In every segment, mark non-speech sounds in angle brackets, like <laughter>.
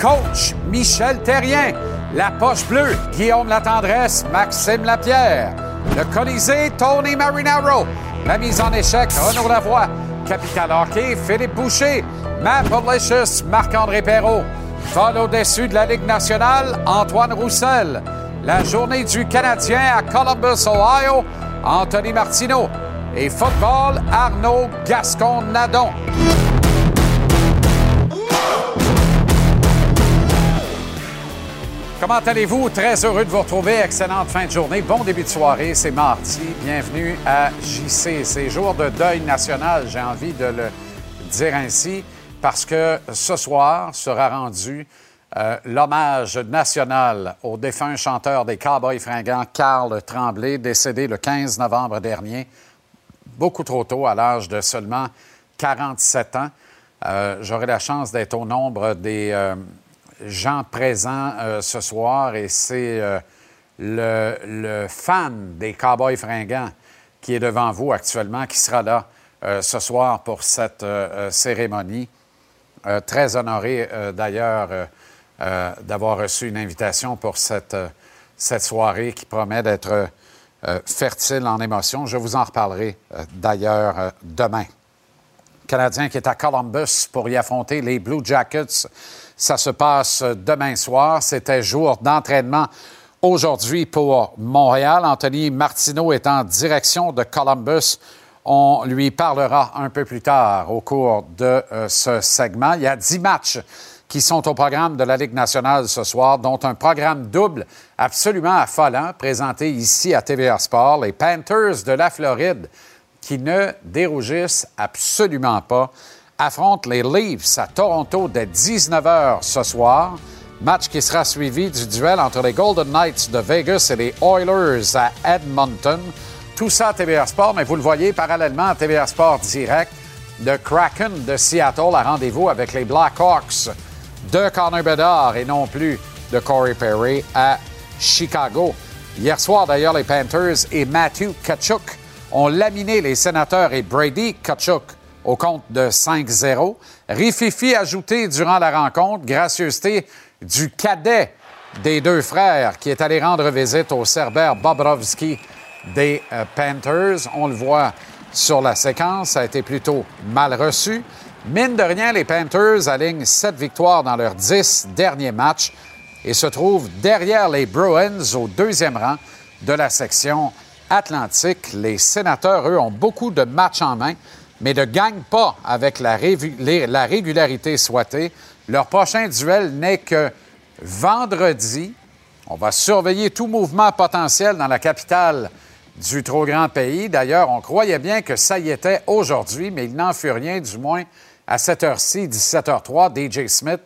Coachs Michel Terrien, la poche bleue Guillaume Latendresse, Maxime Lapierre, le Colisée Tony Marinaro, la mise en échec Renaud Lavoie, Capital Hockey Philippe Boucher, Mapolicious Marc-André Perrault, vol au-dessus de la Ligue nationale Antoine Roussel, la journée du Canadien à Columbus, Ohio, Anthony Martineau. Et football Arnaud Gascon-Nadon. Comment allez-vous? Très heureux de vous retrouver. Excellente fin de journée. Bon début de soirée. C'est mardi. Bienvenue à JC. C'est jour de deuil national, j'ai envie de le dire ainsi, parce que ce soir sera rendu euh, l'hommage national au défunt chanteur des Cowboys fringants, Carl Tremblay, décédé le 15 novembre dernier, beaucoup trop tôt, à l'âge de seulement 47 ans. Euh, J'aurai la chance d'être au nombre des euh, gens présents euh, ce soir et c'est euh, le, fan des Cowboys fringants qui est devant vous actuellement, qui sera là euh, ce soir pour cette euh, cérémonie. Très honoré d'ailleurs d'avoir reçu une invitation pour cette, cette soirée qui promet d'être fertile en émotions. Je vous en reparlerai d'ailleurs demain. Canadien qui est à Columbus pour y affronter les Blue Jackets. Ça se passe demain soir. C'était jour d'entraînement aujourd'hui pour Montréal. Anthony Martineau est en direction de Columbus. On lui parlera un peu plus tard au cours de euh, ce segment. Il y a dix matchs qui sont au programme de la Ligue nationale ce soir, dont un programme double absolument affolant présenté ici à TVA Sport. Les Panthers de la Floride qui ne dérougissent absolument pas, affrontent les Leafs à Toronto dès 19h ce soir. Match qui sera suivi du duel entre les Golden Knights de Vegas et les Oilers à Edmonton. Tout ça à TVA Sport, mais vous le voyez parallèlement à TVA Sport direct. Le Kraken de Seattle a rendez-vous avec les Blackhawks de Connor Bedard et non plus de Corey Perry à Chicago. Hier soir, d'ailleurs, les Panthers et Matthew Kachuk ont laminé les sénateurs et Brady Kachuk au compte de 5-0. Rififi ajouté durant la rencontre, gracieuseté du cadet des deux frères qui est allé rendre visite au Cerbère Bobrovski des euh, Panthers. On le voit sur la séquence, ça a été plutôt mal reçu. Mine de rien, les Panthers alignent sept victoires dans leurs dix derniers matchs et se trouvent derrière les Bruins au deuxième rang de la section Atlantique. Les sénateurs, eux, ont beaucoup de matchs en main, mais ne gagnent pas avec la, régularité souhaitée. Leur prochain duel n'est que vendredi. On va surveiller tout mouvement potentiel dans la capitale du trop grand pays. D'ailleurs, on croyait bien que ça y était aujourd'hui, mais il n'en fut rien, du moins à cette heure-ci, 17h03. DJ Smith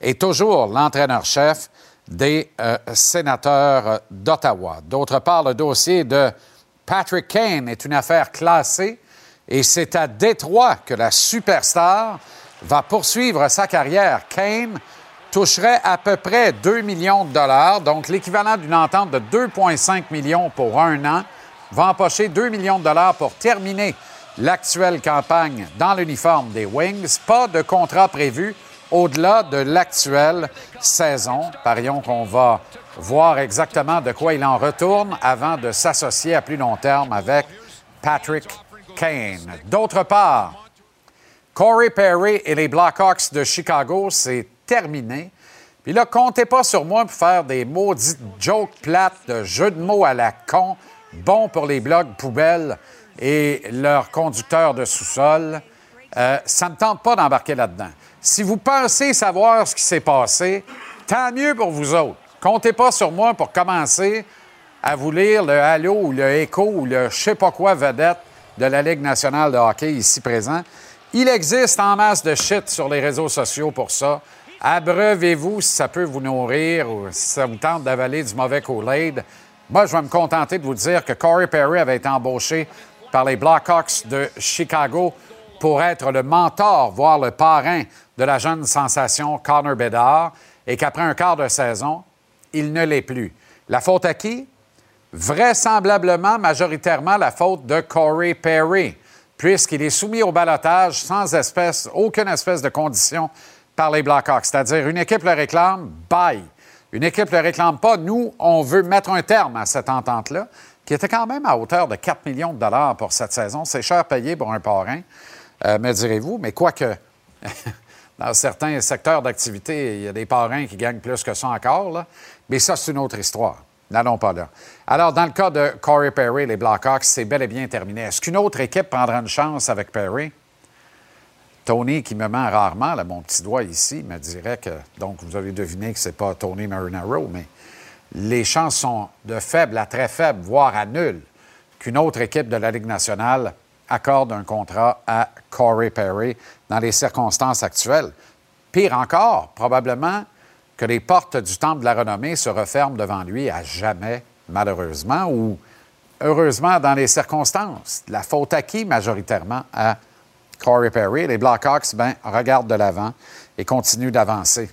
est toujours l'entraîneur-chef des euh, sénateurs euh, d'Ottawa. D'autre part, le dossier de Patrick Kane est une affaire classée et c'est à Détroit que la superstar va poursuivre sa carrière. Kane toucherait à peu près 2 millions de dollars, donc l'équivalent d'une entente de 2,5 millions pour un an, va empocher 2 millions de dollars pour terminer l'actuelle campagne dans l'uniforme des Wings. Pas de contrat prévu au-delà de l'actuelle saison. Parions qu'on va voir exactement de quoi il en retourne avant de s'associer à plus long terme avec Patrick D'autre part, Corey Perry et les Blackhawks de Chicago, c'est terminé. Puis là, comptez pas sur moi pour faire des maudites jokes plates, de jeux de mots à la con, bons pour les blogs poubelles et leurs conducteurs de sous-sol. Euh, ça ne tente pas d'embarquer là-dedans. Si vous pensez savoir ce qui s'est passé, tant mieux pour vous autres. Comptez pas sur moi pour commencer à vous lire le Halo ou le Echo ou le je sais pas quoi vedette de la Ligue nationale de hockey ici présent. Il existe en masse de shit sur les réseaux sociaux pour ça. Abreuvez-vous si ça peut vous nourrir ou si ça vous tente d'avaler du mauvais Kool-Aid. Moi, je vais me contenter de vous dire que Corey Perry avait été embauché par les Blackhawks de Chicago pour être le mentor, voire le parrain de la jeune sensation Connor Bedard et qu'après un quart de saison, il ne l'est plus. La faute à qui? Vraisemblablement, majoritairement, la faute de Corey Perry, puisqu'il est soumis au balotage sans espèce, aucune espèce de condition par les Blackhawks. C'est-à-dire, une équipe le réclame, bye. Une équipe ne le réclame pas. Nous, on veut mettre un terme à cette entente-là, qui était quand même à hauteur de 4 millions de dollars pour cette saison. C'est cher payé pour un parrain, euh, me direz-vous. Mais quoique, <laughs> dans certains secteurs d'activité, il y a des parrains qui gagnent plus que ça encore. Mais ça, c'est une autre histoire. N'allons pas là. Alors, dans le cas de Corey Perry, les Blackhawks, c'est bel et bien terminé. Est-ce qu'une autre équipe prendra une chance avec Perry? Tony, qui me ment rarement, là, mon petit doigt ici, me dirait que, donc vous avez deviné que ce n'est pas Tony Marinaro, mais les chances sont de faibles à très faibles, voire à nulles, qu'une autre équipe de la Ligue nationale accorde un contrat à Corey Perry dans les circonstances actuelles. Pire encore, probablement que les portes du temple de la renommée se referment devant lui à jamais, malheureusement, ou heureusement dans les circonstances. La faute à qui majoritairement? À Corey Perry. Les Blackhawks, ben, regardent de l'avant et continuent d'avancer.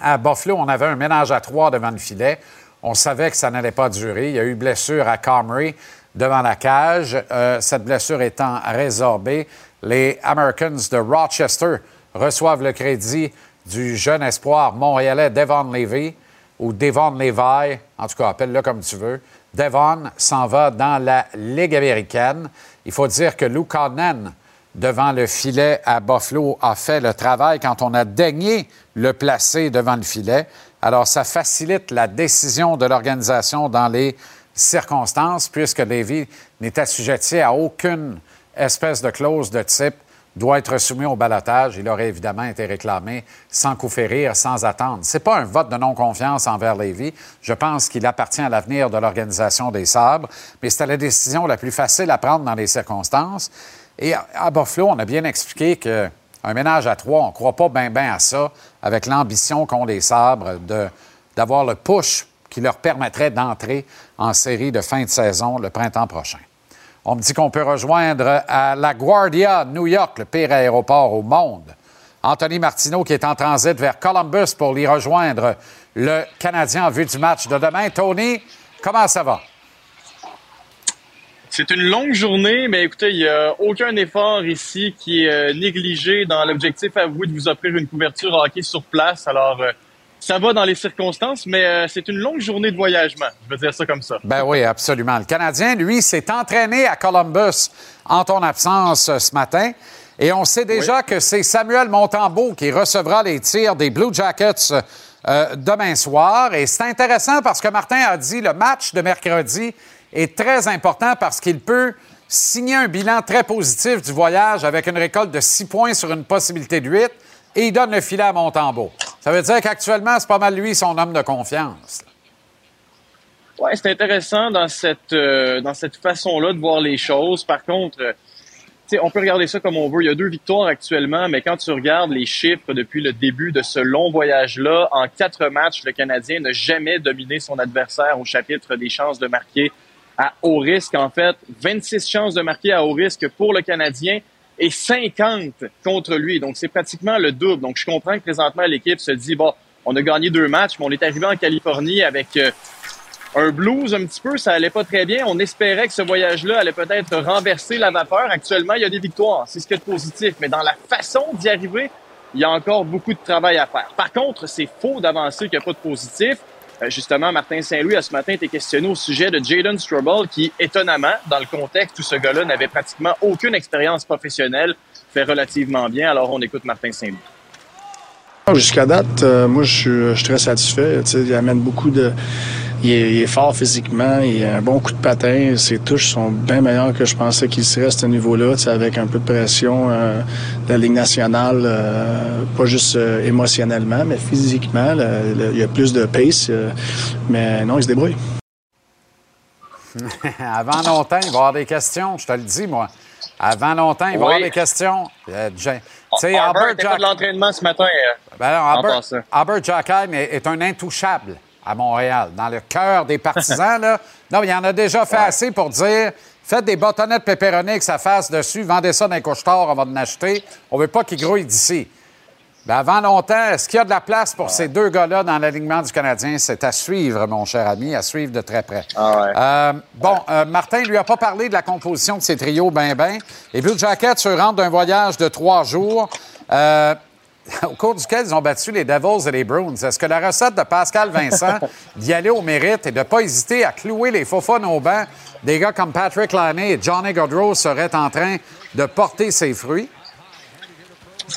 À Buffalo, on avait un ménage à trois devant le filet. On savait que ça n'allait pas durer. Il y a eu blessure à Comrie devant la cage. Euh, cette blessure étant résorbée, les Americans de Rochester reçoivent le crédit du jeune espoir montréalais Devon Levy ou Devon Levi, en tout cas, appelle-le comme tu veux. Devon s'en va dans la Ligue américaine. Il faut dire que Luke Connan devant le filet à Buffalo a fait le travail quand on a daigné le placer devant le filet. Alors, ça facilite la décision de l'organisation dans les circonstances, puisque Levy n'est assujetti à aucune espèce de clause de type doit être soumis au balotage. Il aurait évidemment été réclamé sans coup férir, sans attendre. Ce n'est pas un vote de non-confiance envers Lévy. Je pense qu'il appartient à l'avenir de l'organisation des sabres, mais c'était la décision la plus facile à prendre dans les circonstances. Et à Buffalo, on a bien expliqué qu'un ménage à trois, on ne croit pas bien bien à ça, avec l'ambition qu'ont les sabres d'avoir le push qui leur permettrait d'entrer en série de fin de saison le printemps prochain. On me dit qu'on peut rejoindre à La Guardia, New York, le pire aéroport au monde. Anthony Martineau qui est en transit vers Columbus pour y rejoindre le Canadien en vue du match de demain. Tony, comment ça va? C'est une longue journée, mais écoutez, il n'y a aucun effort ici qui est euh, négligé dans l'objectif avoué de vous offrir une couverture hockey sur place. Alors, euh, ça va dans les circonstances, mais euh, c'est une longue journée de voyagement. Je veux dire ça comme ça. Ben oui, absolument. Le Canadien, lui, s'est entraîné à Columbus en ton absence ce matin. Et on sait déjà que c'est Samuel Montembeau qui recevra les tirs des Blue Jackets demain soir. Et c'est intéressant parce que Martin a dit le match de mercredi est très important parce qu'il peut signer un bilan très positif du voyage avec une récolte de 6 points sur une possibilité de 8 et il donne le filet à Montembeau. Ça veut dire qu'actuellement, c'est pas mal lui son homme de confiance. Oui, c'est intéressant dans cette, euh, cette façon-là de voir les choses. Par contre, euh, on peut regarder ça comme on veut. Il y a deux victoires actuellement, mais quand tu regardes les chiffres depuis le début de ce long voyage-là, en quatre matchs, le Canadien n'a jamais dominé son adversaire au chapitre des chances de marquer à haut risque, en fait. 26 chances de marquer à haut risque pour le Canadien et 50 contre lui. Donc, c'est pratiquement le double. Donc, je comprends que présentement, l'équipe se dit, bon, on a gagné deux matchs, mais on est arrivé en Californie avec euh, un blues un petit peu, ça allait pas très bien. On espérait que ce voyage-là allait peut-être renverser la vapeur. Actuellement, il y a des victoires, c'est ce qui est positif. Mais dans la façon d'y arriver, il y a encore beaucoup de travail à faire. Par contre, c'est faux d'avancer qu'il n'y a pas de positif. Euh, justement, Martin Saint-Louis, à ce matin, était questionné au sujet de Jaden Struble, qui, étonnamment, dans le contexte où ce gars-là n'avait pratiquement aucune expérience professionnelle, fait relativement bien. Alors, on écoute Martin Saint-Louis. Jusqu'à date, euh, moi, je suis très satisfait. il amène beaucoup de. Il est, fort physiquement, il a un bon coup de patin, ses touches sont bien meilleures que je pensais qu'il serait à ce niveau-là, avec un peu de pression euh, de la Ligue nationale, euh, pas juste émotionnellement, mais physiquement. il y a plus de pace, mais non, il se débrouille. <laughs> Avant longtemps, il va y avoir des questions, je te le dis, moi. Avant longtemps, il va y avoir des questions. sais, Albert Jack... pas de l'entraînement ce matin. Euh, ben Albert, Albert est, un intouchable à Montréal, dans le cœur des partisans. là. <laughs> Non, il en a déjà fait assez pour dire faites des bâtonnets de avec sa face dessus, vendez ça dans les couche on va en acheter. On veut pas qu'il grouille d'ici. Ben avant longtemps, est-ce qu'il y a de la place pour ces deux gars-là dans l'alignement du Canadien? C'est à suivre, mon cher ami, à suivre de très près. Ah euh, bon, euh, Martin lui a pas parlé de la composition de ces trios ben ben. Les Blue Jackets se rendent d'un voyage de trois jours. Euh, <laughs> au cours duquel ils ont battu les Devils et les Bruins. Est-ce que la recette de Pascal Vincent <laughs> d'y aller au mérite et de ne pas hésiter à clouer les faux au banc des gars comme Patrick Laney et Johnny Gaudreau seraient en train de porter ses fruits?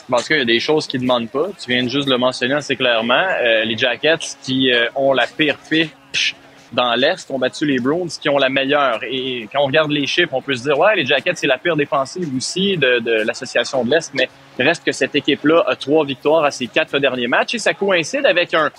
Parce qu'il y a des choses qui ne demandent pas. Tu viens de juste le mentionner assez clairement. Euh, les Jackets qui euh, ont la pire fiche dans l'Est ont battu les Browns qui ont la meilleure. Et quand on regarde les chiffres, on peut se dire, ouais, les Jackets, c'est la pire défensive aussi de, de l'association de l'Est, mais reste que cette équipe-là a trois victoires à ses quatre derniers matchs et ça coïncide avec un,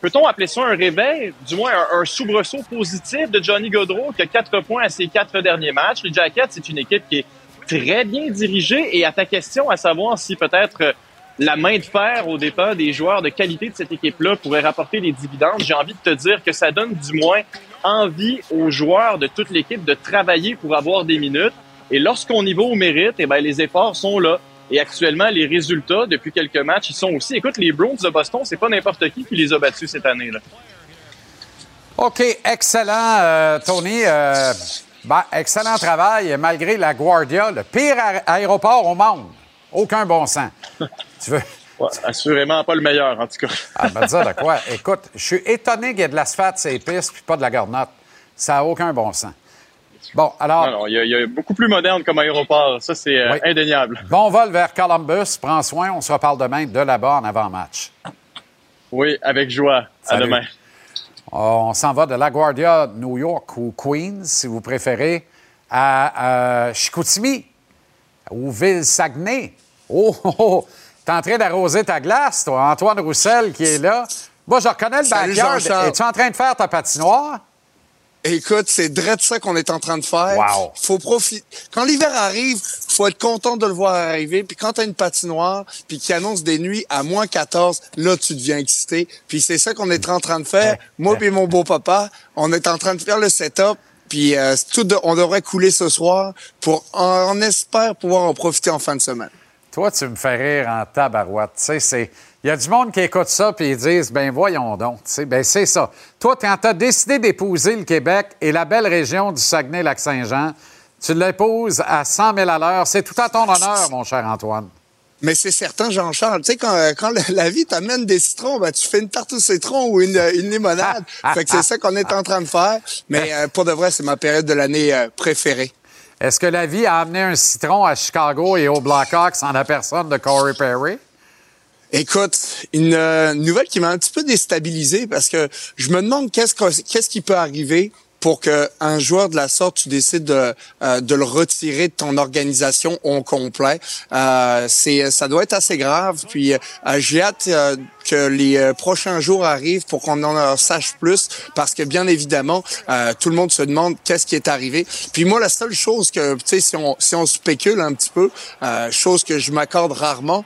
peut-on appeler ça un réveil, du moins un, un soubresaut positif de Johnny Gaudreau qui a quatre points à ses quatre derniers matchs. Les Jackets, c'est une équipe qui est très bien dirigé. Et à ta question, à savoir si peut-être euh, la main de fer au départ des joueurs de qualité de cette équipe-là pourrait rapporter des dividendes, j'ai envie de te dire que ça donne du moins envie aux joueurs de toute l'équipe de travailler pour avoir des minutes. Et lorsqu'on y va au mérite, eh ben, les efforts sont là. Et actuellement, les résultats, depuis quelques matchs, ils sont aussi. Écoute, les Browns de Boston, c'est pas n'importe qui qui les a battus cette année-là. OK, excellent, euh, Tony. Euh, ben, excellent travail, malgré la Guardia, le pire aéroport au monde. Aucun bon sens. <laughs> tu veux? assurément pas le meilleur, en tout cas. ah, ben, dire de quoi? <laughs> Écoute, je suis étonné qu'il y ait de l'asphalte les pistes puis pas de la garnotte. Ça n'a aucun bon sens. Bon, alors. Non, non, il y, a beaucoup plus moderne comme aéroport. Ça, c'est euh, indéniable. Bon vol vers Columbus. Prends soin. On se reparle demain de là-bas en avant-match. Oui, avec joie. À demain. On s'en va de LaGuardia, New York ou Queens, si vous préférez, à, Chicoutimi ou Ville-Saguenay. Oh, oh, oh, t'es en train d'arroser ta glace, toi, Antoine Roussel qui est là. Moi, je reconnais le backyard. Es-tu en train de faire ta patinoire? Écoute, c'est de ça qu'on est en train de faire. Wow. Faut profiter. Quand l'hiver arrive, faut être content de le voir arriver. Puis quand t'as une patinoire, puis qui annonce des nuits à moins 14, là, tu deviens excité. Puis c'est ça qu'on est en train de faire. Moi et mon beau-papa, on est en train de faire le setup. Puis euh, tout on devrait couler ce soir pour, on espère pouvoir en profiter en fin de semaine. Toi, tu me fais rire en tabarouette. Tu sais, c'est il y a du monde qui écoute ça puis ils disent ben voyons donc, ben c'est ça. Toi quand tu as décidé d'épouser le Québec et la belle région du Saguenay-Lac-Saint-Jean, tu l'épouses à 100 000 à l'heure, c'est tout à ton honneur mon cher Antoine. Mais c'est certain, Jean-Charles. Tu sais, quand, quand la vie t'amène des citrons, ben, tu fais une tarte au citron ou une, une limonade. <laughs> fait que c'est ça qu'on est en train de faire. Mais euh, pour de vrai, c'est ma période de l'année euh, préférée. Est-ce que la vie a amené un citron à Chicago et aux Blackhawks en la personne de Corey Perry? Écoute, une euh, nouvelle qui m'a un petit peu déstabilisé parce que je me demande qu'est-ce qui peut arriver pour qu'un joueur de la sorte, tu décides de, euh, de le retirer de ton organisation au complet. Euh, c'est, ça doit être assez grave. Puis euh, j'ai hâte euh, que les prochains jours arrivent pour qu'on en sache plus, parce que bien évidemment, tout le monde se demande qu'est-ce qui est arrivé. Puis moi, la seule chose que, tu sais, si on, si on spécule un petit peu, chose que je m'accorde rarement,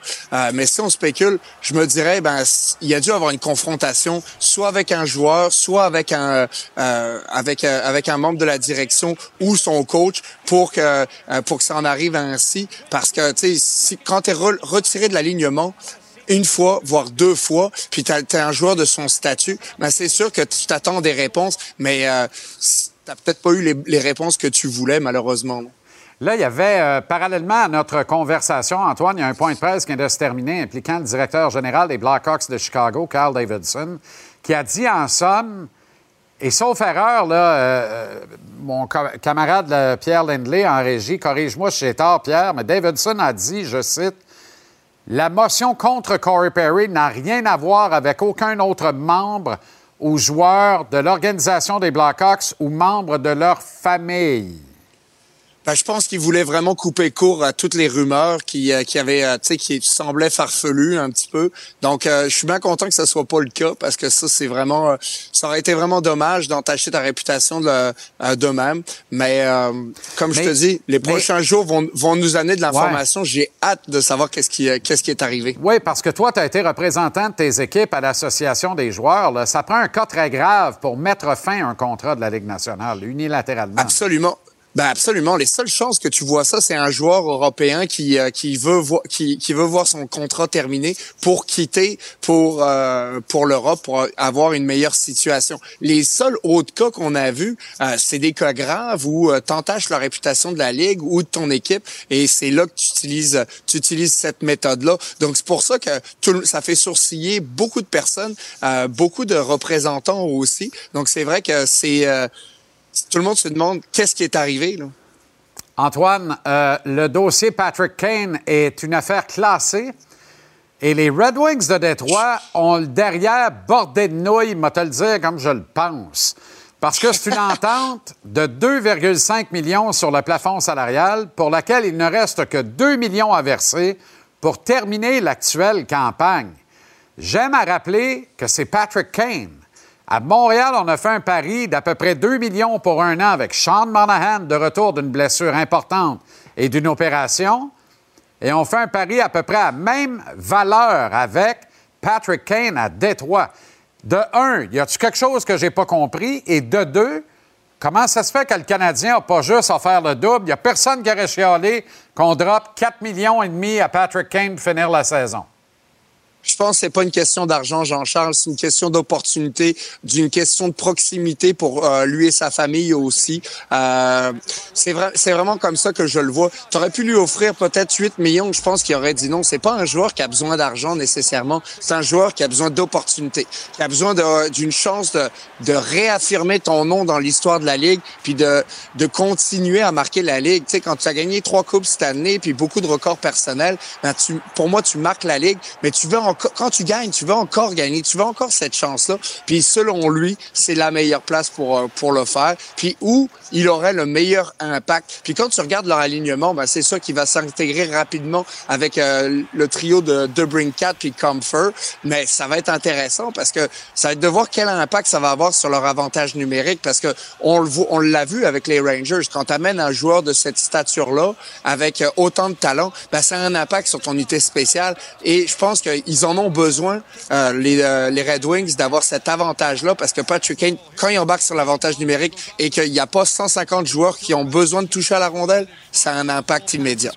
mais si on spécule, je me dirais, ben, il y a dû avoir une confrontation, soit avec un joueur, soit avec un, avec avec un membre de la direction ou son coach pour que euh, pour que ça en arrive ainsi parce que tu sais quand tu es retiré de l'alignement une fois, voire deux fois, puis tu es un joueur de son statut, ben c'est sûr que tu t'attends des réponses, mais euh, t'as peut-être pas eu les, les, réponses que tu voulais, malheureusement. Là, il y avait, euh, parallèlement à notre conversation, Antoine, il y a un point de presse qui vient de se terminer impliquant le directeur général des Blackhawks de Chicago, Carl Davidson, qui a dit en somme, et sauf erreur, là, euh, mon camarade Pierre Lindley en régie, corrige-moi si j'ai tort, Pierre, mais Davidson a dit, je cite, la motion contre Corey Perry n'a rien à voir avec aucun autre membre ou joueur de l'organisation des Blackhawks ou membre de leur famille. Ben, je pense qu'il voulait vraiment couper court à toutes les rumeurs qui, euh, qui avaient, euh, tu sais, qui semblaient farfelues un petit peu. Donc, euh, je suis bien content que ce soit pas le cas parce que ça, c'est vraiment, ça aurait été vraiment dommage d'entacher ta réputation de, même. Mais comme je te dis, les prochains jours vont, vont nous amener de l'information. J'ai hâte de savoir qu'est-ce qui, qu'est-ce qui est arrivé. Oui, parce que toi, tu as été représentant de tes équipes à l'association des joueurs. Là. Ça prend un cas très grave pour mettre fin à un contrat de la Ligue nationale unilatéralement. Absolument. Ben absolument. Les seules chances que tu vois ça, c'est un joueur européen qui euh, qui veut voir qui, qui veut voir son contrat terminé pour quitter pour euh, pour l'Europe pour avoir une meilleure situation. Les seuls autres cas qu'on a vus, euh, c'est des cas graves où euh, t'entaches la réputation de la ligue ou de ton équipe et c'est là que tu utilises tu utilises cette méthode là. Donc c'est pour ça que tout, ça fait sourciller beaucoup de personnes, beaucoup de représentants aussi. Donc c'est vrai que c'est tout le monde se demande qu'est-ce qui est arrivé. Là? Antoine, euh, le dossier Patrick Kane est une affaire classée et les Red Wings de Détroit ont le derrière bordé de nouilles, moi te le dire comme je le pense. Parce que c'est une <laughs> entente de 2,5 millions sur le plafond salarial pour laquelle il ne reste que 2 millions à verser pour terminer l'actuelle campagne. J'aime à rappeler que c'est Patrick Kane à Montréal, on a fait un pari d'à peu près 2 millions pour un an avec Sean Monahan de retour d'une blessure importante et d'une opération. Et on fait un pari à peu près à même valeur avec Patrick Kane à Détroit. De un, y a-t-il quelque chose que j'ai pas compris? Et de deux, comment ça se fait que le Canadien n'a pas juste faire le double? Il n'y a personne qui aurait chialé qu'on drop 4 millions et demi à Patrick Kane pour finir la saison. Je pense que c'est pas une question d'argent, Jean-Charles, c'est une question d'opportunité, d'une question de proximité pour euh, lui et sa famille aussi. Euh, c'est vrai, c'est vraiment comme ça que je le vois. Tu aurais pu lui offrir peut-être 8 millions, je pense qu'il aurait dit non. C'est pas un joueur qui a besoin d'argent nécessairement, c'est un joueur qui a besoin d'opportunité, qui a besoin d'une chance de, de réaffirmer ton nom dans l'histoire de la ligue, puis de, de continuer à marquer la ligue. Tu sais, quand tu as gagné trois coupes cette année, puis beaucoup de records personnels, ben tu, pour moi, tu marques la ligue, mais tu veux en quand tu gagnes, tu veux encore gagner, tu veux encore cette chance-là. Puis selon lui, c'est la meilleure place pour euh, pour le faire. Puis où il aurait le meilleur impact. Puis quand tu regardes leur alignement, ben c'est ça qui va s'intégrer rapidement avec euh, le trio de Cat puis Comfort. Mais ça va être intéressant parce que ça va être de voir quel impact ça va avoir sur leur avantage numérique parce que on le on l'a vu avec les Rangers. Quand tu amènes un joueur de cette stature-là avec euh, autant de talent, ben ça a un impact sur ton unité spéciale. Et je pense qu'ils en ont besoin, euh, les, euh, les, Red Wings, d'avoir cet avantage-là parce que Patrick Kane, quand il embarque sur l'avantage numérique et qu'il n'y a pas 150 joueurs qui ont besoin de toucher à la rondelle, ça a un impact immédiat.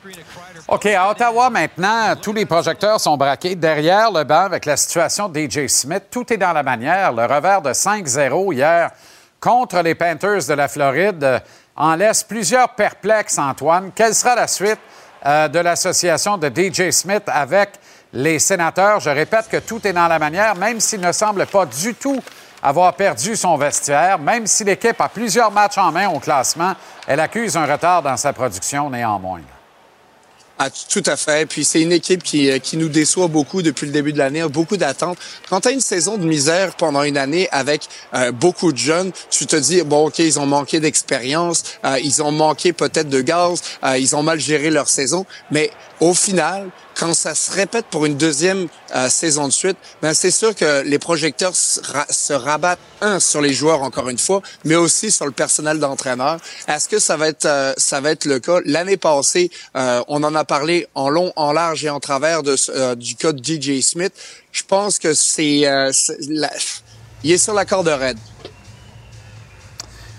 OK, à Ottawa maintenant, tous les projecteurs sont braqués derrière le banc avec la situation de DJ Smith. Tout est dans la manière. Le revers de 5-0 hier contre les Panthers de la Floride euh, en laisse plusieurs perplexes, Antoine. Quelle sera la suite de l'association de DJ Smith avec les sénateurs. Je répète que tout est dans la manière, même s'il ne semble pas du tout avoir perdu son vestiaire, même si l'équipe a plusieurs matchs en main au classement, elle accuse un retard dans sa production néanmoins. Ah, tout à fait. Puis c'est une équipe qui, euh, qui nous déçoit beaucoup depuis le début de l'année, beaucoup d'attentes. Quand tu as une saison de misère pendant une année avec euh, beaucoup de jeunes, tu te dis, bon, OK, ils ont manqué d'expérience, euh, ils ont manqué peut-être de gaz, ils ont mal géré leur saison, mais au final, quand ça se répète pour une deuxième euh, saison de suite, ben c'est sûr que les projecteurs se, rabattent un sur les joueurs encore une fois, mais aussi sur le personnel d'entraîneur. Est-ce que ça va être euh, ça va être le cas? L'année passée, euh, on en a parlé en long, en large et en travers de, du cas de DJ Smith. Je pense que c'est il est sur la corde raide.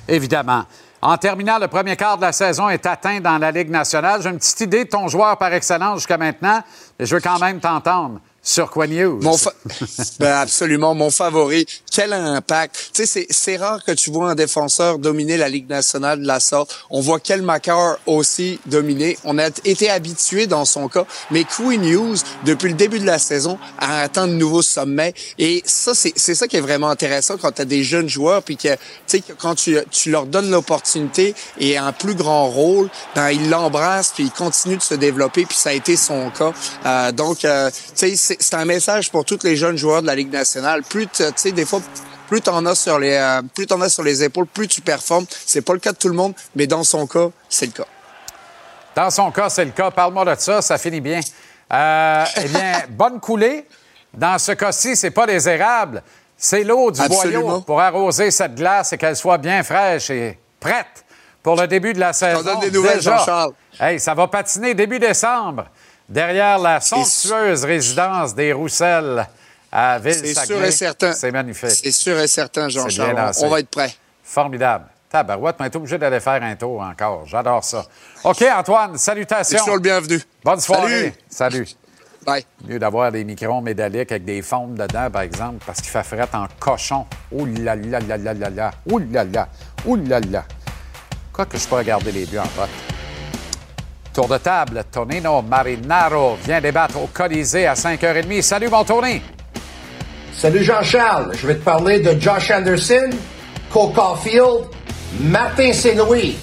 Évidemment. En terminant, le premier quart de la saison est atteint dans la Ligue nationale. J'ai une petite idée de ton joueur par excellence jusqu'à maintenant, mais je veux quand même t'entendre. Sur Quoi News? Mon <laughs> ben absolument, mon favori. Quel impact? Tu sais, c'est, rare que tu vois un défenseur dominer la Ligue nationale de la sorte. On voit Kel McCarr aussi dominer. On a été habitué dans son cas. Mais Queen News, depuis le début de la saison, a atteint de nouveaux sommets. Et ça, c'est, ça qui est vraiment intéressant quand tu as des jeunes joueurs, puis que, tu sais, quand tu, tu leur donnes l'opportunité et un plus grand rôle, ben, ils l'embrassent, puis ils continuent de se développer, puis ça a été son cas. Euh, donc, euh, tu sais, c'est, un message pour tous les jeunes joueurs de la Ligue nationale. Plus, tu sais, des fois, plus t'en as sur les, euh, plus t'en as sur les épaules, plus tu performes. C'est pas le cas de tout le monde, mais dans son cas, c'est le cas. Dans son cas, c'est le cas. Parle-moi de ça, ça finit bien. Euh, eh bien, <laughs> bonne coulée. Dans ce cas-ci, c'est pas les érables, c'est l'eau du Absolument. boyau pour arroser cette glace et qu'elle soit bien fraîche et prête pour le début de la saison. donne des nouvelles. Jean-Charles. Hey, ça va patiner début décembre derrière la somptueuse résidence des Roussels à C'est Ville-Saguenay. sûr et certain. C'est magnifique. C'est sûr et certain, Jean-Charles. On, va être prêt. Formidable. Tabarouette, mais t'es obligé d'aller faire un tour encore. J'adore ça. OK, Antoine, C'est salutations. toujours le bienvenu. Bonne soirée. Salut. Bye. Mieux d'avoir des microns métalliques avec des fonds dedans, par exemple, parce qu'il fait fret en cochon. Ouh là là là là là là. Ouh là là. Ouh là là. Quoi que je peux regarder les buts en vote. Tour de table, Tonino Marinaro vient débattre au Colisée à 5h30. Salut, mon Tony. Salut Jean-Charles, je vais te parler de Josh Anderson, Cole Caulfield, Martin Saint-Louis,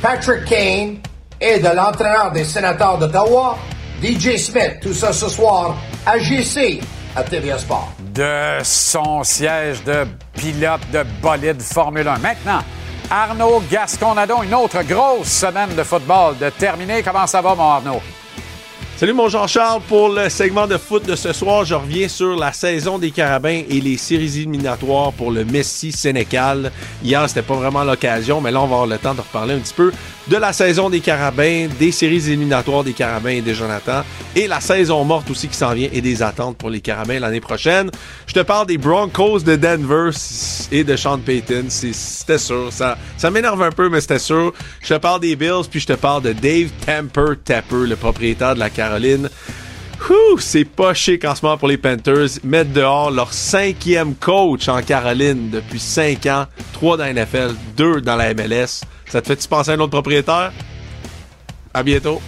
Patrick Kane et de l'entraîneur des sénateurs d'Ottawa, DJ Smith. Tout ça ce soir à JC à TVA Sport. de son siège de pilote de bolide Formule 1. Maintenant, Arnaud Gasconadon, une autre grosse semaine de football de terminer. Comment ça va, mon Arnaud? Salut mon Jean-Charles, pour le segment de foot de ce soir, je reviens sur la saison des Carabins et les séries éliminatoires pour le Messi Sénécal. Hier, c'était pas vraiment l'occasion, mais là, on va avoir le temps de reparler un petit peu de la saison des Carabins, des séries éliminatoires des Carabins et des Jonathan, et la saison morte aussi qui s'en vient et des attentes pour les Carabins l'année prochaine. Je te parle des Broncos de Denver et de Sean Payton. C'était sûr. Ça, m'énerve un peu, mais c'était sûr. Je te parle des Bills, puis je te parle de Dave Temper Tapper, le propriétaire de la Caroline. C'est pas chic en ce moment pour les Panthers. Mettre dehors leur cinquième coach en Caroline depuis cinq ans. Trois dans la NFL, deux dans la MLS. Ça te fait-tu penser à un autre propriétaire? À bientôt.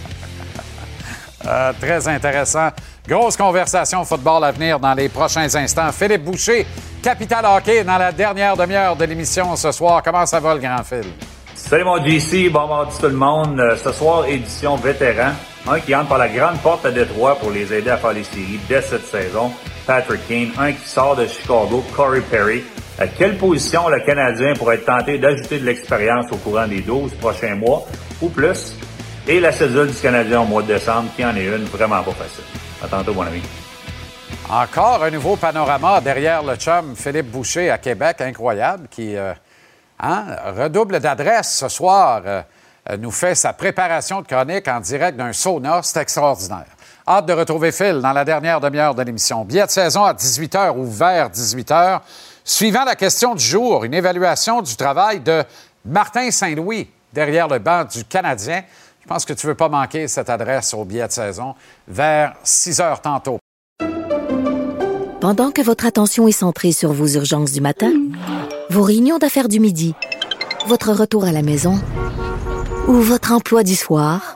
Euh, très intéressant. Grosse conversation football à venir dans les prochains instants. Philippe Boucher, Capital Hockey, dans la dernière demi-heure de l'émission ce soir. Comment ça va, le grand Phil? Salut mon JC, bon mardi tout le monde. Euh, Ce soir, édition vétéran. Un qui entre par la grande porte à Détroit pour les aider à faire les séries dès cette saison. Patrick Kane. Un qui sort de Chicago, Corey Perry. À quelle position le Canadien pourrait être tenté d'ajouter de l'expérience au courant des 12 prochains mois ou plus? Et la cédule du Canadien au mois de décembre, qui en est une vraiment pas facile. À tantôt, mon ami. Encore un nouveau panorama derrière le chum Philippe Boucher à Québec, incroyable, qui euh, hein, redouble d'adresse ce soir, euh, euh, nous fait sa préparation de chronique en direct d'un sauna. C'est extraordinaire. Hâte de retrouver Phil dans la dernière demi-heure de l'émission. Billet de saison à 18h ou vers 18h. Suivant la question du jour, une évaluation du travail de Martin Saint-Louis derrière le banc du Canadien. Je pense que tu ne veux pas manquer cette adresse au billet de saison vers 6 heures tantôt. Pendant que votre attention est centrée sur vos urgences du matin, vos réunions d'affaires du midi, votre retour à la maison ou votre emploi du soir,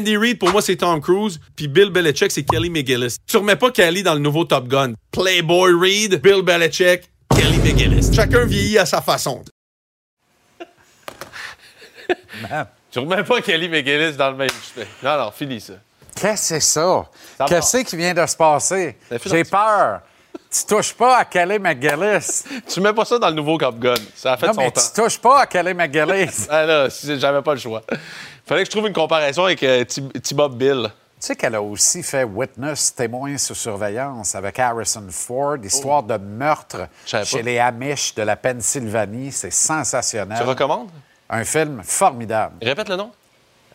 Andy Reid, pour moi, c'est Tom Cruise. Puis Bill Belichick, c'est Kelly McGillis. Tu remets pas Kelly dans le nouveau Top Gun. Playboy Reid, Bill Belichick, Kelly McGillis. Chacun vieillit à sa façon. <laughs> Tu remets pas Kelly McGillis dans le même. Non, non, finis ça. Qu'est-ce que c'est ça? Ça Qu'est-ce qui vient de se passer? J'ai peur. Tu touches pas à Kelly McGillis. <laughs> Tu mets pas ça dans le nouveau Cop Gun. Ça a fait Non, son mais temps. tu touches pas à Kelly McGillis. Ah <laughs> là, j'avais pas le choix. Fallait que je trouve une comparaison avec euh, T- T-Bob Bill. Tu sais qu'elle a aussi fait Witness, témoin sous surveillance, avec Harrison Ford, histoire de meurtre chez pas. les Amish de la Pennsylvanie. C'est sensationnel. Tu recommandes? Un film formidable. Répète le nom.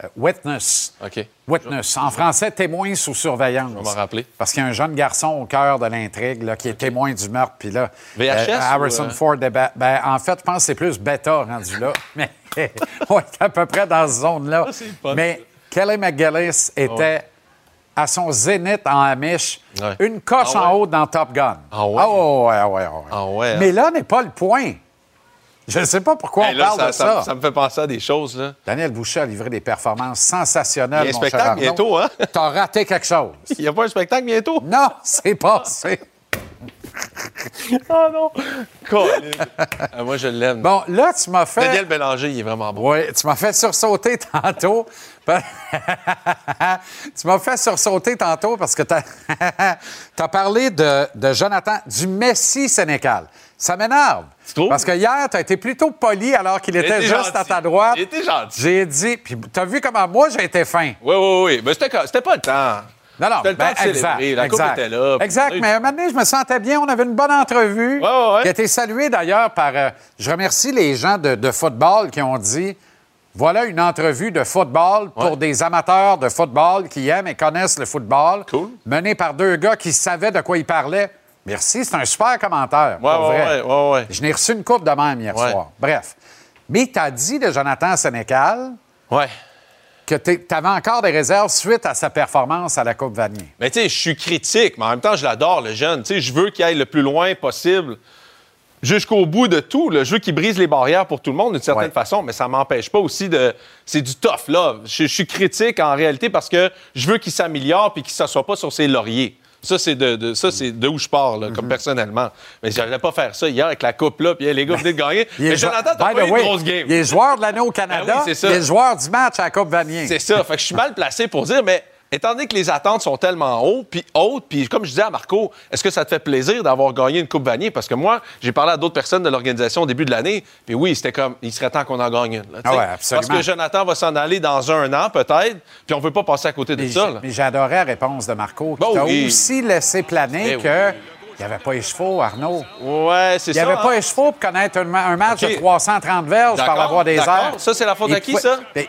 Euh, Witness. OK. Witness. En français, témoin sous surveillance. Je vais m'en rappeler. Parce qu'il y a un jeune garçon au cœur de l'intrigue là, qui est témoin du meurtre. Puis là, VHS Harrison ou, euh? Ford ben, en fait, je pense que c'est plus bêta rendu là. <laughs> Mais <laughs> on est à peu près dans cette zone-là. Ah, Mais Kelly McGillis était à son zénith en Amish, Ouais. une coche Ah en haut dans Top Gun. Ah ouais? Ah ouais, ah ouais, ah ouais. Ah ouais, hein? Mais là n'est pas le point. Je ne sais pas pourquoi Hey, on parle ça, de ça. ça- ça me fait penser à des choses. Là. Daniel Boucher a livré des performances sensationnelles. Il y a un mon spectacle bientôt, hein? <laughs> T'as raté quelque chose. Il n'y a pas un spectacle bientôt? Non, c'est passé. Oh non! <laughs> Ah, moi, je l'aime. Bon, là, tu m'as fait. Daniel Bélanger, il est vraiment bon. Oui, tu m'as fait sursauter tantôt. <laughs> tu m'as fait sursauter tantôt parce que tu as, parlé de, de Jonathan, du Messi sénécal. Ça m'énerve. Parce que hier, tu as été plutôt poli alors qu'il était était juste gentil. à ta droite. Il était gentil. J'ai dit, puis tu as vu comment moi j'ai été fin. Oui, oui, oui. Mais c'était pas le temps. Non, non, C'était le ben, temps de célébrer. La coupe exact. était là. Exact, mais un moment donné, je me sentais bien. On avait une bonne entrevue Ouais, ouais, ouais. qui a été saluée d'ailleurs par... euh, je remercie les gens de, de football qui ont dit, voilà une entrevue de football pour des amateurs de football qui aiment et connaissent le football, Cool. menée par deux gars qui savaient de quoi ils parlaient. Merci, c'est un super commentaire. Ouais, pour ouais, vrai. ouais, ouais, ouais. Je n'ai reçu une coupe de même hier soir. Bref. Mais tu as dit de Jonathan Sénécal que tu avais encore des réserves suite à sa performance à la Coupe Vanier. Mais tu sais, je suis critique, mais en même temps, je l'adore, le jeune. Tu sais, je veux qu'il aille le plus loin possible jusqu'au bout de tout. là. Je veux qu'il brise les barrières pour tout le monde d'une certaine Ouais. façon, mais ça m'empêche pas aussi de. C'est du tough, là. Je, je suis critique en réalité parce que je veux qu'il s'améliore puis qu'il ne s'assoie pas sur ses lauriers. Ça, c'est de, de- ça, c'est de où je pars, là, Mm-hmm. comme personnellement. Mais j'allais pas faire ça hier avec la coupe, là, puis hey, les gars, venez de gagner. Mais Jonathan, t'as pas eu une grosse game. Il est joueur de l'année au Canada. Ben oui, c'est ça. Il est joueur du match à la Coupe Vanier. C'est ça. Fait que je suis mal placé pour dire, mais étant donné que les attentes sont tellement hautes, puis hautes, puis comme je disais à Marco, est-ce que ça te fait plaisir d'avoir gagné une Coupe Vanier? Parce que moi, j'ai parlé à d'autres personnes de l'organisation au début de l'année, puis oui, c'était comme, il serait temps qu'on en gagne une. là, Ah ouais, absolument. Parce que Jonathan va s'en aller dans un an, peut-être, puis on veut pas passer à côté de Mais ça. là. mais j'adorais la réponse de Marco, qui Bon, t'a aussi laissé planer Eh que oui. il n'y avait pas les chevaux, Arnaud. Ouais, c'est Il ça. n'y avait hein? pas les chevaux pour connaître un, un match de 330 verges par voie des airs. Ça, c'est la faute Il à qui, ça? Ben,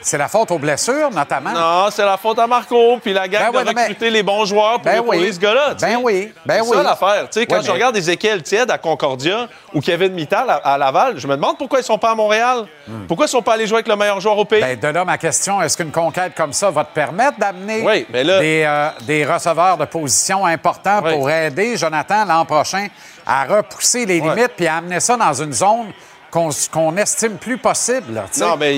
C'est la faute aux blessures, notamment. Non, c'est la faute à Marco, puis la gang Ben de mais- recruter les bons joueurs pour Ben épauler oui. ce gars-là. Ben sais. oui, ben c'est oui. ça l'affaire. Quand Ouais, je mais- regarde Ezekiel Tied à Concordia ou Kevin Mittal à, à Laval, je me demande pourquoi ils sont pas à Montréal. Pourquoi ils sont pas allés jouer avec le meilleur joueur au pays? Ben, de là, ma question, est-ce qu'une conquête comme ça va te permettre d'amener Oui, mais là- des, euh, des receveurs de position importants Oui. pour aider Jonathan l'an prochain à repousser les limites puis à amener ça dans une zone qu'on qu'on estime plus possible?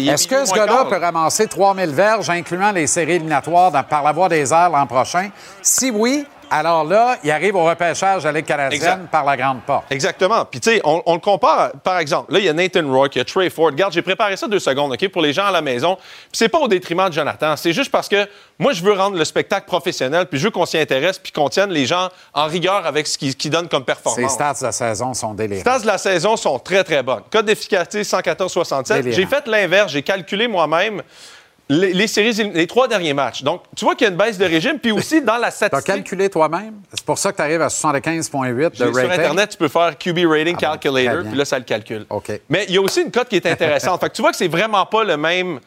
Est-ce que ce gars-là peut ramasser 3000 verges, incluant les séries éliminatoires dans- par la voie des airs l'an prochain? Si oui, alors là, il arrive au repêchage la Ligue canadienne Exact. par la grande porte. Exactement. Puis, tu sais, on, on le compare, à- par exemple, là, il y a Nathan Rourke, il y a Trey Ford. Regarde, j'ai préparé ça deux secondes, OK, pour les gens à la maison. Puis, c'est pas au détriment de Jonathan. C'est juste parce que moi, je veux rendre le spectacle professionnel, puis je veux qu'on s'y intéresse, puis qu'on tienne les gens en rigueur avec ce qu'ils donnent comme Ces performance. stats de la saison sont délirants. Les stats de la saison sont très, très bonnes. Code d'efficacité 114-67. Délirant. J'ai fait l'inverse. J'ai calculé moi-même les, les séries, les trois derniers matchs. Donc, tu vois qu'il y a une baisse de régime. Puis aussi, dans la statistique... calculé toi-même? C'est pour ça que tu arrives à 75,8 de Sur rating? Internet, tu peux faire QB Rating Ah Calculator, puis là, ça le calcule. OK. Mais il y a aussi une cote qui est intéressante. <laughs> fait que tu vois que c'est vraiment pas le même,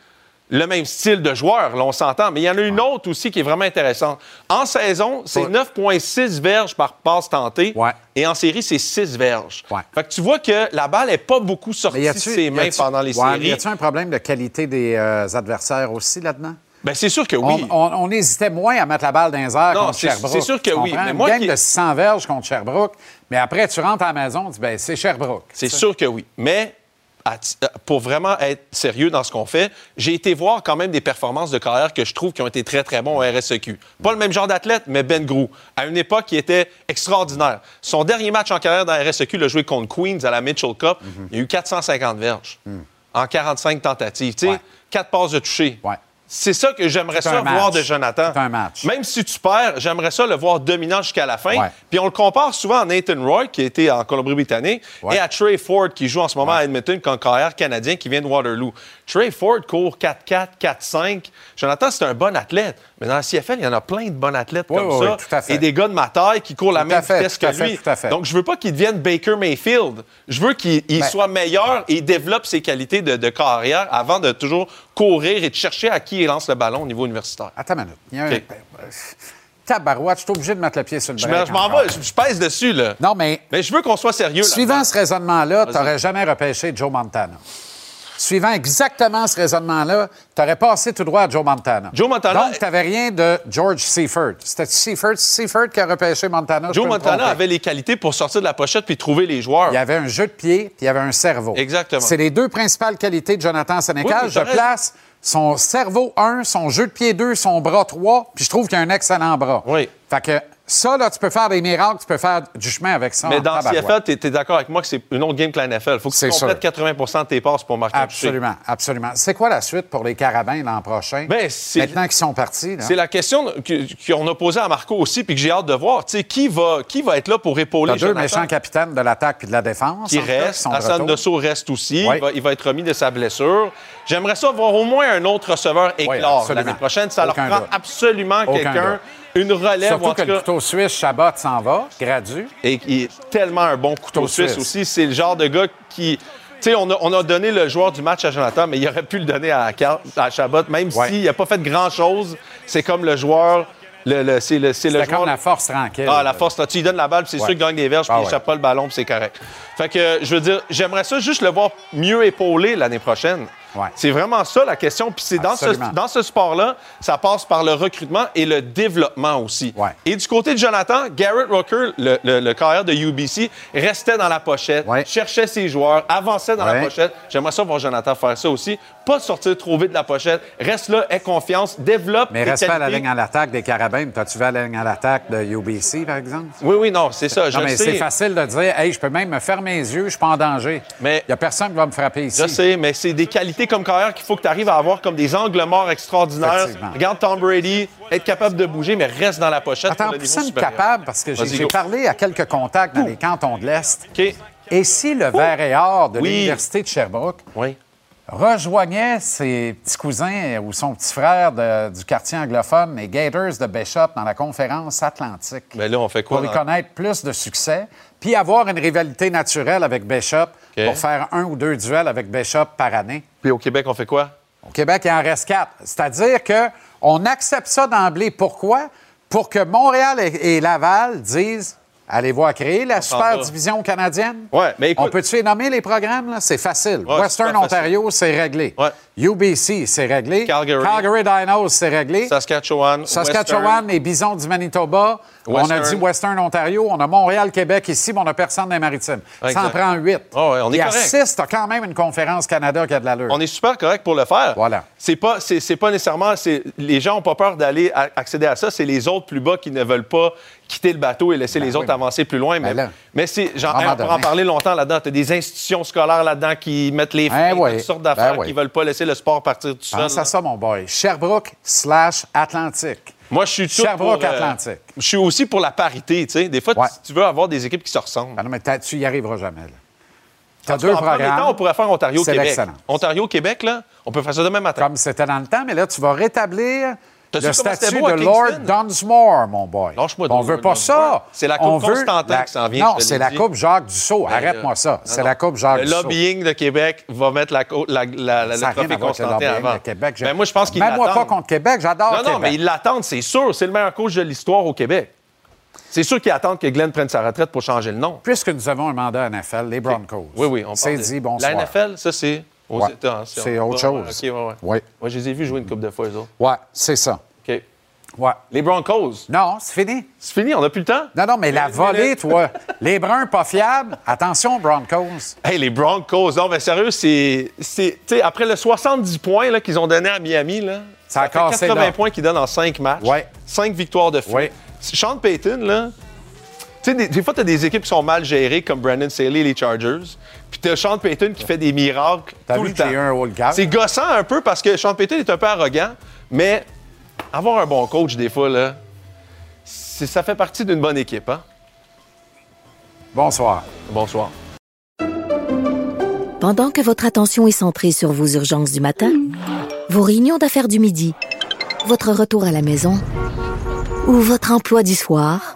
le même style de joueur, là, on s'entend. Mais il y en a une autre aussi qui est vraiment intéressante. En saison, c'est Ouais. 9,6 verges par passe tentée. Ouais. Et en série, c'est 6 verges. Ouais. Fait que tu vois que la balle n'est pas beaucoup sortie de ses mains pendant les Ouais, séries. Y a-tu un problème de qualité des euh, adversaires aussi là-dedans? Ben, c'est sûr que oui. On, on hésitait moins à mettre la balle dans les airs Non, contre Sherbrooke. c'est sûr que tu oui, mais Une moi game qui- de 600 verges contre Sherbrooke, mais après, tu rentres à la maison, tu dis, ben, c'est Sherbrooke. C'est sûr que oui. Mais à euh, pour vraiment être sérieux dans ce qu'on fait, j'ai été voir quand même des performances de carrière que je trouve qui ont été très, très bons au RSEQ. Pas le même genre d'athlète, mais Ben Grou. À une époque qui était extraordinaire. Son dernier match en carrière dans la RSEQ, il a joué contre Queens à la Mitchell Cup. Il y a eu 450 verges en 45 tentatives. Tu sais, Ouais. 4 passes de toucher. Ouais. C'est ça que j'aimerais ça voir de Jonathan. C'est un match. Même si tu perds, j'aimerais ça le voir dominant jusqu'à la fin. Ouais. Puis on le compare souvent à Nathan Roy, qui était en Colombie-Britannique, Ouais. et à Trey Ford, qui joue en ce moment à Edmonton comme carrière canadien, qui vient de Waterloo. Trey Ford court 4-4, 4-5. Jonathan, c'est un bon athlète. Mais dans la CFL, il y en a plein de bons athlètes Oui, comme oui, ça. oui, tout à fait. Et des gars de ma taille qui courent la Tout même fait, vitesse que fait, lui. tout à fait. Donc, je veux pas qu'il devienne Baker Mayfield. Je veux qu'il il Ben- soit meilleur et développe ses qualités de, de carrière avant de toujours courir et de chercher à qui il lance le ballon au niveau universitaire. Attends une minute. Il y a un... OK. Tabarouette, je suis obligé de mettre le pied sur le break. je m'en vais, je, je pèse dessus, là. Non, mais Mais je veux qu'on soit sérieux. suivant ce raisonnement-là, tu n'aurais jamais repêché Joe Montana. Suivant exactement ce raisonnement-là, tu aurais passé tout droit à Joe Montana. Joe Montana- Donc, tu n'avais rien de George Seifert. C'était Seifert, Seifert qui a repêché Montana. Joe Montana avait les qualités pour sortir de la pochette puis trouver les joueurs. Il y avait un jeu de pied, puis il y avait un cerveau. Exactement. C'est les deux principales qualités de Jonathan Sénécal. Oui, je place son cerveau 1, son jeu de pied 2, son bras 3, puis je trouve qu'il a un excellent bras. Oui. Fait que ça, là, tu peux faire des miracles, tu peux faire du chemin avec ça. Mais dans tabarouette. CFL, tu es, d'accord avec moi que c'est une autre game que la NFL. faut que tu complètes 80% de tes passes pour marquer un toucher. Absolument, absolument. C'est quoi la suite pour les Carabins l'an prochain? Ben, Maintenant qu'ils sont partis. C'est la question que- qu'on a posée à Marco aussi puis que j'ai hâte de voir. Tu sais, qui va, qui va être là pour épauler T'as deux Jonathan? méchants capitaines de l'attaque puis de la défense. qui reste. Hassan. Dosso reste aussi. Oui. Il, va, il va être remis de sa blessure. J'aimerais ça voir au moins un autre receveur éclore l'année prochaine. Ça Aucun leur prend doute. absolument quelqu'un. Une relève Surtout en que le couteau suisse Chabot s'en va, gradu. Et qui est tellement un bon couteau Couteau suisse suisse. aussi. C'est le genre de gars qui. Tu sais, on a, on a donné le joueur du match à Jonathan, mais il aurait pu le donner à, à Chabot, même Ouais. s'il n'a pas fait grand-chose. C'est comme le joueur. Le, le- c'est le, c'est le joueur. comme la force tranquille. Ah, la force, là, tu lui donnes la balle, puis c'est Ouais. sûr qu'il gagne des verges, puis Ah il ouais. échappe pas le ballon, puis c'est correct. Fait que, je veux dire, j'aimerais ça juste le voir mieux épaulé l'année prochaine. Ouais. C'est vraiment ça la question. Puis c'est dans ce, dans ce sport-là, ça passe par le recrutement et le développement aussi. Ouais. Et du côté de Jonathan, Garrett Rocker, le, le, le carrière de UBC, restait dans la pochette, Ouais. cherchait ses joueurs, avançait dans la pochette. J'aimerais ça voir Jonathan faire ça aussi. Pas sortir trop vite de la pochette. Reste là, aie confiance, développe Mais reste pas à la ligne à l'attaque des Carabins. T'as-tu vu à la ligne à l'attaque de UBC, par exemple? Oui, oui, non, c'est ça. Je non, le mais c'est facile de dire, hey, je peux même me fermer les yeux, je suis pas en danger. Mais- Il n'y a personne qui va me frapper ici. Je sais, mais c'est des qualités comme carrière qu'il faut que tu arrives à avoir comme des angles morts extraordinaires. Regarde Tom Brady, être capable de bouger, mais reste dans la pochette Attends, pour le plus niveau supérieur. capable, parce que j'ai parlé à quelques contacts dans les cantons de l'Est. Et si le vert et or de Oui. l'Université de Sherbrooke Oui. rejoignait ses petits cousins ou son petit frère de- du quartier anglophone, les Gators de Bishop, dans la conférence atlantique, Mais là, on fait quoi? pour y connaître plus de succès, puis avoir une rivalité naturelle avec Bishop pour faire un ou deux duels avec Bishop par année. Puis au Québec, on fait quoi? Au Québec, il en reste quatre. C'est-à-dire qu'on accepte ça d'emblée. Pourquoi? Pour que Montréal et, Laval disent Allez voir créer la super division canadienne? Ouais, mais écoute- On peut-tu nommer les programmes? C'est facile. Ouais, Western Ontario, c'est réglé. Ouais. UBC, c'est réglé. Calgary. Dinos, c'est réglé. Saskatchewan. Saskatchewan, Western. les Bisons du Manitoba. On a dit Western Ontario. On a Montréal, Québec ici, mais on n'a personne dans les maritimes. Ça en prend huit. Ah ouais, on est Et à correct. six, t'as quand même une conférence Canada qui a de l'allure. On est super correct pour le faire. Voilà. C'est pas, c'est, c'est pas nécessairement. les gens n'ont pas peur d'aller accéder à ça. C'est les autres plus bas qui ne veulent pas quitter le bateau et laisser les oui, autres mais- avancer plus loin. Mais, Ben là, mais c'est, genre, à on pourra en parler longtemps là-dedans. Tu as des institutions scolaires là-dedans qui mettent les Ben oui. toutes sortes d'affaires Ben qui veulent pas laisser le sport partir tout seul. Pense là. à ça, mon boy. Sherbrooke slash Atlantique. Moi, je suis tout Sherbrooke pour, euh, Atlantique. Je suis aussi pour la parité, tu sais. Des fois, Ouais. tu, tu veux avoir des équipes qui se ressemblent. Ben non, mais t'as- tu y arriveras jamais. Tu as En tout deux en programmes. temps, on pourrait faire Ontario-Québec. Ontario-Québec, là, on peut faire ça demain matin. Comme c'était dans le temps, mais là, tu vas rétablir le statut beau à de Lord? Dunsmore, mon boy. Lâche-moi On veut pas ça. C'est la On Coupe veut Constantin la- qui s'en vient, Non, c'est l'ai la dit. Coupe Jacques Dussault. Ben, Arrête-moi ça. C'est la Coupe Jacques Le Dussault. lobbying de Québec va mettre la, la, la- la- le trophée à le Constantin avant. Québec. Je- Ben, moi, je pense qu'ils Même moi pas contre Québec. J'adore Non, Québec. non, mais ils l'attendent, c'est sûr. C'est le meilleur coach de l'histoire au Québec. C'est sûr qu'ils attendent que Glenn prenne sa retraite pour changer le nom. Puisque nous avons un mandat NFL, les Broncos. Oui, oui, on C'est parle de- dit, bonsoir. La NFL, ça, c'est aux Ouais. États. hein, C'est autre chose. ouais. Moi, je les ai vus jouer une coupe de fois, eux autres. Ouais, c'est ça. OK. Ouais. Les Broncos, Non, c'est fini. c'est fini, on n'a plus le temps? Non, non, mais la volée, toi. <laughs> Les Bruns pas fiables. Attention, Broncos. Hey, les Broncos, non, mais sérieux, c'est. c'est- Tu sais, après le 70 points là, qu'ils ont donné à Miami, là, Ça a fait cassé 80 là. points qu'ils donnent en 5 matchs. Ouais. 5 victoires de fil. Ouais. Sean Payton, là. Tu sais, des, des fois, tu as des équipes qui sont mal gérées, comme Brandon Staley et les Chargers. Puis tu as Sean Payton qui fait des miracles T'as tout vu le temps. un? C'est gossant un peu parce que Sean Payton est un peu arrogant, Mais avoir un bon coach, des fois, là, c'est- ça fait partie d'une bonne équipe. Hein? Bonsoir. Bonsoir. Pendant que votre attention est centrée sur vos urgences du matin, vos réunions d'affaires du midi, votre retour à la maison ou votre emploi du soir,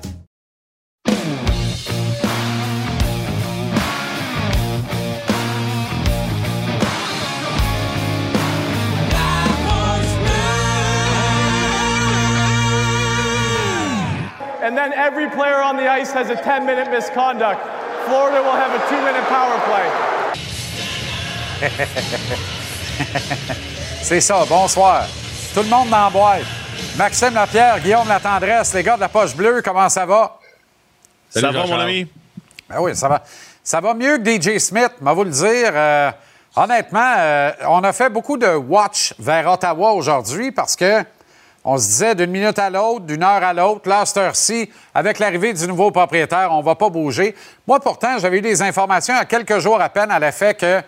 Player on the ice has a 10 minute misconduct. Florida will have a two minute power play. <laughs> C'est ça, bonsoir. Tout le monde dans la boîte. Maxime Lapierre, Guillaume Latendresse, les gars de la poche bleue, comment ça va? Salut, Ça va, mon ami? Ben oui, ça va. Ça va mieux que DJ Smith, mais vous le dire. euh, honnêtement, euh, on a fait beaucoup de watch vers Ottawa aujourd'hui parce que on se disait d'une minute à l'autre, d'une heure à l'autre, là, à cette heure-ci, avec l'arrivée du nouveau propriétaire, on va pas bouger. Moi, pourtant, j'avais eu des informations il y a quelques jours à peine à l'effet que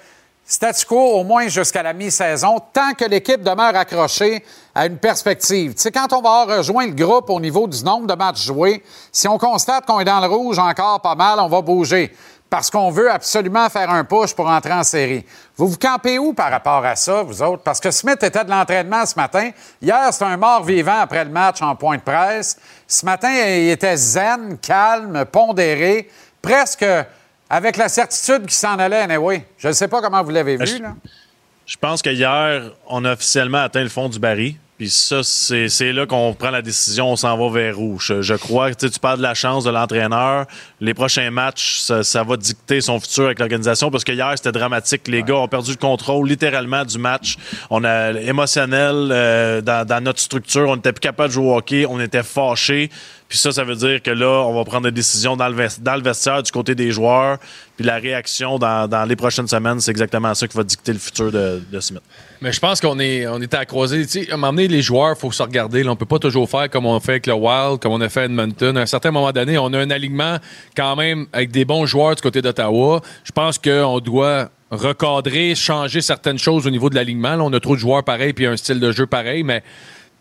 statu quo au moins jusqu'à la mi-saison, tant que l'équipe demeure accrochée à une perspective. Tu sais, quand on va rejoint le groupe au niveau du nombre de matchs joués, si on constate qu'on est dans le rouge encore pas mal, on va bouger parce qu'on veut absolument faire un push pour entrer en série. Vous vous campez où par rapport à ça, vous autres? Parce que Smith était de l'entraînement ce matin. Hier, c'était un mort-vivant après le match en point de presse. Ce matin, il était zen, calme, pondéré, presque avec la certitude qu'il s'en allait, anyway. Je ne sais pas comment vous l'avez vu, là. Je pense que hier, on a officiellement atteint le fond du baril. Puis ça, c'est c'est là qu'on prend la décision, on s'en va vers où? Je, crois que tu parles de la chance de l'entraîneur. Les prochains matchs, ça, ça va dicter son futur avec l'organisation parce que hier, c'était dramatique. Les gars ont perdu le contrôle littéralement du match. On a émotionnel euh, dans, dans notre structure. On n'était plus capable de jouer au hockey. On était fâchés. Puis ça, ça veut dire que là, on va prendre des décisions dans le, vestiaire du côté des joueurs. Puis la réaction dans, les prochaines semaines, c'est exactement ça qui va dicter le futur de, de Smith. Mais je pense qu'on est, on est à croiser. Tu sais, à un moment donné, les joueurs, il faut se regarder. Là. On peut pas toujours faire comme on fait avec le Wild, comme on a fait à Edmonton. À un certain moment donné, on a un alignement quand même avec des bons joueurs du côté d'Ottawa. Je pense qu'on doit recadrer, changer certaines choses au niveau de l'alignement. On a trop de joueurs pareils puis un style de jeu pareil. Mais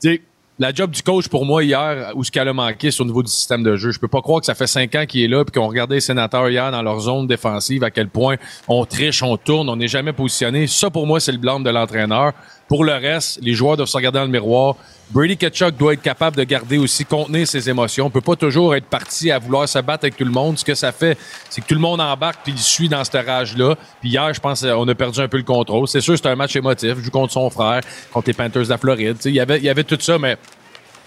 tu sais, la job du coach pour moi hier, où ce qu'elle a manqué, c'est au niveau du système de jeu. Je peux pas croire que ça fait cinq ans qu'il est là puis qu'on regardait les sénateurs hier dans leur zone défensive à quel point on triche, on tourne, on n'est jamais positionné. Ça pour moi c'est le blâme de l'entraîneur. Pour le reste, les joueurs doivent se regarder dans le miroir. Brady Ketchuk doit être capable de garder aussi, contenir ses émotions. On peut pas toujours être parti à vouloir se battre avec tout le monde. Ce que ça fait, c'est que tout le monde embarque puis il suit dans cette rage-là. Puis hier, je pense qu'on a perdu un peu le contrôle. C'est sûr, c'est un match émotif. Il joue contre son frère, contre les Panthers de la Floride. Il y avait, il y avait tout ça, mais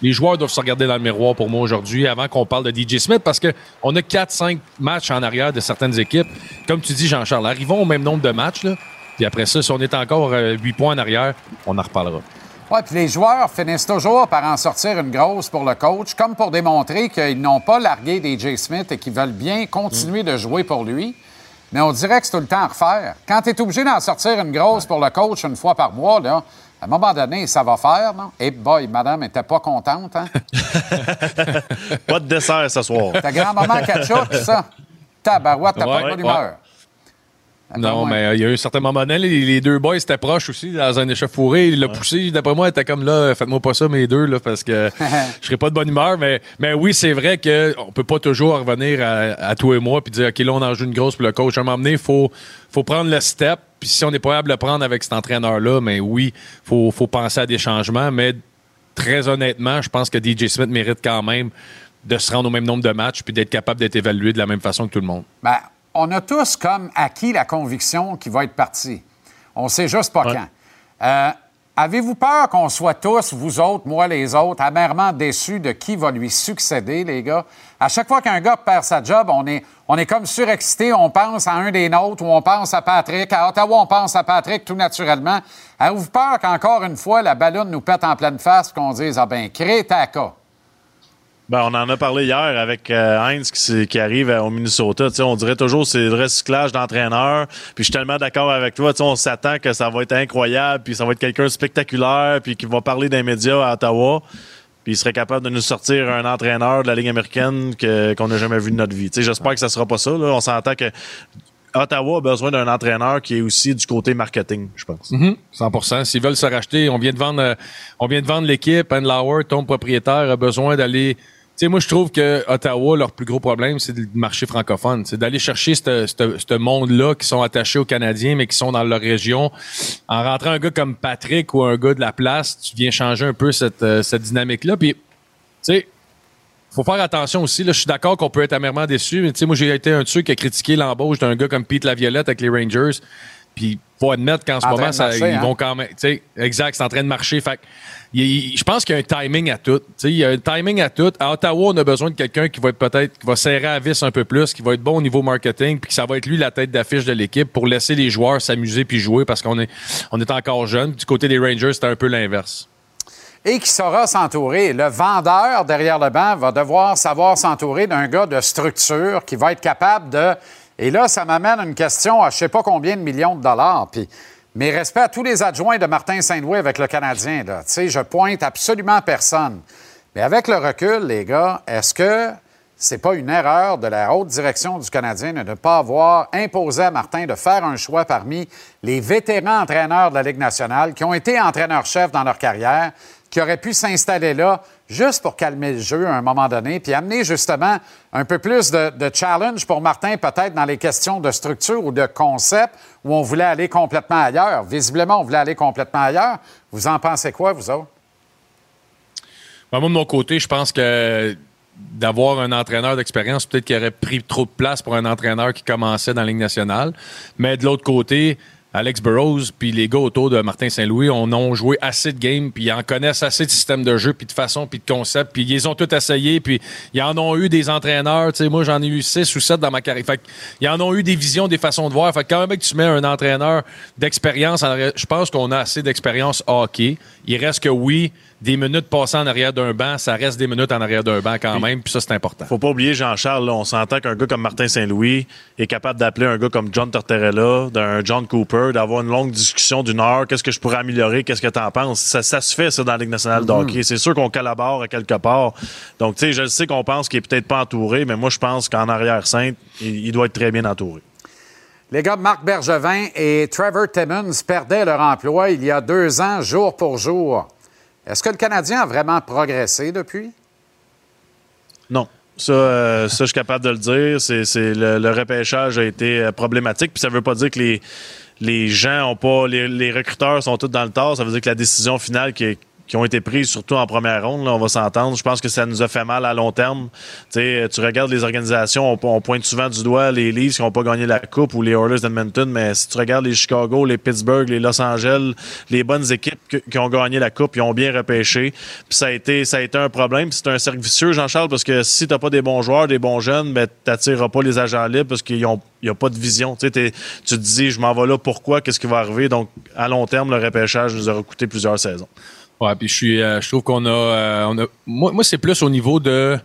les joueurs doivent se regarder dans le miroir pour moi aujourd'hui avant qu'on parle de DJ Smith parce que on a 4-5 matchs en arrière de certaines équipes. Comme tu dis, Jean-Charles, arrivons au même nombre de matchs. Là. Puis après ça, si on est encore euh, 8 points en arrière, on en reparlera. Oui, puis les joueurs finissent toujours par en sortir une grosse pour le coach, comme pour démontrer qu'ils n'ont pas largué DJ Smith et qu'ils veulent bien continuer de jouer pour lui. Mais on dirait que c'est tout le temps à refaire. Quand tu es obligé d'en sortir une grosse pour le coach une fois par mois, là, à un moment donné, ça va faire, non? Et boy, madame était pas contente, hein? <laughs> Pas de dessert ce soir. Ta grand-maman ketchup, ça. Tabarouette, t'as Ouais, pas ouais. d'humeur. Non, mais euh, il y a eu un certain moment donné, les, les deux boys étaient proches aussi dans un échauffouré. Il l'a poussé. D'après moi, il était comme là, faites-moi pas ça, mes deux, là, parce que <laughs> je serais pas de bonne humeur. Mais, mais oui, c'est vrai qu'on peut pas toujours revenir à, à toi et moi puis dire, OK, là, on en joue une grosse pour le coach. À un moment donné, il faut, faut prendre le step. Puis si on n'est pas capable de le prendre avec cet entraîneur-là, mais oui, faut, faut penser à des changements. Mais très honnêtement, je pense que DJ Smith mérite quand même de se rendre au même nombre de matchs puis d'être capable d'être évalué de la même façon que tout le monde. Ben, on a tous comme acquis la conviction qu'il va être parti. On sait juste pas quand. Euh, Avez-vous peur qu'on soit tous, vous autres, moi les autres, amèrement déçus de qui va lui succéder, les gars? À chaque fois qu'un gars perd sa job, on est, on est comme surexcité, on pense à un des nôtres ou on pense à Patrick. À Ottawa, on pense à Patrick tout naturellement. Avez-vous peur qu'encore une fois, la ballonne nous pète en pleine face et qu'on dise, ah ben, crée ta cas? Ben, on en a parlé hier avec euh, Heinz qui, qui arrive euh, au Minnesota. Tu sais, on dirait toujours c'est le recyclage d'entraîneurs. Puis je suis tellement d'accord avec toi. On s'attend que ça va être incroyable, puis ça va être quelqu'un de spectaculaire, puis qui va parler des médias à Ottawa. Puis il serait capable de nous sortir un entraîneur de la Ligue américaine que- qu'on n'a jamais vu de notre vie. J'espère que ça sera pas ça. Là. On s'entend que Ottawa a besoin d'un entraîneur qui est aussi du côté marketing, je pense. Mhm, 100 S'ils veulent se racheter, on vient de vendre, euh, on vient de vendre l'équipe. Anne Lauer, ton propriétaire, a besoin d'aller. Sais, moi, je trouve que Ottawa, leur plus gros problème, c'est le marché francophone. C'est d'aller chercher ce- monde-là qui sont attachés aux Canadiens, mais qui sont dans leur région. En rentrant un gars comme Patrick ou un gars de la place, tu viens changer un peu cette, euh, dynamique-là. Puis, tu sais, faut faire attention aussi. Là, je suis d'accord qu'on peut être amèrement déçu, mais tu sais, moi, j'ai été un de qui a critiqué l'embauche d'un gars comme Pete Laviolette avec les Rangers. Puis, faut admettre qu'en ce moment, ça, marcher, ils hein? vont quand même. tu sais, Exact, c'est en train de marcher. Fait que, il- il- je pense qu'il y a un timing à tout. Tu sais, Il y a un timing à tout. À Ottawa, on a besoin de quelqu'un qui va être peut-être, qui va serrer à vis un peu plus, qui va être bon au niveau marketing, puis que ça va être lui la tête d'affiche de l'équipe pour laisser les joueurs s'amuser puis jouer parce qu'on est, on est encore jeune. Du côté des Rangers, c'était un peu l'inverse. et qui saura s'entourer. Le vendeur derrière le banc va devoir savoir s'entourer d'un gars de structure qui va être capable de. Et là, ça m'amène à une question à je sais pas combien de millions de dollars. Puis, mes respects à tous les adjoints de Martin Saint-Louis avec le Canadien. Là. Tu sais, je pointe absolument personne. Mais avec le recul, les gars, est-ce que c'est pas une erreur de la haute direction du Canadien de ne pas avoir imposé à Martin de faire un choix parmi les vétérans entraîneurs de la Ligue nationale qui ont été entraîneurs-chefs dans leur carrière, qui auraient pu s'installer là juste pour calmer le jeu à un moment donné, puis amener justement un peu plus de, challenge pour Martin, peut-être dans les questions de structure ou de concept, où on voulait aller complètement ailleurs. Visiblement, on voulait aller complètement ailleurs. Vous en pensez quoi, vous autres? Ben, moi, de mon côté, je pense que d'avoir un entraîneur d'expérience, peut-être qu'il aurait pris trop de place pour un entraîneur qui commençait dans la Ligue nationale. Mais de l'autre côté, Alex Burrows puis les gars autour de Martin Saint-Louis, on ont joué assez de games, puis ils en connaissent assez de système de jeu, puis de façon, puis de concept, puis ils ont tous essayés, puis ils en ont eu des entraîneurs. Tu sais, moi, j'en ai eu six ou sept dans ma carrière. Fait ils en ont eu des visions, des façons de voir. Fait quand même que tu mets un entraîneur d'expérience, je pense qu'on a assez d'expérience hockey. Il reste que oui, des minutes passées en arrière d'un banc, ça reste des minutes en arrière d'un banc quand même, puis ça, c'est important. Faut pas oublier Jean-Charles, on s'entend qu'un gars comme Martin Saint-Louis est capable d'appeler un gars comme John Tortorella, d'un John Cooper, d'avoir une longue discussion d'une heure, qu'est-ce que je pourrais améliorer, qu'est-ce que tu en penses? Ça, ça se fait, ça, dans la Ligue nationale de Mhm. hockey. C'est sûr qu'on collabore à quelque part. Donc, tu sais, je sais qu'on pense qu'il est peut-être pas entouré, mais moi, je pense qu'en arrière-sainte, il, il doit être très bien entouré. Les gars, Marc Bergevin et Trevor Timmons perdaient leur emploi il y a deux ans, jour pour jour. Est-ce que le Canadien a vraiment progressé depuis? Non. Ça, euh, je suis capable de le dire. C'est, le, le repêchage a été euh, problématique. Puis ça veut pas dire que les, les gens ont pas. Les, les recruteurs sont tous dans le tort. Ça veut dire que la décision finale qui, est- qui ont été prises, surtout en première ronde, là, on va s'entendre. Je pense que ça nous a fait mal à long terme. Tu regardes les organisations, on, pointe souvent du doigt les Leafs qui n'ont pas gagné la Coupe ou les Oilers d'Edmonton, mais si tu regardes les Chicago, les Pittsburgh, les Los Angeles, les bonnes équipes qui ont gagné la Coupe, ils ont bien repêché. Puis ça a été, ça a été un problème. C'est un cercle vicieux, Jean-Charles, parce que si tu pas des bons joueurs, des bons jeunes, ben, tu n'attireras pas les agents libres parce qu'ils ont n'y a pas de vision. Tu sais, tu te dis, je m'en vais là, pourquoi, qu'est-ce qui va arriver? Donc, à long terme, le repêchage nous aura coûté plusieurs saisons. Ouais, puis je suis, euh, je trouve qu'on a, euh, on a- moi, moi c'est plus au niveau de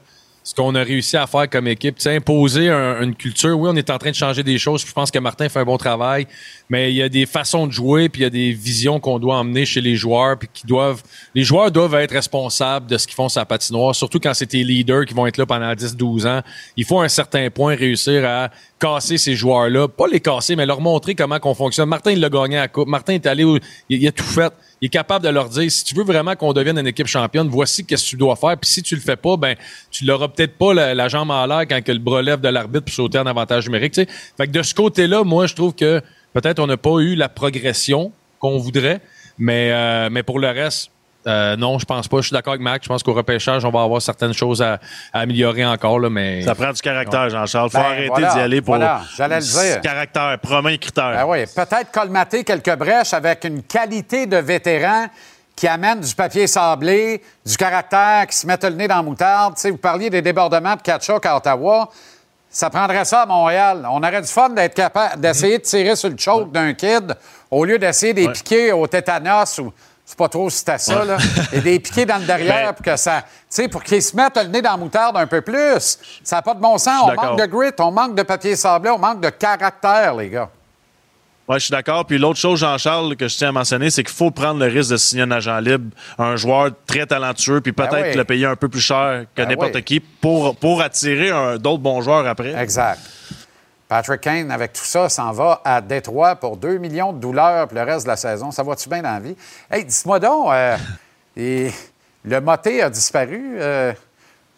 ce qu'on a réussi à faire comme équipe, tu sais, imposer un- une culture. Oui, on est en train de changer des choses. Je pense que Martin fait un bon travail, mais il y a des façons de jouer, puis il y a des visions qu'on doit emmener chez les joueurs, puis qui doivent, les joueurs doivent être responsables de ce qu'ils font sur la patinoire, surtout quand c'est tes leaders qui vont être là pendant 10-12 ans. Il faut à un certain point réussir à casser ces joueurs-là, pas les casser, mais leur montrer comment qu'on fonctionne. Martin, il l'a gagné à la coupe. Martin est allé, où- il a tout fait. Il est capable de leur dire, si tu veux vraiment qu'on devienne une équipe championne, voici qu'est-ce que tu dois faire. Puis si tu le fais pas, ben, tu l'auras peut-être pas la, jambe en l'air quand que le bras lève de l'arbitre pour sauter en avantage numérique. tu sais. Fait que de ce côté-là, moi, je trouve que peut-être on n'a pas eu la progression qu'on voudrait, mais, euh, mais pour le reste, Euh, non, je pense pas. Je suis d'accord avec Mac. Je pense qu'au repêchage, on va avoir certaines choses à, à améliorer encore, là, mais. Ça prend du caractère, Jean-Charles. Faut Ben, arrêter voilà, d'y aller pour voilà, le dire. caractère, promet critère. Ben oui, peut-être colmater quelques brèches avec une qualité de vétéran qui amène du papier sablé, du caractère, qui se mette le nez dans la moutarde. Tu sais, vous parliez des débordements de Kachuk à Ottawa. Ça prendrait ça à Montréal. On aurait du fun d'être capable d'essayer de tirer sur le choke d'un kid au lieu d'essayer des Ouais. piquer au tétanos ou c'est pas trop si c'était ça, là. Et des piquer dans le derrière Ben- pour que ça. Tu sais, pour qu'ils se mettent le nez dans la moutarde un peu plus. Ça n'a pas de bon sens. On manque de grit, on manque de papier sablé, on manque de caractère, les gars. Oui, je suis d'accord. Puis l'autre chose, Jean-Charles, que je tiens à mentionner, c'est qu'il faut prendre le risque de signer un agent libre, un joueur très talentueux, puis peut-être Ben oui. le payer un peu plus cher que Ben n'importe oui. qui pour, pour attirer d'autres bons joueurs après. Exact. Patrick Kane, avec tout ça, s'en va à Détroit pour 2 millions de douleurs pour le reste de la saison. Ça va-tu bien dans la vie? Hey, dites-moi donc, euh, <laughs> et le moté a disparu. euh,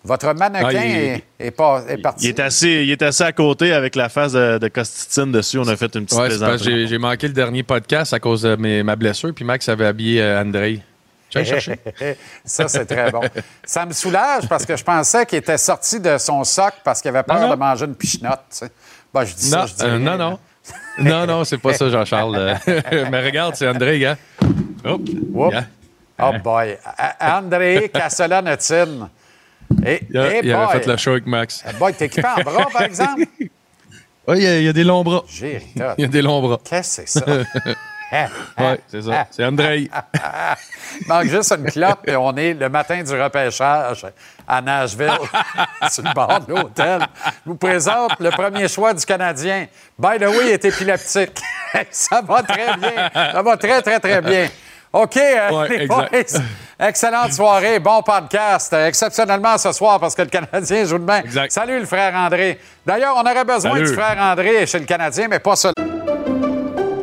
votre mannequin Ah, il- est, est pas- est parti. Il est, assez, il est assez à côté avec la face de, de Costitine dessus. On a fait une petite Ouais, plaisanterie. j'ai j'ai manqué le dernier podcast à cause de mes- ma blessure, puis Max avait habillé euh, Andrei. Tu vas le chercher? <laughs> ça, c'est très bon. Ça me soulage parce que je pensais qu'il était sorti de son soc parce qu'il avait peur Non, non. de manger une pichenote. tu sais. Ben, je dis ça, Non, je dis euh, non, non. Non, non, c'est pas ça, Jean-Charles. Euh, <laughs> Mais regarde, c'est André, gars. Whoop. gars. Oh boy. André Castellanotine. Et, Il, a- et il avait fait le show avec Max. Eh boy, t'es équipé en bras, par exemple? <laughs> Oui, il y, a- il y a des longs bras. J'ai Il y a des longs bras. Qu'est-ce que c'est ça? <laughs> Oui, c'est ça. C'est André. Il <laughs> manque juste une clope et on est le matin du repêchage à Nashville, <laughs> sur le bord de l'hôtel. Je vous présente le premier choix du Canadien. By the way, il est épileptique. <laughs> Ça va très bien. Ça va très, très, très bien. OK, euh, Ouais, les exact. boys, excellente soirée, bon podcast. Exceptionnellement ce soir parce que le Canadien joue demain. Salut le frère André. D'ailleurs, on aurait besoin Salut. du frère André chez le Canadien, mais pas seulement.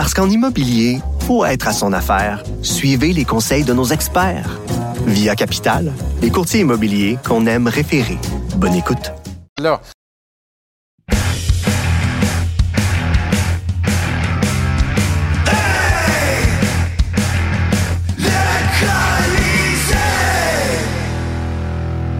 Parce qu'en immobilier, faut être à son affaire. Suivez les conseils de nos experts. Via Capital, les courtiers immobiliers qu'on aime référer. Bonne écoute. Là.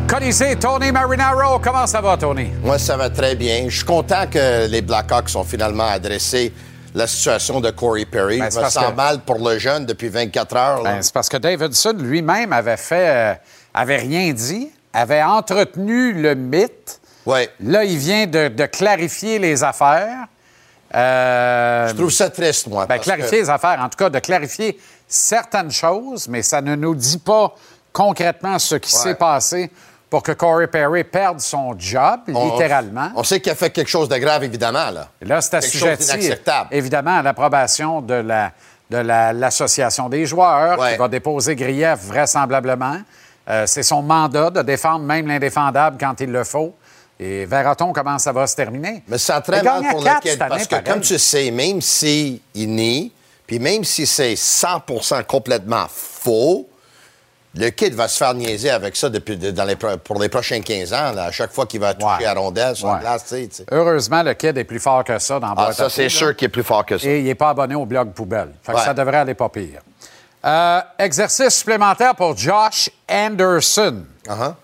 Colisée, Tony Marinaro, comment ça va, Tony? Moi, ça va très bien. Je suis content que les Blackhawks ont finalement adressé la situation de Corey Perry. Ben, Je c'est me parce sens que- mal pour le jeune depuis 24 heures. Ben, c'est parce que Davidson lui-même avait fait, euh, avait rien dit, avait entretenu le mythe. Là, il vient de, de clarifier les affaires. je trouve ça triste, moi. Ben, parce clarifier que- les affaires, en tout cas, de clarifier certaines choses, mais ça ne nous dit pas concrètement ce qui Ouais. s'est passé pour que Corey Perry perde son job, On- littéralement. On sait qu'il a fait quelque chose de grave, évidemment. Là, Et Là, c'est assujetti, évidemment, à l'approbation de la de la- l'association des joueurs Ouais. qui va déposer grief vraisemblablement. Euh, c'est son mandat de défendre même l'indéfendable quand il le faut. Et verra-t-on comment ça va se terminer? Mais ça très Il mal pour le kid parce que, pareil. comme tu sais, même s'il nie, puis même si c'est 100 complètement faux, le kid va se faire niaiser avec ça depuis, dans les, pro- pour les prochains 15 ans, là, à chaque fois qu'il va toucher à rondelle sur la Ouais. glace. Heureusement, le kid est plus fort que ça dans Ah, ça, c'est sûr qu'il est plus fort que ça. Et il n'est pas abonné au blog poubelle. Fait que Ouais. ça devrait aller pas pire. Euh, exercice supplémentaire pour Josh Anderson. Uh-huh.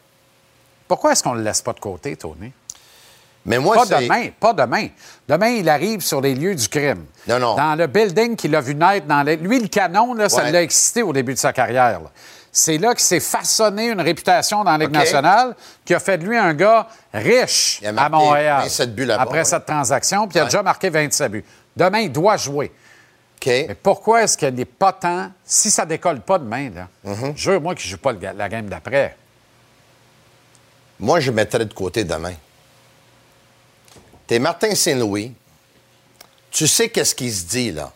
Pourquoi est-ce qu'on ne le laisse pas de côté, Tony? Mais moi, pas demain, pas demain. Demain, il arrive sur les lieux du crime. Non, non. Dans le building qu'il a vu naître. Dans les- Lui, le canon, là, ça Ouais. l'a excité au début de sa carrière. là. C'est là qu'il s'est façonné une réputation dans la Ligue nationale qui a fait de lui un gars riche Il a à Montréal 27 buts là-bas, après ouais. cette transaction, puis il a Ouais. déjà marqué 27 buts. Demain, il doit jouer. Mais pourquoi est-ce qu'il n'est pas temps, si ça décolle pas demain, là, Mm-hmm. jure moi qu'il ne joue pas le la game d'après. Moi, je mettrais de côté demain. T'es Martin Saint-Louis. Tu sais qu'est-ce qu'il se dit, là?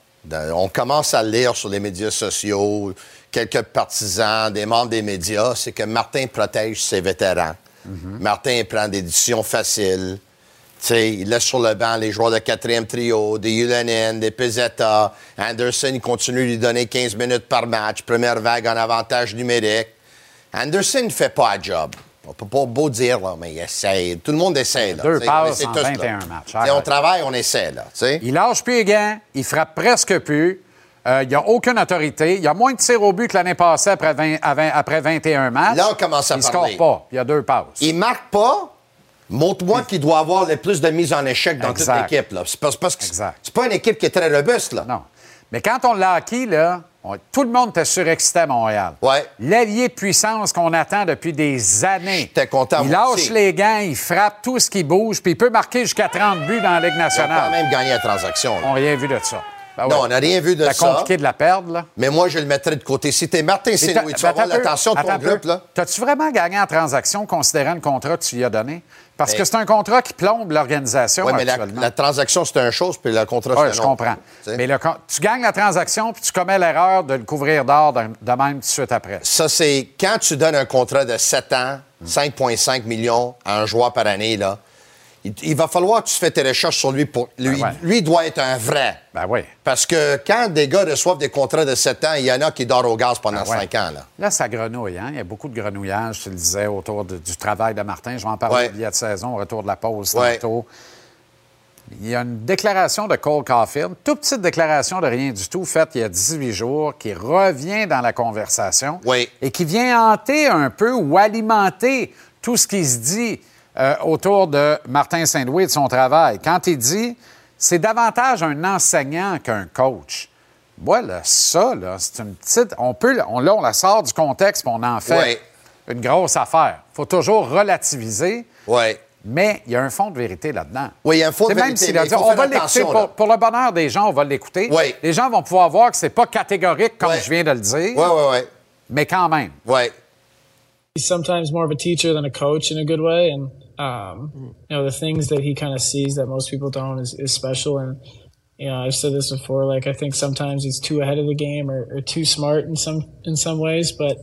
On commence à lire sur les médias sociaux, quelques partisans, des membres des médias, c'est que Martin protège ses vétérans. Martin prend des décisions faciles. Il laisse sur le banc les joueurs de quatrième trio, des Ulanen, des Pizzetta. Anderson, il continue de lui donner 15 minutes par match. Première vague en avantage numérique. Anderson ne fait pas un job. On peut pas beau dire, là, mais il essaie. Tout le monde essaie. Là, Deux passes en tous, là. 21 matchs. Tu sais, Arrête. On travaille, on essaie. Là, tu sais. Il lâche plus les gants, il frappe presque plus. Euh, il n'y a aucune autorité. Il y a moins de tirs au but que l'année passée après, 20 à 20 après 21 matchs. Là, on commence à il parler. score pas. Il y a deux passes. Il marque pas. Montre-moi qu'il doit avoir le plus de mises en échec dans Exact. toute l'équipe. C'est parce, parce que c'est pas une équipe qui est très robuste. Là. Non. Mais quand on l'a acquis, là, on- tout le monde était surexcité à Montréal. Ouais. L'allié de puissance qu'on attend depuis des années. J'étais content, Il lâche aussi. les gants, il frappe tout ce qui bouge, puis il peut marquer jusqu'à 30 buts dans la Ligue Ils ont quand nationale. même gagné la transaction. là. On n'a rien vu de ça. Ben Non, ouais. on n'a rien vu de C'est ça. compliqué de la perdre, là? Mais moi, je le mettrais de côté. Si t'es Martin Saint-Louis, tu vas avoir l'attention de ton groupe. Là. T'as-tu vraiment gagné en transaction considérant le contrat que tu lui as donné? Parce Mais- que c'est un contrat qui plombe l'organisation Oui, mais la, transaction, c'est une chose, puis le contrat, Ouais, c'est je un autre. comprends. Mais le tu gagnes la transaction puis tu commets l'erreur de le couvrir d'or de, de même tout de suite après. Ça, c'est quand tu donnes un contrat de 7 ans, 5,5 millions à un joueur par année, là, il, il va falloir que tu fais tes recherches sur lui. Pour, lui, Ben ouais. lui doit être un vrai. Ben oui. Parce que quand des gars reçoivent des contrats de 7 ans, il y en a qui dorment au gaz pendant Ben ouais. 5 ans. Là. Là, ça grenouille. Hein? Il y a beaucoup de grenouillage, tu le disais, autour de- du travail de Martin. Je vais en parler Ouais. au billet de saison, au retour de la pause tantôt. Il y a une déclaration de Cole Caulfield, toute petite déclaration de rien du tout, faite il y a 18 jours, qui revient dans la conversation Oui. et qui vient hanter un peu ou alimenter tout ce qui se dit euh, autour de Martin Saint-Louis et de son travail. Quand il dit c'est davantage un enseignant qu'un coach. Voilà, ça, là, c'est une petite. On peut, on, là, on la sort du contexte et on en fait Ouais. une grosse affaire. Il faut toujours relativiser, Oui. mais il y a un fond de vérité là-dedans. Oui, il y a un fond de C'est même vérité, dit, faut on va l'écouter pour le bonheur des gens, on va l'écouter. Oui. Les gens vont pouvoir voir que c'est pas catégorique comme je viens de le dire. Oui, oui, oui. Mais quand même. Oui. he's sometimes more of a teacher than a coach in a good way and um, you know the things that he kind of sees that most people don't is, is special and you know i've said this before like i think sometimes he's too ahead of the game or, or too smart in some in some ways but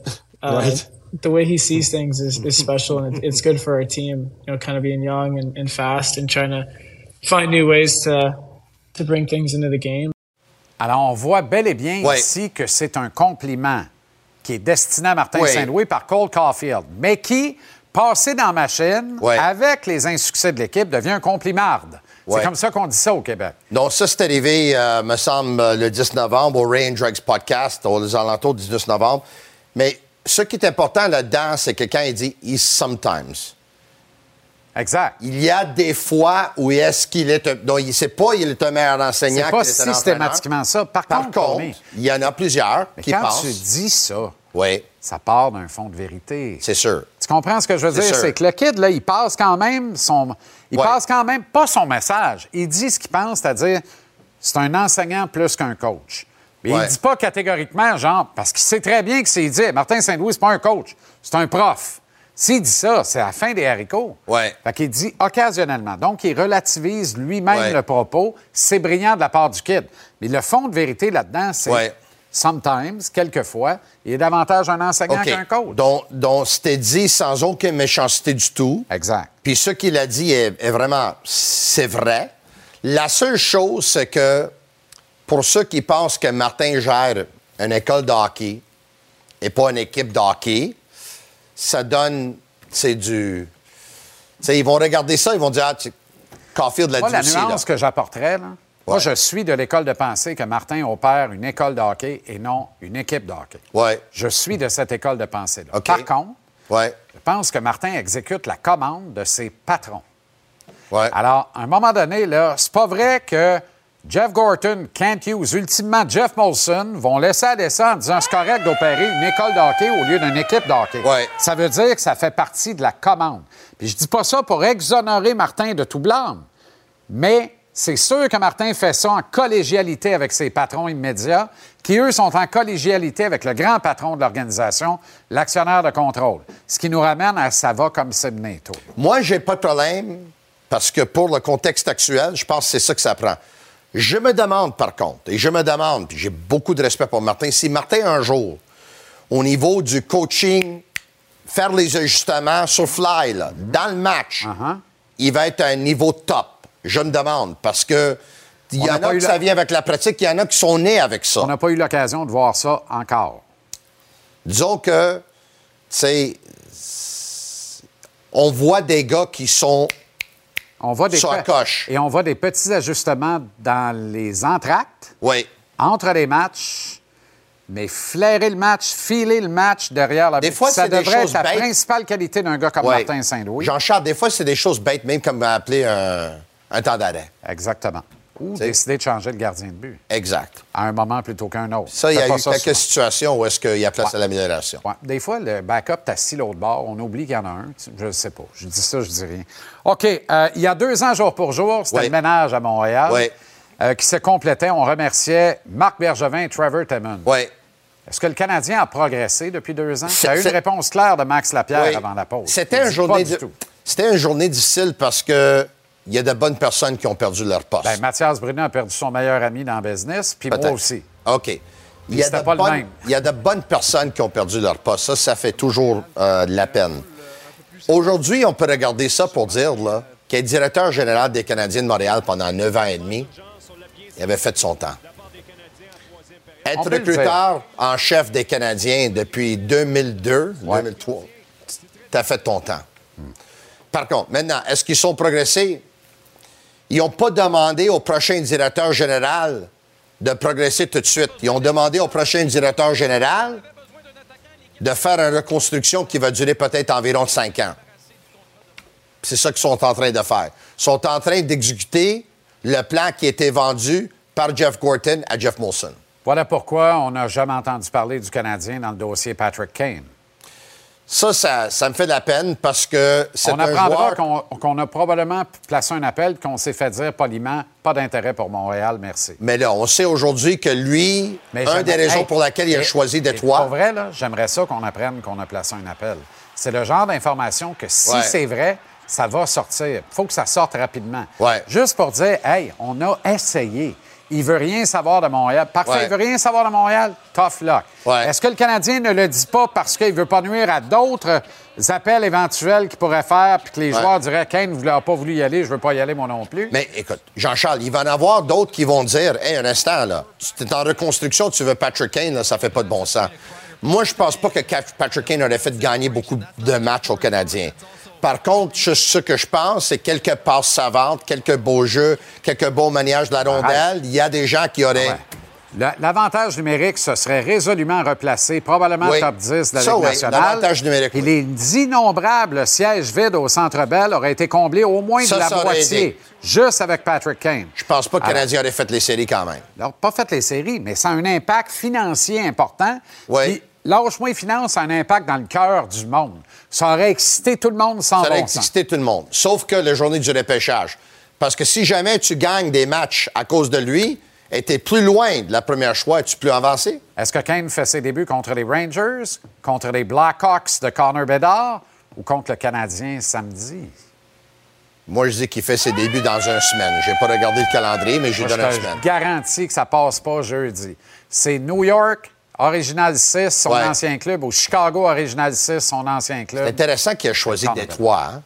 uh, Right. the way he sees things is, is <laughs> special and it, it's good for our team you know kind of being young and, and fast and trying to find new ways to to bring things into the game Alors, on voit bel et bien Ouais. ici que c'est un compliment qui est destiné à Martin Ouais. Saint-Louis par Cole Caulfield, mais qui, passé dans la machine, Ouais. avec les insuccès de l'équipe, devient un complimarde. Ouais. C'est comme ça qu'on dit ça au Québec. Donc, ça, c'est arrivé, euh, me semble, euh, le 10 novembre au Ray and Drugs podcast, aux alentours du 19 novembre. Mais ce qui est important là-dedans, c'est que quand il dit « is sometimes », Exact. il y a des fois où est-ce qu'il est... un- Donc, il ne sait pas il est un meilleur enseignant C'est pas est un entraîneur. systématiquement ça. Par, Par contre, il y en a plusieurs mais qui quand pensent... tu dis ça, Oui, ça part d'un fond de vérité. c'est sûr. Tu comprends ce que je veux dire? C'est que le kid, là, il passe quand même son. Il Ouais. passe quand même pas son message. Il dit ce qu'il pense, c'est-à-dire c'est un enseignant plus qu'un coach. Mais Ouais. il dit pas catégoriquement, genre, parce qu'il sait très bien que c'est dit Martin Saint-Louis, c'est pas un coach, c'est un prof. S'il dit ça, c'est à la fin des haricots. Ouais. Fait qu'il dit occasionnellement. Donc, il relativise lui-même Ouais. le propos. C'est brillant de la part du kid. Mais le fond de vérité là-dedans, c'est Ouais. Sometimes, quelquefois, il est davantage un enseignant qu'un coach. Donc, donc c'était dit sans aucune méchanceté du tout. Exact. Puis ce qu'il a dit est, est vraiment, c'est vrai. La seule chose, c'est que pour ceux qui pensent que Martin gère une école de hockey et pas une équipe de hockey, ça donne, c'est du... ils vont regarder ça, ils vont dire, ah, tu... Caulfield l'a dit la aussi. là. nuance que j'apporterais, là, moi, je suis de l'école de pensée que Martin opère une école de hockey et non une équipe de hockey. Ouais. Je suis de cette école de pensée-là. Par contre, Ouais. je pense que Martin exécute la commande de ses patrons. Ouais. Alors, à un moment donné, là, c'est pas vrai que Jeff Gorton, Kent Hughes, ultimement Jeff Molson vont laisser à descendre en disant c'est correct d'opérer une école de hockey au lieu d'une équipe de hockey. Ouais. Ça veut dire que ça fait partie de la commande. Puis je dis pas ça pour exonérer Martin de tout blâme, mais c'est sûr que Martin fait ça en collégialité avec ses patrons immédiats, qui eux sont en collégialité avec le grand patron de l'organisation, l'actionnaire de contrôle. Ce qui nous ramène à ça va comme c'est mené tôt. Moi, j'ai pas de problème parce que pour le contexte actuel, je pense que c'est ça que ça prend. Je me demande, par contre, et je me demande, puis j'ai beaucoup de respect pour Martin, si Martin, un jour, au niveau du coaching, faire les ajustements sur fly, là, dans le match, Uh-huh. il va être à un niveau top. Je me demande, parce que il y en a eu que ça vient avec la pratique, il y en a qui sont nés avec ça. On n'a pas eu l'occasion de voir ça encore. Disons que, tu sais, on voit des gars qui sont On voit des sur la coche. Et on voit des petits ajustements dans les entractes, Oui. entre les matchs, mais flairer le match, filer le match derrière la Des fois, ça des devrait choses être la bêtes. principale qualité d'un gars comme. Martin Saint-Louis. Jean-Charles, des fois, c'est des choses bêtes, même comme appeler un, un temps d'arrêt. Exactement. Ou décider de changer le gardien de but. Exact. À un moment plutôt qu'un autre. Ça, il y a eu quelques souvent. situations où est-ce qu'il y a place Ouais. à l'amélioration. Ouais. Des fois, le backup t'assis l'autre bord, on oublie qu'il y en a un. Je ne sais pas. Je dis ça, je dis rien. OK. euh, il y a deux ans, jour pour jour, c'était Oui. le ménage à Montréal Oui. euh, qui se complétait. On remerciait Marc Bergevin et Trevor Timmons. Oui. Est-ce que le Canadien a progressé depuis deux ans? Tu as eu une réponse claire de Max Lapierre Oui. avant la pause. C'était une journée. C'était une journée difficile parce que il y a de bonnes personnes qui ont perdu leur poste. Ben, Mathias Brunet a perdu son meilleur ami dans le business, puis moi aussi. OK. Il y, a de pas le bonnes, même. il y a de bonnes personnes qui ont perdu leur poste. Ça, ça fait toujours euh, de la peine. Aujourd'hui, on peut regarder ça pour dire là, qu'il est directeur général des Canadiens de Montréal pendant neuf ans et demi. Il avait fait son temps. Être le recruteur en chef des Canadiens depuis 2002, 2003, tu as fait ton temps. Par contre, maintenant, est-ce qu'ils sont progressés? Ils n'ont pas demandé au prochain directeur général de progresser tout de suite. Ils ont demandé au prochain directeur général de faire une reconstruction qui va durer peut-être environ cinq ans. C'est ça qu'ils sont en train de faire. Ils sont en train d'exécuter le plan qui a été vendu par Jeff Gorton à Jeff Molson. Voilà pourquoi on n'a jamais entendu parler du Canadien dans le dossier Patrick Kane. Ça, ça, ça me fait de la peine parce que c'est On un apprendra joueur... qu'on qu'on a probablement placé un appel, qu'on s'est fait dire poliment, pas d'intérêt pour Montréal, merci. Mais là, on sait aujourd'hui que lui, Mais un des raisons Hey, pour laquelle il a choisi Détroit... Pour vrai, là, j'aimerais ça qu'on apprenne qu'on a placé un appel. C'est le genre d'information que si Ouais. c'est vrai, ça va sortir. Il faut que ça sorte rapidement. Ouais. Juste pour dire, hey, on a essayé. Il veut rien savoir de Montréal. Parfait, Ouais. il veut rien savoir de Montréal. Tough luck. Ouais. Est-ce que le Canadien ne le dit pas parce qu'il veut pas nuire à d'autres appels éventuels qu'il pourrait faire, puis que les Ouais. joueurs diraient, Kane ne voulait pas voulu y aller, je veux pas y aller moi non plus? Mais écoute, Jean-Charles, il va en avoir d'autres qui vont dire Hey, un instant, là, tu es en reconstruction, tu veux Patrick Kane, là, ça fait pas de bon sens. Moi, je pense pas que Patrick Kane aurait fait gagner beaucoup de matchs aux Canadiens. Par contre, je- ce que je pense, c'est quelques passes savantes, quelques beaux jeux, quelques beaux maniages de la rondelle. Il y a des gens qui auraient. Ouais. Le- L'avantage numérique se serait résolument replacé, probablement Oui. top 10 de la Ligue oui, nationale. l'avantage numérique, Et les innombrables sièges vides au Centre Bell auraient été comblés au moins Ça, de la moitié, aidé. juste avec Patrick Kane. Je pense pas que le Canadien aurait fait les séries quand même. Alors, pas fait les séries, mais ça a un impact financier important. Oui. Lâche-moi ça a un impact dans le cœur du monde. Ça aurait excité tout le monde sans Ça aurait bon sens. excité tout le monde. Sauf que la journée du repêchage. Parce que si jamais tu gagnes des matchs à cause de lui, et t'es plus loin de la première choix, es-tu plus avancé? Est-ce que Kane fait ses débuts contre les Rangers, contre les Blackhawks de Connor Bedard ou contre le Canadien samedi? Moi, je dis qu'il fait ses débuts dans une semaine. J'ai pas regardé le calendrier, mais j'ai je donné une semaine. garantis que ça passe pas jeudi. C'est New York, Original 6, son Ouais. ancien club, ou Chicago, Original 6, son ancien club. C'est intéressant qu'il ait choisi Détroit. Hein?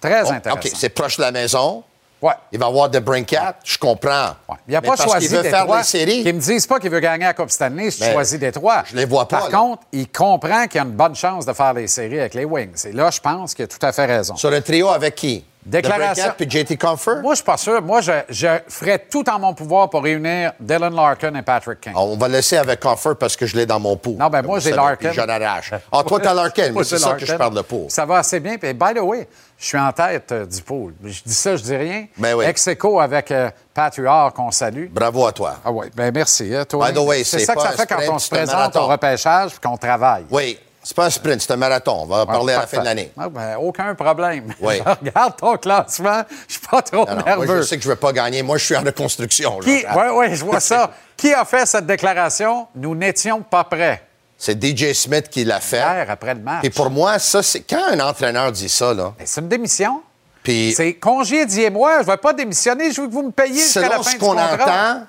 Très intéressant. OK, c'est proche de la maison. Ouais. Il va avoir de Brincat. Je comprends. Il n'a pas parce choisi veut Détroit. faire les séries. Qu'ils me disent pas qu'il veut gagner la Coupe Stanley si tu Mais choisis Détroit. je les vois pas, Par là. contre, il comprend qu'il y a une bonne chance de faire les séries avec les Wings. Et là, je pense qu'il a tout à fait raison. Sur le trio avec qui? Déclaration. Puis JT Comfort? Moi, je suis pas sûr. Moi, je, je ferais tout en mon pouvoir pour réunir Dylan Larkin et Patrick Kane. On va laisser avec Comfort parce que je l'ai dans mon pot. Non, ben moi, j'ai Larkin. J'en arrache. Ah, toi, t'as <laughs> Larkin. Mais c'est ça que je parle de pot. Ça va assez bien. Puis, by the way, je suis en tête euh, du pool. Je dis ça, je dis rien. Ben oui. ex avec euh, Pat Huard, qu'on salue. Bravo à toi. Ah oui, ben merci. hein, toi. By the way, c'est ça que ça fait quand on se présente au repêchage et qu'on travaille. Oui, c'est pas un sprint, c'est un marathon. On va parler à la fin de l'année. Ah, ben, aucun problème. Oui. <laughs> Je regarde ton classement, je suis pas trop Non, non, nerveux. moi, je sais que je ne vais pas gagner. Moi, je suis en reconstruction. Qui... Jean-Charles. Oui, oui, je vois ça. <laughs> Qui a fait cette déclaration? Nous n'étions pas prêts. C'est DJ Smith qui l'a fait. Hier, après le match. Et pour moi, ça, c'est quand un entraîneur dit ça, là, Ben, C'est une démission. Puis, C'est congédiez-moi, je ne vais pas démissionner, je veux que vous me payiez jusqu'à la selon fin ce qu'on entend,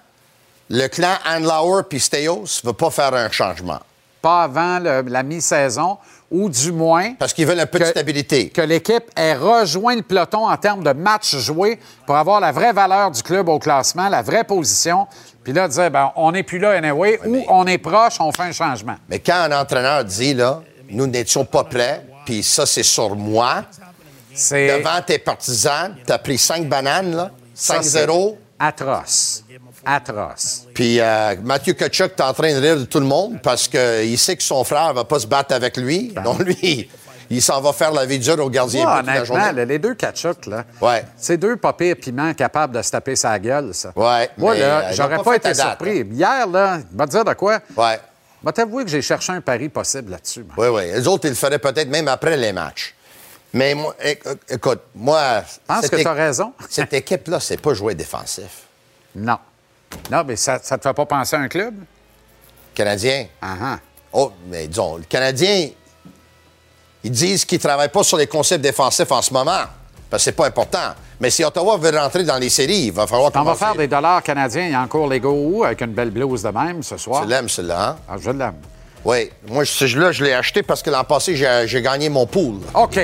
le clan Andlauer puis Steos ne veut pas faire un changement. Pas avant le- la mi-saison, ou du moins... Parce qu'ils veulent un peu de que- stabilité. Que l'équipe ait rejoint le peloton en termes de matchs joués pour avoir la vraie valeur du club au classement, la vraie position. Puis là, dire, ben, on n'est plus là anyway, ou on est proche, on fait un changement. Mais quand un entraîneur dit, là, nous n'étions pas prêts, puis ça, c'est sur moi, C'est devant tes partisans, t'as pris cinq bananes, là, ça, c'est 5-0, Atroce. Atroce. puis euh, Mathieu Kachuk est en train de rire de tout le monde parce qu'il sait que son frère va pas se battre avec lui. Donc, lui, il s'en va faire la vie dure au gardien la honnêtement, là, les deux Kachuk, là, Ouais. c'est deux pas pires piments capables de se taper sa gueule, ça. Ouais, Moi, là, euh, j'aurais pas, pas été date, hein. surpris. Hier, là, vais te dire de quoi? Ouais. Vais t'avouer que j'ai cherché un pari possible là-dessus. Oui, oui. Les autres, ils le feraient peut-être même après les matchs. Mais moi, éc- écoute, moi. Je pense que tu as raison. <laughs> Cette équipe-là, c'est pas jouer défensif. Non. Non, mais ça ne te fait pas penser à un club? Canadien. Ah ah. Oh, mais disons, le Canadien, ils disent qu'ils ne travaillent pas sur les concepts défensifs en ce moment. Parce que c'est pas important. Mais si Ottawa veut rentrer dans les séries, il va falloir On va faire des dollars canadiens. Il y a encore les où avec une belle blouse de même ce soir. Tu l'aimes, celui-là, hein? Ah, je l'aime. Oui. Moi, ce jeu-là, je l'ai acheté parce que l'an passé, j'ai gagné mon pool. OK.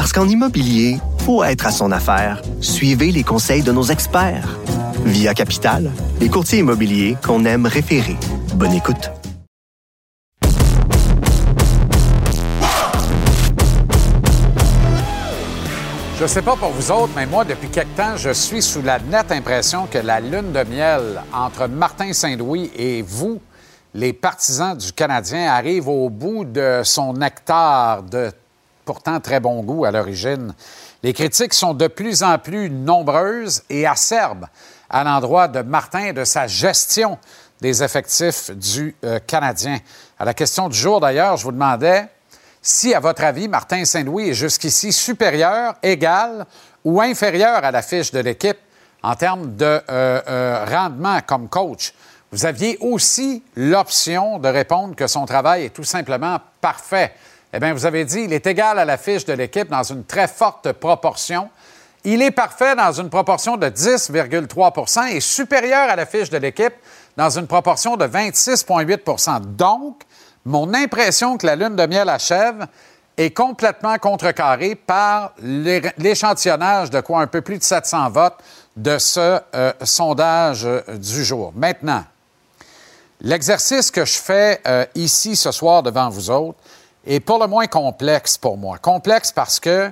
Parce qu'en immobilier, faut être à son affaire. Suivez les conseils de nos experts. Via Capital, les courtiers immobiliers qu'on aime référer. Bonne écoute. Je sais pas pour vous autres, mais moi, depuis quelque temps, je suis sous la nette impression que la lune de miel entre Martin Saint-Louis et vous, les partisans du Canadien, arrive au bout de son nectar de pourtant très bon goût à l'origine. Les critiques sont de plus en plus nombreuses et acerbes à l'endroit de Martin et de sa gestion des effectifs du euh, Canadien. À la question du jour, d'ailleurs, je vous demandais si, à votre avis, Martin Saint-Louis est jusqu'ici supérieur, égal ou inférieur à la fiche de l'équipe en termes de euh, euh, rendement comme coach. Vous aviez aussi l'option de répondre que son travail est tout simplement parfait. Eh bien, vous avez dit il est égal à la fiche de l'équipe dans une très forte proportion. Il est parfait dans une proportion de 10,3% et supérieur à la fiche de l'équipe dans une proportion de 26,8% Donc, mon impression que la lune de miel achève est complètement contrecarrée par l'é- l'échantillonnage de quoi un peu plus de 700 votes de ce euh, sondage euh, du jour. Maintenant, l'exercice que je fais euh, ici ce soir devant vous autres est pour le moins complexe pour moi. Complexe parce que,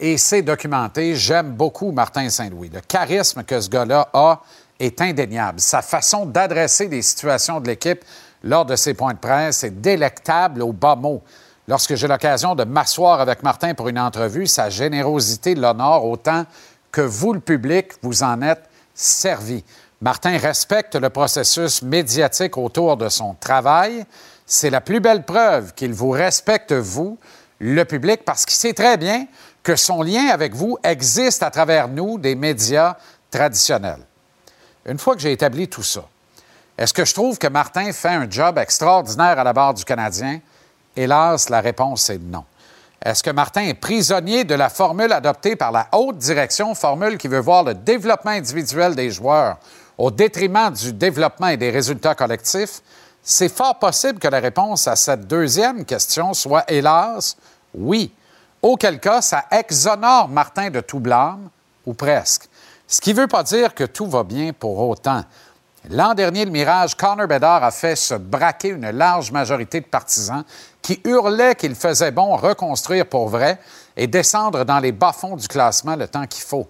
et c'est documenté, j'aime beaucoup Martin Saint-Louis. Le charisme que ce gars-là a est indéniable. Sa façon d'adresser les situations de l'équipe lors de ses points de presse est délectable au bas mot. Lorsque j'ai l'occasion de m'asseoir avec Martin pour une entrevue, sa générosité l'honore autant que vous, le public, vous en êtes servi. Martin respecte le processus médiatique autour de son travail. C'est la plus belle preuve qu'il vous respecte, vous, le public, parce qu'il sait très bien que son lien avec vous existe à travers nous, des médias traditionnels. Une fois que j'ai établi tout ça, est-ce que je trouve que Martin fait un job extraordinaire à la barre du Canadien? Hélas, la réponse est non. Est-ce que Martin est prisonnier de la formule adoptée par la haute direction, formule qui veut voir le développement individuel des joueurs au détriment du développement et des résultats collectifs? C'est fort possible que la réponse à cette deuxième question soit, hélas, oui. Auquel cas, ça exonore Martin de tout blâme, ou presque. Ce qui ne veut pas dire que tout va bien pour autant. L'an dernier, le Mirage, Connor Bedard a fait se braquer une large majorité de partisans qui hurlaient qu'il faisait bon reconstruire pour vrai et descendre dans les bas-fonds du classement le temps qu'il faut.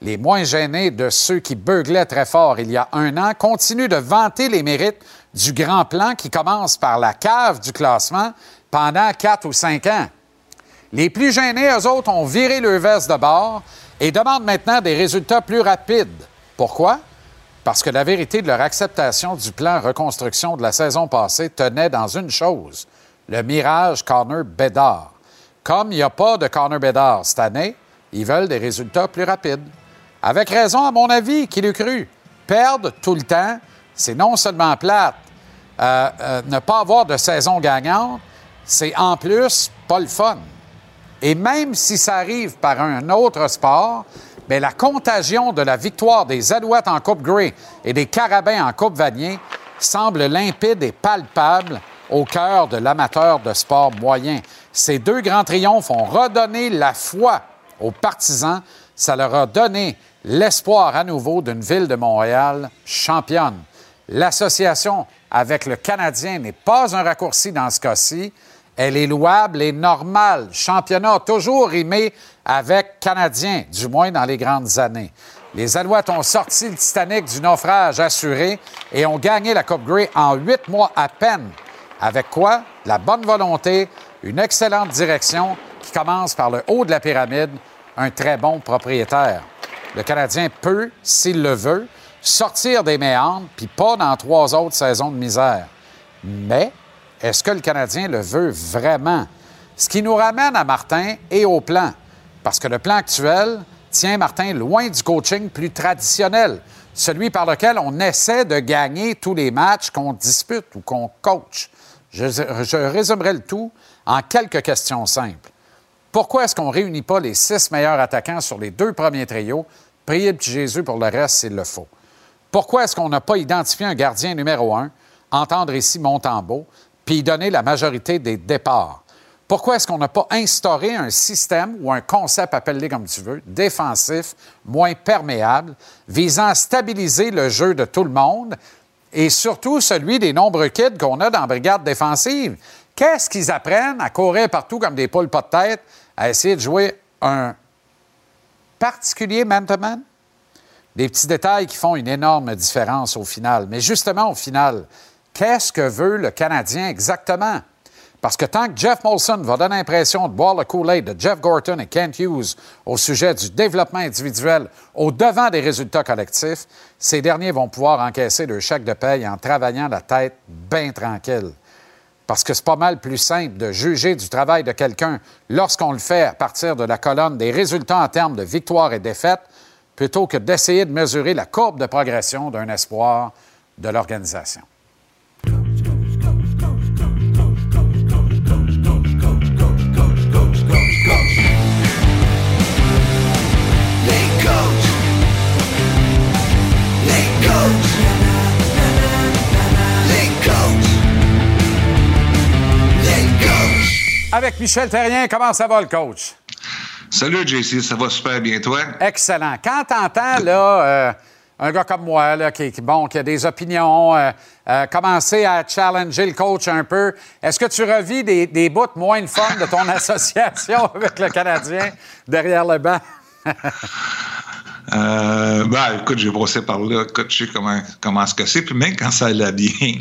Les moins gênés de ceux qui beuglaient très fort il y a un an continuent de vanter les mérites du grand plan qui commence par la cave du classement pendant quatre ou cinq ans. Les plus gênés, eux autres, ont viré le veste de bord et demandent maintenant des résultats plus rapides. Pourquoi? Parce que la vérité de leur acceptation du plan reconstruction de la saison passée tenait dans une chose, le mirage Connor Bedard. Comme il n'y a pas de Connor Bedard cette année, ils veulent des résultats plus rapides. Avec raison, à mon avis, qu'il eût cru. Perdre tout le temps, c'est non seulement plate, euh, euh, ne pas avoir de saison gagnante, c'est en plus pas le fun. Et même si ça arrive par un autre sport, mais la contagion de la victoire des Alouettes en Coupe Grey et des Carabins en Coupe Vanier semble limpide et palpable au cœur de l'amateur de sport moyen. Ces deux grands triomphes ont redonné la foi aux partisans. Ça leur a donné l'espoir à nouveau d'une ville de Montréal championne. L'association avec le Canadien n'est pas un raccourci dans ce cas-ci. Elle est louable et normale. Championnat a toujours rimé avec Canadien, du moins dans les grandes années. Les Alouettes ont sorti le Titanic du naufrage assuré et ont gagné la Coupe Grey en huit mois à peine. Avec quoi? La bonne volonté, une excellente direction qui commence par le haut de la pyramide, un très bon propriétaire. Le Canadien peut, s'il le veut, sortir des méandres, puis pas dans trois autres saisons de misère. Mais est-ce que le Canadien le veut vraiment? Ce qui nous ramène à Martin et au plan. Parce que le plan actuel tient Martin loin du coaching plus traditionnel, celui par lequel on essaie de gagner tous les matchs qu'on dispute ou qu'on coach. Je, je résumerai le tout en quelques questions simples. Pourquoi est-ce qu'on ne réunit pas les six meilleurs attaquants sur les deux premiers trios? Priez le Jésus pour le reste s'il le faut. Pourquoi est-ce qu'on n'a pas identifié un gardien numéro un, entendre ici Montembeau, puis donner la majorité des départs? Pourquoi est-ce qu'on n'a pas instauré un système ou un concept, appelle-le comme tu veux, défensif, moins perméable, visant à stabiliser le jeu de tout le monde et surtout celui des nombreux kids qu'on a dans la brigade défensive? Qu'est-ce qu'ils apprennent à courir partout comme des poules pas de tête, à essayer de jouer un particulier man-to-man? Des petits détails qui font une énorme différence au final. Mais justement, au final, qu'est-ce que veut le Canadien exactement? Parce que tant que Jeff Molson va donner l'impression de boire le Kool-Aid de Jeff Gorton et Kent Hughes au sujet du développement individuel au devant des résultats collectifs, ces derniers vont pouvoir encaisser le chèque de paye en travaillant la tête bien tranquille. Parce que c'est pas mal plus simple de juger du travail de quelqu'un lorsqu'on le fait à partir de la colonne des résultats en termes de victoires et défaites, plutôt que d'essayer de mesurer la courbe de progression d'un espoir de l'organisation. Avec Michel Terrien, comment ça va le coach? Salut JC, ça va super bien toi? Excellent. Quand t'entends là, euh, un gars comme moi là, qui, qui- bon, qui a des opinions, euh, euh, commencer à challenger le coach un peu, est-ce que tu revis des, des bouts moins le fun de ton <laughs> association avec le Canadien derrière le banc? <laughs> Euh, ben, écoute, j'ai brossé par là. Écoute, je sais comment, comment ce que c'est. Puis même quand ça allait bien, <laughs>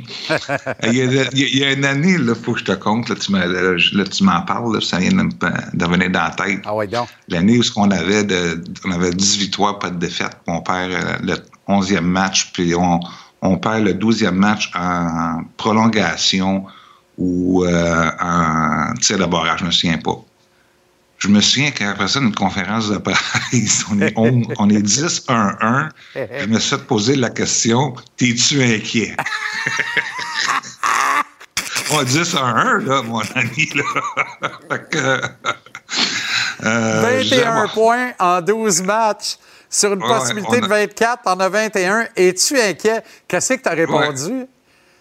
il, y a, il y une année, il faut que je te compte, là, tu m'en parles, là, ça vient de venir dans la tête. Ah oui, donc. L'année où on avait, de, on avait 10 victoires, pas de défaite, puis on perd euh, le 11e match, puis on, on perd le 12e match en prolongation ou euh, en tir de barrage, je me souviens pas. Je me souviens qu'après ça, une conférence de presse, on est, on, <laughs> on est 10-1-1. Je me suis poser la question T'es-tu inquiet? <laughs> On 10-1-1, là, mon ami. Là. <laughs> Fait que, euh, 21 j'aime- points en 12 matchs sur une Ouais, possibilité a- de 24, en as 21. Es-tu inquiet? Qu'est-ce que tu as répondu?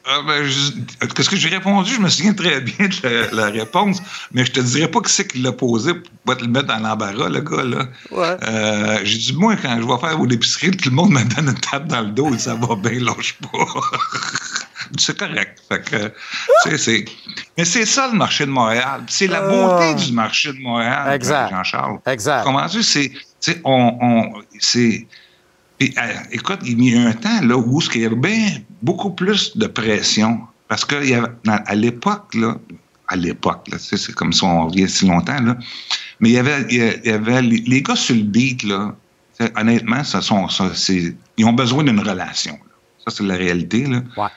Ah, ben, je- Qu'est-ce que j'ai répondu? Je me souviens très bien de la, la réponse, mais je te dirais pas qui c'est qui l'a posé pour pas te le mettre dans l'embarras, le gars. Là. Ouais. Euh, j'ai dit, moi, quand je vais faire au l'épicerie, tout le monde me donne une tape dans le dos et ça va bien, lâche pas. <laughs> c'est correct. Fait que, c'est... Mais c'est ça le marché de Montréal. C'est la beauté du marché de Montréal, Exact. Jean-Charles. Exact. Comment tu sais, on, on- c'est... Euh, écoute, il y a eu un temps là, où il y avait bien beaucoup plus de pression. Parce que y avait- à l'époque, là, à l'époque. là. Tu sais, C'est comme si on revient si longtemps. Là. Mais il y avait, il y avait les, gars sur le beat, là, honnêtement, ça sont, ça, ils ont besoin d'une relation. là. Ça, c'est la réalité. Là. T'as-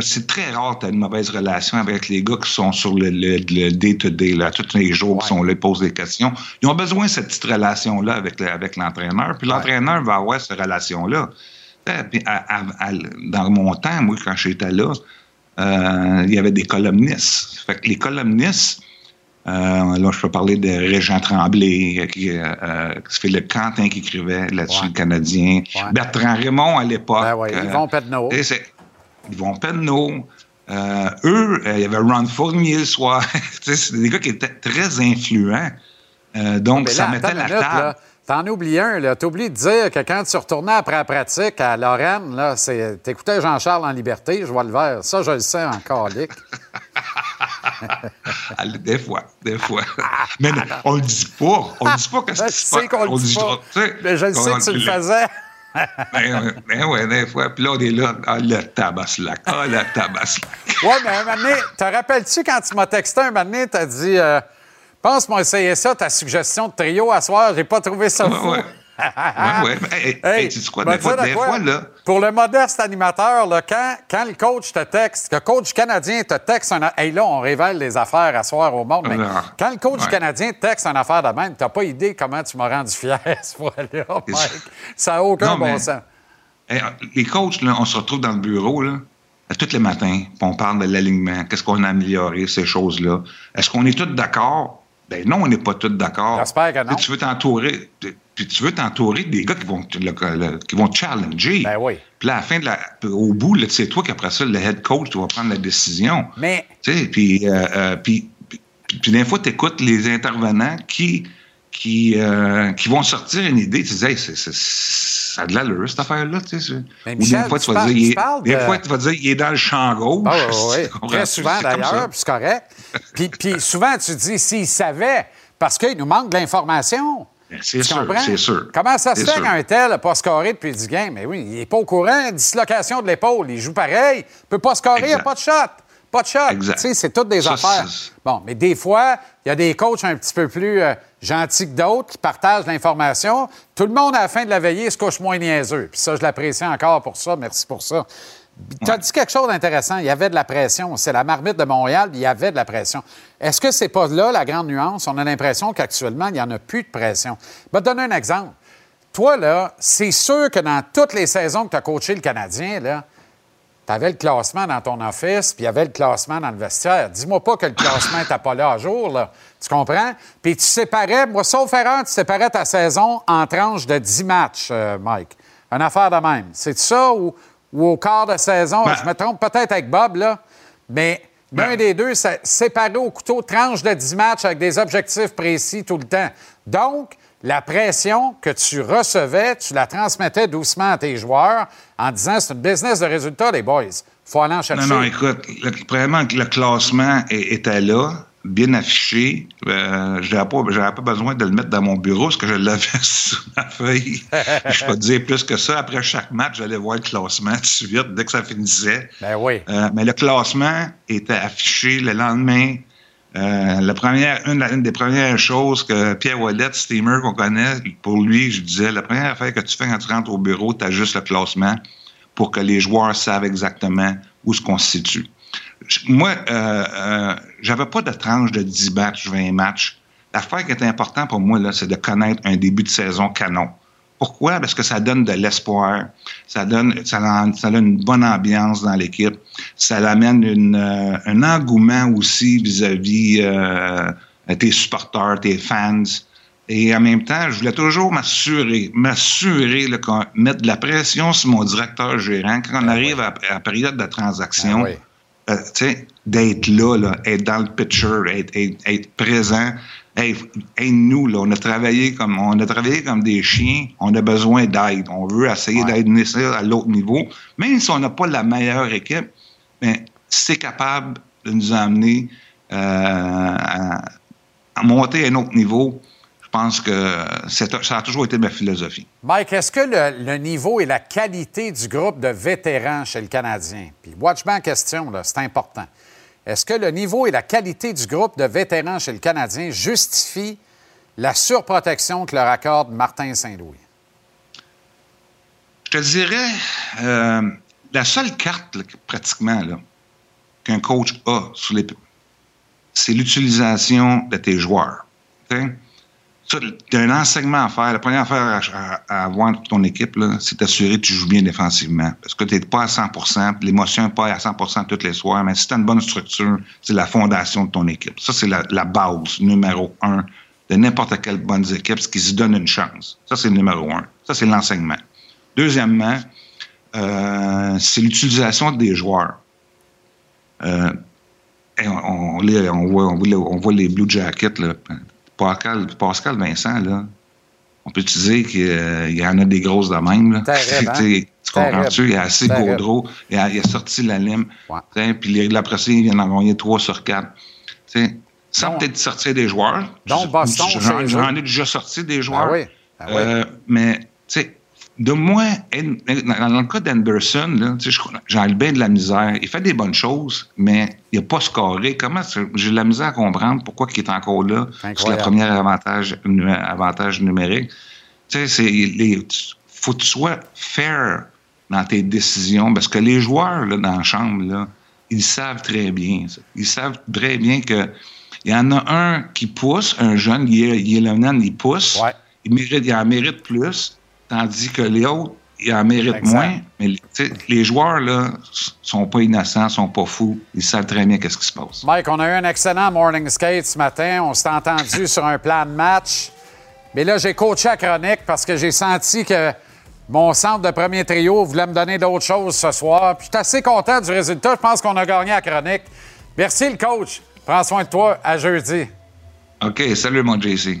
c'est très rare que tu as une mauvaise relation avec les gars qui sont sur le, le, le day-to-day, tous les jours, qui sont là, posent des questions. Ils ont besoin de cette petite relation-là avec, avec l'entraîneur. Puis l'entraîneur va avoir cette relation-là. Euh, dans mon temps, moi, quand j'étais là, euh, il y avait des columnistes. Fait que les columnistes, euh, là, je peux parler de Régent Tremblay, qui, euh, euh, Philippe Quentin qui écrivait là-dessus, le Canadien. Bertrand Raymond à l'époque. Ben Yvon Pedneau. Yvon Pedneau. Euh, eux, euh, il y avait Ron Fournier le soir. <laughs> C'est des gars qui étaient très influents. Euh, donc, ça mettait la minute, table. T'en oublies un, là. T'as oublié de dire que quand tu retournais après la pratique à Lorraine, là, c'est... t'écoutais Jean-Charles en liberté, je vois le vert. Ça, je le sais en calique. Ah, Des fois, des fois. Mais non, on le dit pas. On le dit pas qu'est-ce Je qui se sais passe. qu'on le dit pas. Mais je le sais que tu le faisais. Ben, ben ouais, des fois. Puis là, on est là. Ah, le tabaslac. Ah, le tabaslac. Ouais, mais un moment donné, te rappelles-tu quand tu m'as texté un moment donné, t'as dit euh, Pense moi essayer ça, ta suggestion de trio à soir, j'ai pas trouvé ça fou. ouais. Ouais, ouais. Mais, hey, hey, tu sais quoi, ben, des fois, tu des quoi? fois, là? Pour le modeste animateur, là, quand, quand le coach te texte, que le coach canadien te texte un. Hey, là, on révèle les affaires à soir au monde, mais Ah. quand le coach Ouais. canadien te texte une affaire de même, t'as pas idée comment tu m'as rendu fier <laughs> ce fois-là, <laughs> Mike. Ça n'a aucun Non, bon mais- sens. Hey, les coachs, là, on se retrouve dans le bureau, là, tous les matins, puis on parle de l'alignement, qu'est-ce qu'on a amélioré, ces choses-là. Est-ce qu'on est tous d'accord? Ben non, on n'est pas tous d'accord. J'espère que non. Tu, tu veux t'entourer, puis tu veux t'entourer des gars qui vont, te- le- le- qui vont challenger. Ben oui. Puis à la fin de la, au bout, c'est toi qui après ça, le head coach, tu vas prendre la décision. Mais Tu sais, puis, euh, euh, puis, puis, puis des fois, tu écoutes les intervenants qui, qui, euh, qui vont sortir une idée. Tu dis, hey, c'est, ça a de l'allure, cette affaire-là. Tu sais, Ou Michel, des fois, tu tu vas parles- dire, il tu des de- fois, tu vas dire, il est dans le champ gauche. Ah, <laughs> oui, oui? Très souvent, d'ailleurs, puis c'est correct. Puis, puis souvent, tu dis, s'ils savaient, parce qu'il nous manque de l'information. C'est Tu sûr, comprends? c'est sûr. Comment ça se C'est fait qu'un tel n'a pas scoré depuis 10 games? Mais oui, il n'est pas au courant. Dislocation de l'épaule. Il joue pareil. Il ne peut pas scorer, il n'y a pas de shot. Pas de shot. Exact. Tu sais, c'est toutes des Ça, affaires. c'est- Bon, mais des fois, il y a des coachs un petit peu plus euh, gentils que d'autres qui partagent l'information. Tout le monde, à la fin de la veillée, se couche moins niaiseux. Puis ça, je l'apprécie encore pour ça. Merci pour ça. Tu as dit quelque chose d'intéressant. Il y avait de la pression. C'est la marmite de Montréal, il y avait de la pression. Est-ce que c'est pas là la grande nuance? On a l'impression qu'actuellement, il n'y en a plus de pression. Je vais te donner un exemple. Toi, là, c'est sûr que dans toutes les saisons que tu as coaché le Canadien, là, tu avais le classement dans ton office, puis il y avait le classement dans le vestiaire. Dis-moi pas que le classement n'était pas là à jour, là. Tu comprends? Puis tu séparais, moi, sauf erreur, tu séparais ta saison en tranches de 10 matchs, euh, Mike. Une affaire de même. C'est ça ou, ou au quart de saison? Ben- Je me trompe peut-être avec Bob, là, mais l'un des deux, c'est séparé au couteau, tranche de 10 matchs avec des objectifs précis tout le temps. Donc, la pression que tu recevais, tu la transmettais doucement à tes joueurs en disant c'est une business de résultats, les boys. faut aller en chercher. Non, non, écoute, le, premièrement, le classement était là, bien affiché. Euh, je n'avais pas, j'avais pas besoin de le mettre dans mon bureau parce que je l'avais <laughs> sur ma feuille. je peux te dire plus que ça. Après chaque match, j'allais voir le classement tout de suite dès que ça finissait. Ben oui. Euh, mais le classement était affiché le lendemain. Euh, la première, une, une des premières choses que Pierre Wallet, steamer qu'on connaît, pour lui, je disais, la première affaire que tu fais quand tu rentres au bureau, tu ajustes le classement pour que les joueurs savent exactement où se constituent. Moi, euh, euh, j'avais pas de tranche de 10 matchs, 20 matchs. L'affaire qui est importante pour moi, là, c'est de connaître un début de saison canon. Pourquoi? Parce que ça donne de l'espoir, ça donne, ça, ça donne une bonne ambiance dans l'équipe, ça amène une, euh, un engouement aussi vis-à-vis euh, tes supporters, tes fans. Et en même temps, je voulais toujours m'assurer, m'assurer là, qu'on mette de la pression sur mon directeur gérant quand on arrive à, à la période de transaction. tu sais, d'être là, là, être dans le picture, être, être, être présent. Hey, hey, nous, là, on a travaillé comme on a travaillé comme des chiens. On a besoin d'aide. On veut essayer d'aider ça à l'autre niveau. Même si on n'a pas la meilleure équipe, mais c'est capable de nous amener euh, à, à monter à un autre niveau. Je pense que ça a toujours été ma philosophie. Mike, est-ce que le, le niveau et la qualité du groupe de vétérans chez le Canadien, puis watch la question, c'est important. Est-ce que le niveau et la qualité du groupe de vétérans chez le Canadien justifient la surprotection que leur accorde Martin Saint-Louis? Je te dirais, euh, la seule carte, là, pratiquement, qu'un coach a. C'est l'utilisation de tes joueurs. Tu as un enseignement à faire. La première affaire à, à- à avoir pour ton équipe, c'est d'assurer que tu joues bien défensivement. Parce que tu n'es pas à 100 puis l'émotion n'est pas à 100% tous les soirs. Mais si tu as une bonne structure, c'est la fondation de ton équipe. Ça, c'est la, base numéro un de n'importe quelle bonne équipe, ce qui se donne une chance. Ça, c'est le numéro un. Ça, c'est l'enseignement. Deuxièmement, euh, c'est l'utilisation des joueurs. Euh, et on, on, voit, on, voit, on voit les Blue Jackets. Là. Pascal, Pascal Vincent, là, on peut te dire qu'il y en a des grosses de même. Là. <laughs> Hein? Tu comprends-tu? Il a assez. Gaudreau, il a, il a sorti la lime. T'sais, Puis les- après ça, il vient d'en gagner 3 sur 4. T'sais, sans peut-être sortir des joueurs. Donc, Boston, J'en ai déjà sorti des joueurs. Ah oui, ah oui. Euh, mais, tu sais, de moi, dans le cas d'Anderson, là, tu sais, je- j'ai bien de la misère. Il fait des bonnes choses, mais il n'a pas scoré. Comment j'ai de la misère à comprendre pourquoi il est encore là sur le premier avantage, avantage numérique. Tu sais, c'est tu- faut que tu sois fair dans tes décisions parce que les joueurs là, dans la chambre, là, ils savent très bien. ça. Ils savent très bien que il y en a un qui pousse, un jeune, Yelenan, il pousse, il, mérite, il en mérite plus, tandis que les autres, ils en méritent Exact. moins. Mais les joueurs, là, sont pas innocents, sont pas fous. Ils savent très bien qu'est-ce qui se passe. Mike, on a eu un excellent morning skate ce matin. On s'est entendu <laughs> sur un plan de match. Mais là, j'ai coaché à chronique parce que j'ai senti que mon centre de premier trio voulait me donner d'autres choses ce soir. Puis je suis assez content du résultat. Je pense qu'on a gagné à chronique. Merci, le coach. Prends soin de toi. À jeudi. OK, salut, mon JC.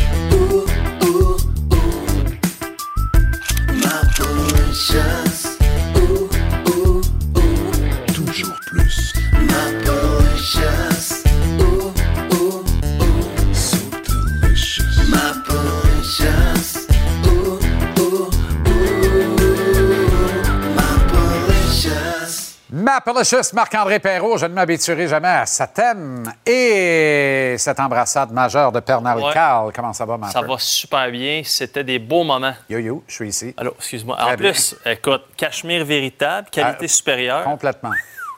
Mapalicious, Marc-André Perrault, je ne m'habituerai jamais à sa thème et cette embrassade majeure de Pernal Ouais. Carl. Comment ça va, ma Ça va super bien. C'était des beaux moments. Yo, yo, je suis ici. Allô, excuse-moi. En bien. plus, écoute, cachemire véritable, qualité Ah, supérieure. Complètement.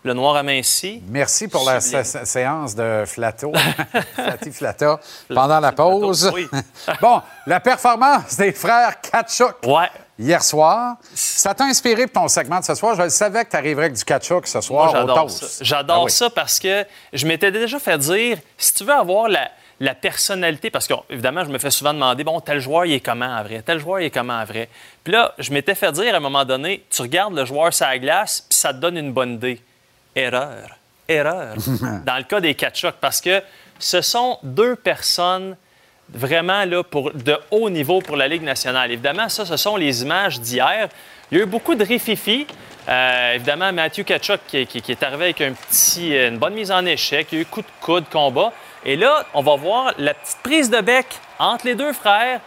Le noir aminci. Merci pour la sé- séance de flatto, <laughs> Flatti Flatta, pendant la pause. Oui. <laughs> bon, la performance des frères Kachuk hier soir. Ça t'a inspiré pour ton segment de ce soir? Je le savais que tu arriverais avec du Kachuk ce soir Moi, au j'adore toast. ça. J'adore Ah oui. ça parce que je m'étais déjà fait dire, si tu veux avoir la, la personnalité, parce que évidemment, je me fais souvent demander, bon, tel joueur, il est comment en vrai? Tel joueur, il est comment en vrai? Puis là, je m'étais fait dire à un moment donné, tu regardes le joueur sur la glace, puis ça te donne une bonne idée. Erreur. Erreur. <laughs> Dans le cas des Kachuk, parce que ce sont deux personnes vraiment là, pour, de haut niveau pour la Ligue nationale. Évidemment, ça, ce sont les images d'hier. Il y a eu beaucoup de rififi. Euh, évidemment, Matthew Kachuk qui, qui- qui est arrivé avec un petit, une bonne mise en échec. Il y a eu coup de coude, combat. Et là, on va voir la petite prise de bec entre les deux frères.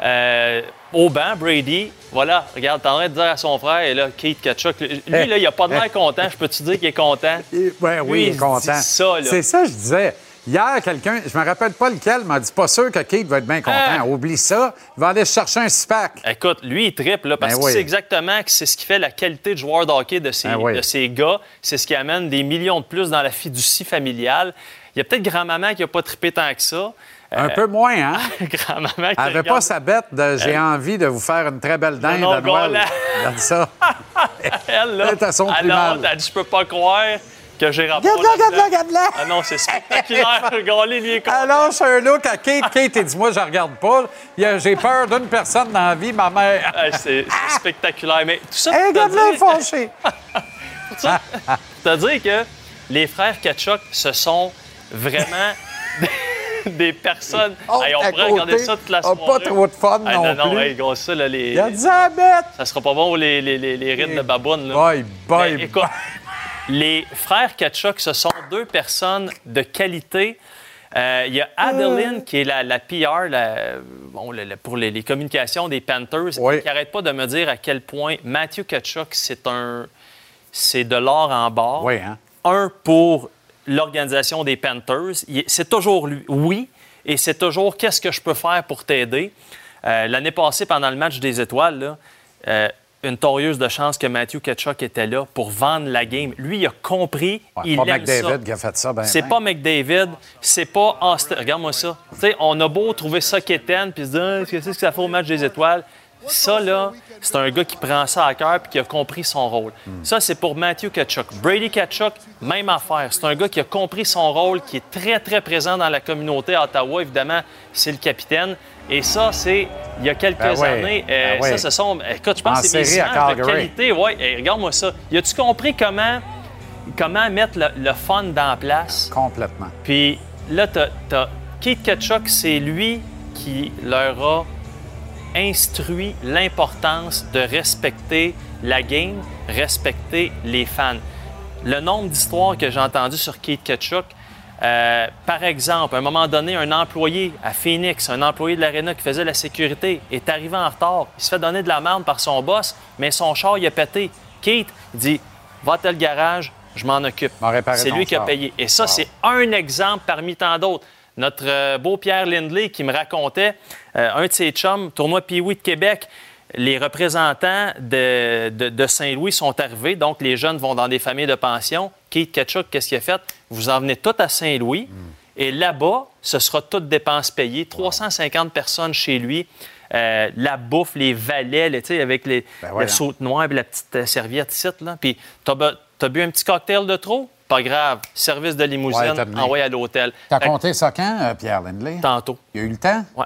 Euh, au banc, Brady, voilà, regarde, t'es en train de dire à son frère, et là, Keith Kachuk, lui, Eh, là, il a pas de eh. l'air content. Je peux te dire qu'il est content? Ben oui, Lui, il est content. dit ça, là. C'est ça, je disais. Hier, quelqu'un, je me rappelle pas lequel, m'a dit pas sûr que Kate va être bien content. Ah. Oublie ça. Il va aller chercher un six-pack. Écoute, lui, il triple, là, parce Ben qu'il oui. sait exactement que c'est ce qui fait la qualité de joueur de hockey de ces, Ben oui. de ces gars. C'est ce qui amène des millions de plus dans la fiducie familiale. Il y a peut-être grand-maman qui n'a pas trippé tant que ça. Un Euh, peu moins, hein? <laughs> grand-maman qui Elle n'avait pas sa bête de j'ai Euh, envie de vous faire une très belle dinde non, à Noël. Elle a dit ça. <laughs> Elle, là, Elle à son elle plus a mal. honte, elle dit, je peux pas croire que j'ai rapport. Regarde-la, regarde-la. Ah non, c'est spectaculaire. <laughs> Gagné, lui, est content. Alors, c'est un look à Kate. Kate, il dit Moi, je regarde pas. Il y a- J'ai peur d'une personne dans la vie, ma mère. <laughs> C'est spectaculaire. Mais tout ça Hey, regarde-la, dire- fâché. <laughs> pour ça- dire que les frères Ketchuk, ce sont vraiment des, des personnes. Oh, Hey, on pourrait regarder ça toute la a soirée. pas trop de fun Hey, non non, plus. hey, gros, ça, là, les... Il a dit à bête. Ça sera pas bon les, les, les, les rites de baboune. Là. Bye, bye, Mais écoute, les frères Ketchuk, ce sont deux personnes de qualité. Euh, Il y a Adeline, qui est la, la PR la- bon, pour les, les communications des Panthers, qui n'arrête pas de me dire à quel point Matthew Ketchuk, c'est un c'est de l'or en barre. Oui, hein? Un pour l'organisation des Panthers. C'est toujours lui, oui, et c'est toujours qu'est-ce que je peux faire pour t'aider. Euh, L'année passée, pendant le match des étoiles, là, euh, une torieuse de chance que Matthew Ketchuk était là pour vendre la game. Lui, il a compris, Ouais, il pas aime ça. McDavid qui a fait ça, ben, C'est ben. pas McDavid, c'est pas Austin. Regarde-moi ça. On a beau trouver ça quétaine puis se dire Ah, qu'est-ce que ça fait au match des étoiles? Ça, là, c'est un gars qui prend ça à cœur puis qui a compris son rôle. Ça, c'est pour Matthew Kachuk. Brady Kachuk, même affaire. C'est un gars qui a compris son rôle, qui est très, très présent dans la communauté à Ottawa. Évidemment, c'est le capitaine. Et ça, c'est il y a quelques Ben années. euh, ben oui. Ça, ce sont. Écoute, je pense En que c'est des de qualité. Ouais, hey, regarde-moi ça. Y a-tu compris comment, comment mettre le, le fun dans la place? Complètement. Puis là, t'as, t'as Keith Ketchuk, c'est lui qui leur a instruit l'importance de respecter la game, respecter les fans. Le nombre d'histoires que j'ai entendues sur Keith Ketchuk, euh, par exemple, à un moment donné, un employé à Phoenix, un employé de l'Arena qui faisait la sécurité, est arrivé en retard. Il se fait donner de la merde par son boss, mais son char, il a pété. Keith dit Va à tel garage, je m'en occupe. C'est lui qui a payé. Et ça, c'est un exemple parmi tant d'autres. Notre euh, beau Pierre Lindley qui me racontait, euh, un de ses chums, tournoi Pee-Wee de Québec, les représentants de, de- de Saint-Louis sont arrivés, donc les jeunes vont dans des familles de pension. Keith Ketchuk, qu'est-ce qu'il a fait? Vous en venez tous à Saint-Louis, et là-bas, ce sera toutes dépenses payées. 350 personnes chez lui. Euh, la bouffe, les valets, tu sais, avec les, Ben le voyons. saut noir et la petite euh, serviette ici, là. Puis, t'as bu, un petit cocktail de trop? Pas grave. Service de Ouais, limousine, envoyé à l'hôtel. T'as compté ça quand, Pierre Lindley? Tantôt. Il y a eu le temps? Ouais.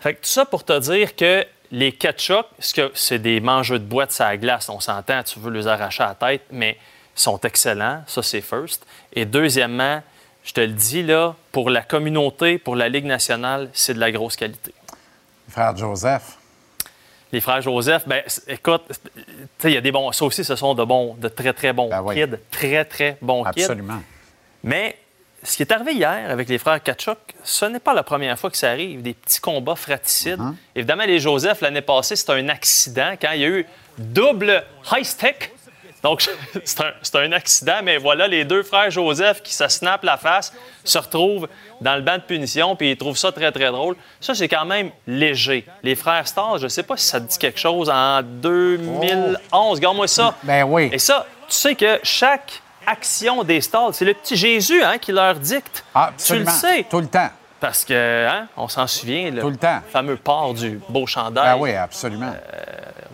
Fait que tout ça pour te dire que les ketchup, c'est des mangeux de boîte la glace, on s'entend, tu veux les arracher à la tête, mais ils sont excellents. Ça, c'est first. Et deuxièmement, je te le dis, là, pour la communauté, pour la Ligue nationale, c'est de la grosse qualité. Frère Joseph. Les frères Joseph, ben, écoute, tu sais, il y a des bons. Ça aussi, ce sont de bons, de très, très bons kids. Très, très bons kids. Absolument. Mais ce qui est arrivé hier avec les frères Kachuk, ce n'est pas la première fois que ça arrive, des petits combats fratricides. Uh-huh. Évidemment, les Joseph, l'année passée, c'était un accident quand il y a eu double high stick. Donc, <laughs> c'est un, c'est un accident, mais voilà, les deux frères Joseph qui se snappent la face se retrouvent dans le banc de punition, puis ils trouvent ça très, très drôle. Ça, c'est quand même léger. Les frères Stars, je ne sais pas si ça te dit quelque chose, en 2011, regarde-moi ça. Ben oui. Et ça, tu sais que chaque action des c'est le petit Jésus hein, qui leur dicte. Ah, tu le sais. Tout le temps. Parce que, hein, on s'en souvient, le Tout le temps. fameux port du beau chandail. Ben oui, absolument.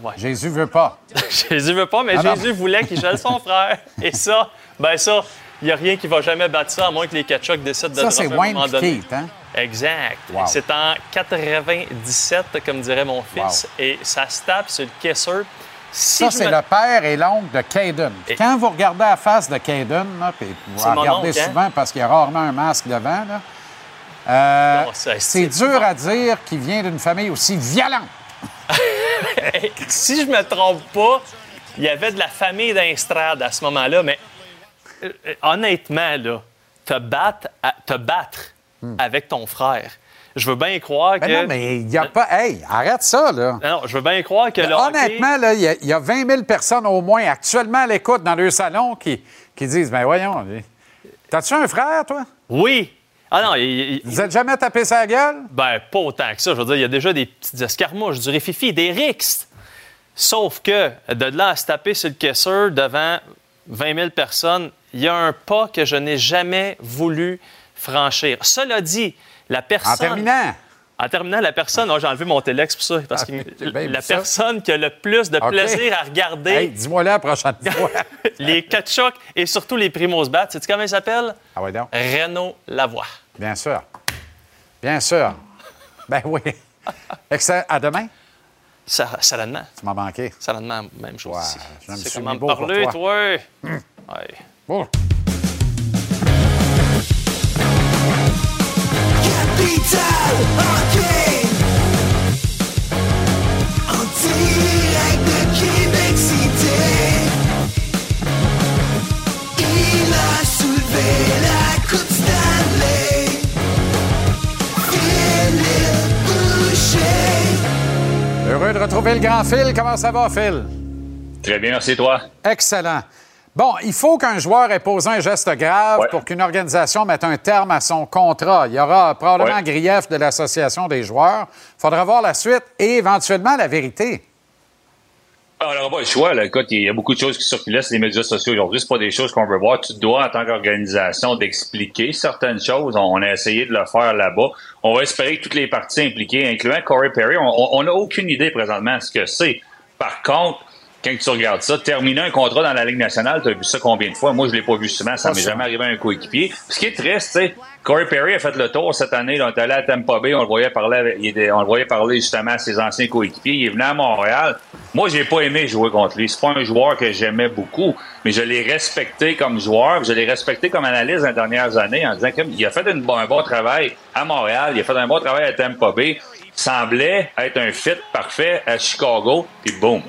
ouais. Jésus veut pas. <laughs> Jésus veut pas, mais Ah non. Jésus voulait qu'il gèle son <laughs> frère. Et ça, ben ça, il n'y a rien qui va jamais battre ça, à moins que les Ketchuk décident de Ça, le c'est à un Wayne. Keith, hein? Exact. Wow. C'est en 97, comme dirait mon fils, et ça se tape sur le caisseur. Si ça, c'est me- le père et l'oncle de Caden. Quand vous regardez la face de Caden, puis vous la regardez oncle, hein? souvent parce qu'il y a rarement un masque devant, là, euh, c'est dur à dire qu'il vient d'une famille aussi violente. <laughs> si je me trompe pas, il y avait de la famille d'Instrad à ce moment-là, mais euh, euh, honnêtement, là, te battre, à- te battre avec ton frère, je veux bien croire que. non, mais il n'y a pas... Hey, arrête ça, là. Non, je veux bien croire que le Honnêtement, là, il y, a- il y a 20 000 personnes au moins actuellement à l'écoute dans leur salon qui, qui disent, ben voyons, t'as-tu un frère, toi? Oui. Ah non, il- il- Vous êtes jamais tapé sa gueule? Ben, pas autant que ça. Je veux dire, il y a déjà des petites escarmouches, du réfifi, des rixes. Sauf que, de là à se taper sur le caisseur devant 20 000 personnes, il y a un pas que je n'ai jamais voulu franchir. Cela dit, la personne... En terminant, En terminant, la personne, oh, j'ai enlevé mon téléx pour ça, parce que bien la ça. personne qui a le plus de plaisir à regarder Hey, dis-moi la prochaine <laughs> fois. les Kachuk et surtout les Primos Bat, sais-tu comment il s'appelle? Ah oui, donc. Renaud Lavoie. Bien sûr. Bien sûr. Ben oui. Excellent. À demain. Ça, certainement. Tu m'as manqué. Certainement, même chose ici. je me suis comment me parler, toi. toi? Hum. Ouais. Bon. Heureux de retrouver le grand Phil. Comment ça va, Phil? Très bien, merci toi. Excellent. Bon, il faut qu'un joueur ait posé un geste grave Ouais. pour qu'une organisation mette un terme à son contrat. Il y aura probablement Ouais. grief de l'association des joueurs. Il faudra voir la suite et éventuellement la vérité. Ah, On n'aura pas le choix. Là. Écoute, il y a beaucoup de choses qui circulent sur les médias sociaux aujourd'hui. C'est pas des choses qu'on veut voir. Tu dois, en tant qu'organisation, d'expliquer certaines choses. On a essayé de le faire là-bas. On va espérer que toutes les parties impliquées, incluant Corey Perry, on n'a aucune idée présentement de ce que c'est. Par contre, quand tu regardes ça, terminer un contrat dans la Ligue nationale, tu as vu ça combien de fois? Moi, je l'ai pas vu souvent. Ça Pas m'est jamais arrivé à un coéquipier. Ce qui est triste, tu sais, Corey Perry a fait le tour cette année. Là, on est allé à Tampa Bay, on le voyait parler, avec- il était- on le voyait parler justement à ses anciens coéquipiers. Il est venu à Montréal. Moi, j'ai pas aimé jouer contre lui. C'est pas un joueur que j'aimais beaucoup, mais je l'ai respecté comme joueur. Je l'ai respecté comme analyste dans les dernières années en disant qu'il a fait une un bon travail à Montréal. Il a fait un bon travail à Tampa Bay. Il semblait être un fit parfait à Chicago. Puis boum.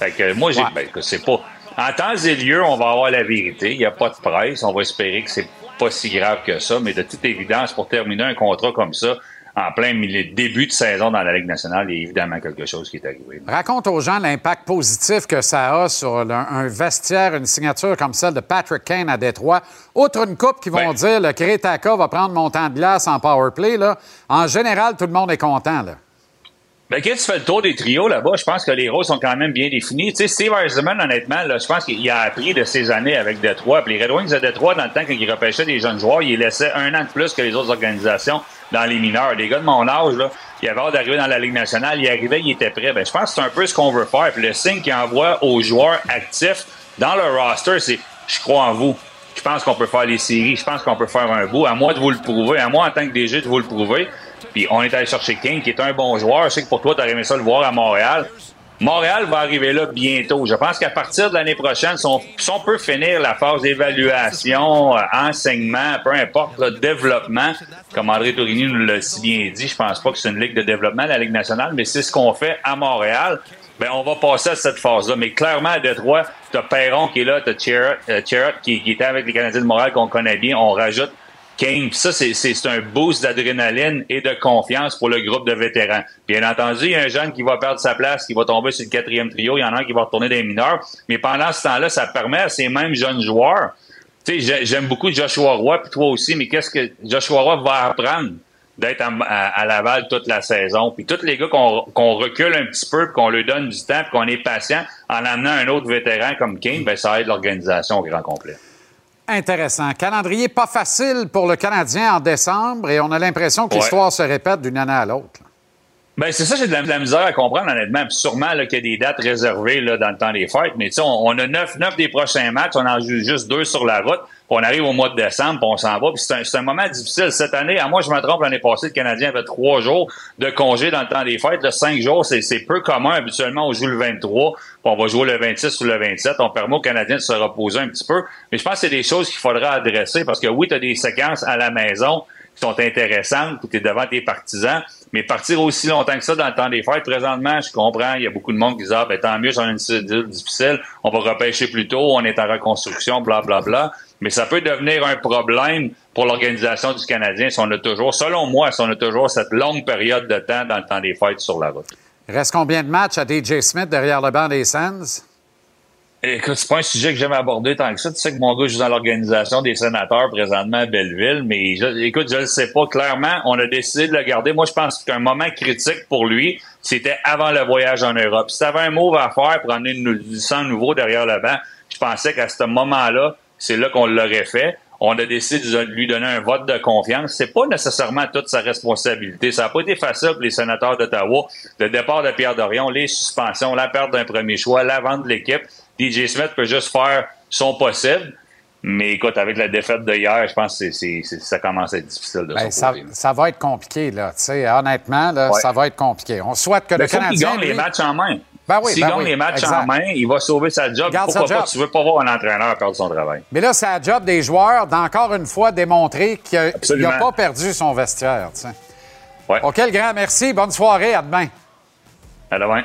Fait que moi, j'ai, ben, c'est pas. En temps et lieu, on va avoir la vérité. Il n'y a pas de presse. On va espérer que c'est pas si grave que ça. Mais de toute évidence, pour terminer un contrat comme ça, en plein milieu, début de saison dans la Ligue nationale, il y a évidemment quelque chose qui est arrivé. Raconte aux gens l'impact positif que ça a sur un vestiaire, une signature comme celle de Patrick Kane à Détroit. Outre une coupe qui vont dire le Crétaka va prendre mon temps de glace en power play, là, en général, tout le monde est content. Là. Ben, quand tu fais le tour des trios là-bas, je pense que les rôles sont quand même bien définis. Tu sais, Steve Eisenman, honnêtement, là, je pense qu'il a appris de ses années avec Détroit. Puis les Red Wings de Détroit, dans le temps qu'ils repêchaient des jeunes joueurs, ils laissaient un an de plus que les autres organisations dans les mineurs. Les gars de mon âge, là, ils avaient hâte d'arriver dans la Ligue nationale. Ils arrivaient, ils étaient prêts. Ben, je pense que c'est un peu ce qu'on veut faire. Puis le signe qu'ils envoient aux joueurs actifs dans le roster, c'est « je crois en vous ». Je pense qu'on peut faire les séries. Je pense qu'on peut faire un bout. À moi de vous le prouver. À moi, en tant que DG, de vous le prouver. Puis on est allé chercher King, qui est un bon joueur. Je sais que pour toi, tu aimé ça le voir à Montréal. Montréal va arriver là bientôt. Je pense qu'à partir de l'année prochaine, si on, peut finir la phase d'évaluation, euh, enseignement, peu importe, là, développement, comme André Tourigny nous l'a si bien dit, je pense pas que c'est une ligue de développement, la Ligue nationale, mais c'est ce qu'on fait à Montréal. Ben, on va passer à cette phase-là. Mais clairement, à Détroit, t'as Perron qui est là, Chirot, euh, Chirot qui, qui était avec les Canadiens de Montréal qu'on connaît bien. On rajoute Kane. Ça, c'est, un boost d'adrénaline et de confiance pour le groupe de vétérans. Bien entendu, il y a un jeune qui va perdre sa place, qui va tomber sur le quatrième trio. Il y en a un qui va retourner les mineurs. Mais pendant ce temps-là, ça permet à ces mêmes jeunes joueurs. Tu sais, j'ai- j'aime beaucoup Joshua Roy, puis toi aussi, mais qu'est-ce que Joshua Roy va apprendre d'être à, Laval toute la saison? Puis tous les gars qu'on, recule un petit peu, qu'on leur donne du temps, qu'on est patient en amenant un autre vétéran comme Kane, ben ça aide l'organisation au grand complet. Intéressant. Calendrier pas facile pour le Canadien en décembre et on a l'impression que Ouais. l'histoire se répète d'une année à l'autre. Ben, c'est ça, j'ai de la, misère à comprendre, honnêtement. Puis sûrement là, qu'il y a des dates réservées là, dans le temps des fêtes. Mais on, on a neuf, neuf des prochains matchs, on en joue juste deux sur la route. Puis on arrive au mois de décembre, puis on s'en va. C'est un, moment difficile. Cette année, à moi, je me trompe, l'année passée, le Canadien avait trois jours de congé dans le temps des fêtes. Le cinq jours, c'est peu commun. Habituellement, on joue le 23, puis on va jouer le 26 ou le 27. On permet aux Canadiens de se reposer un petit peu. Mais je pense que c'est des choses qu'il faudra adresser parce que oui, tu as des séquences à la maison qui sont intéressantes, puis tu es devant tes partisans, mais partir aussi longtemps que ça dans le temps des fêtes, présentement, je comprends, il y a beaucoup de monde qui disent ah, ben, tant mieux, c'est une cédule difficile, on va repêcher plus tôt, on est en reconstruction, bla bla bla. Mais ça peut devenir un problème pour l'organisation du Canadien si on a toujours, selon moi, si on a toujours cette longue période de temps dans le temps des fêtes sur la route. Reste combien de matchs à DJ Smith derrière le banc des Sens? Écoute, c'est pas un sujet que j'aime aborder tant que ça. Tu sais que mon gars joue dans l'organisation des sénateurs présentement à Belleville, mais je, écoute, je le sais pas. Clairement, on a décidé de le garder. Moi, je pense qu'un moment critique pour lui, c'était avant le voyage en Europe. Si t'avais un move à faire pour amener du sang nouveau derrière le banc, je pensais qu'à ce moment-là, c'est là qu'on l'aurait fait. on a décidé de lui donner un vote de confiance. C'est pas nécessairement toute sa responsabilité. Ça n'a pas été facile pour les sénateurs d'Ottawa. Le départ de Pierre Dorion, les suspensions, la perte d'un premier choix, la vente de l'équipe. DJ Smith peut juste faire son possible. Mais écoute, avec la défaite de hier, je pense que c'est, c'est, ça commence à être difficile de son ça, ça va être compliqué, là. Tu sais, honnêtement, là, Ouais. ça va être compliqué. On souhaite que Mais le Canadien. gagne les matchs en main. Ben oui, S'il ben gagne oui, les matchs exact. en main, il va sauver sa job. Garde sa Pourquoi pas? job. Tu veux pas voir un entraîneur perdre son travail. Mais là, c'est la job des joueurs d'encore une fois démontrer qu'il n'a pas perdu son vestiaire. Ouais. OK, le grand merci. Bonne soirée. À demain. À demain.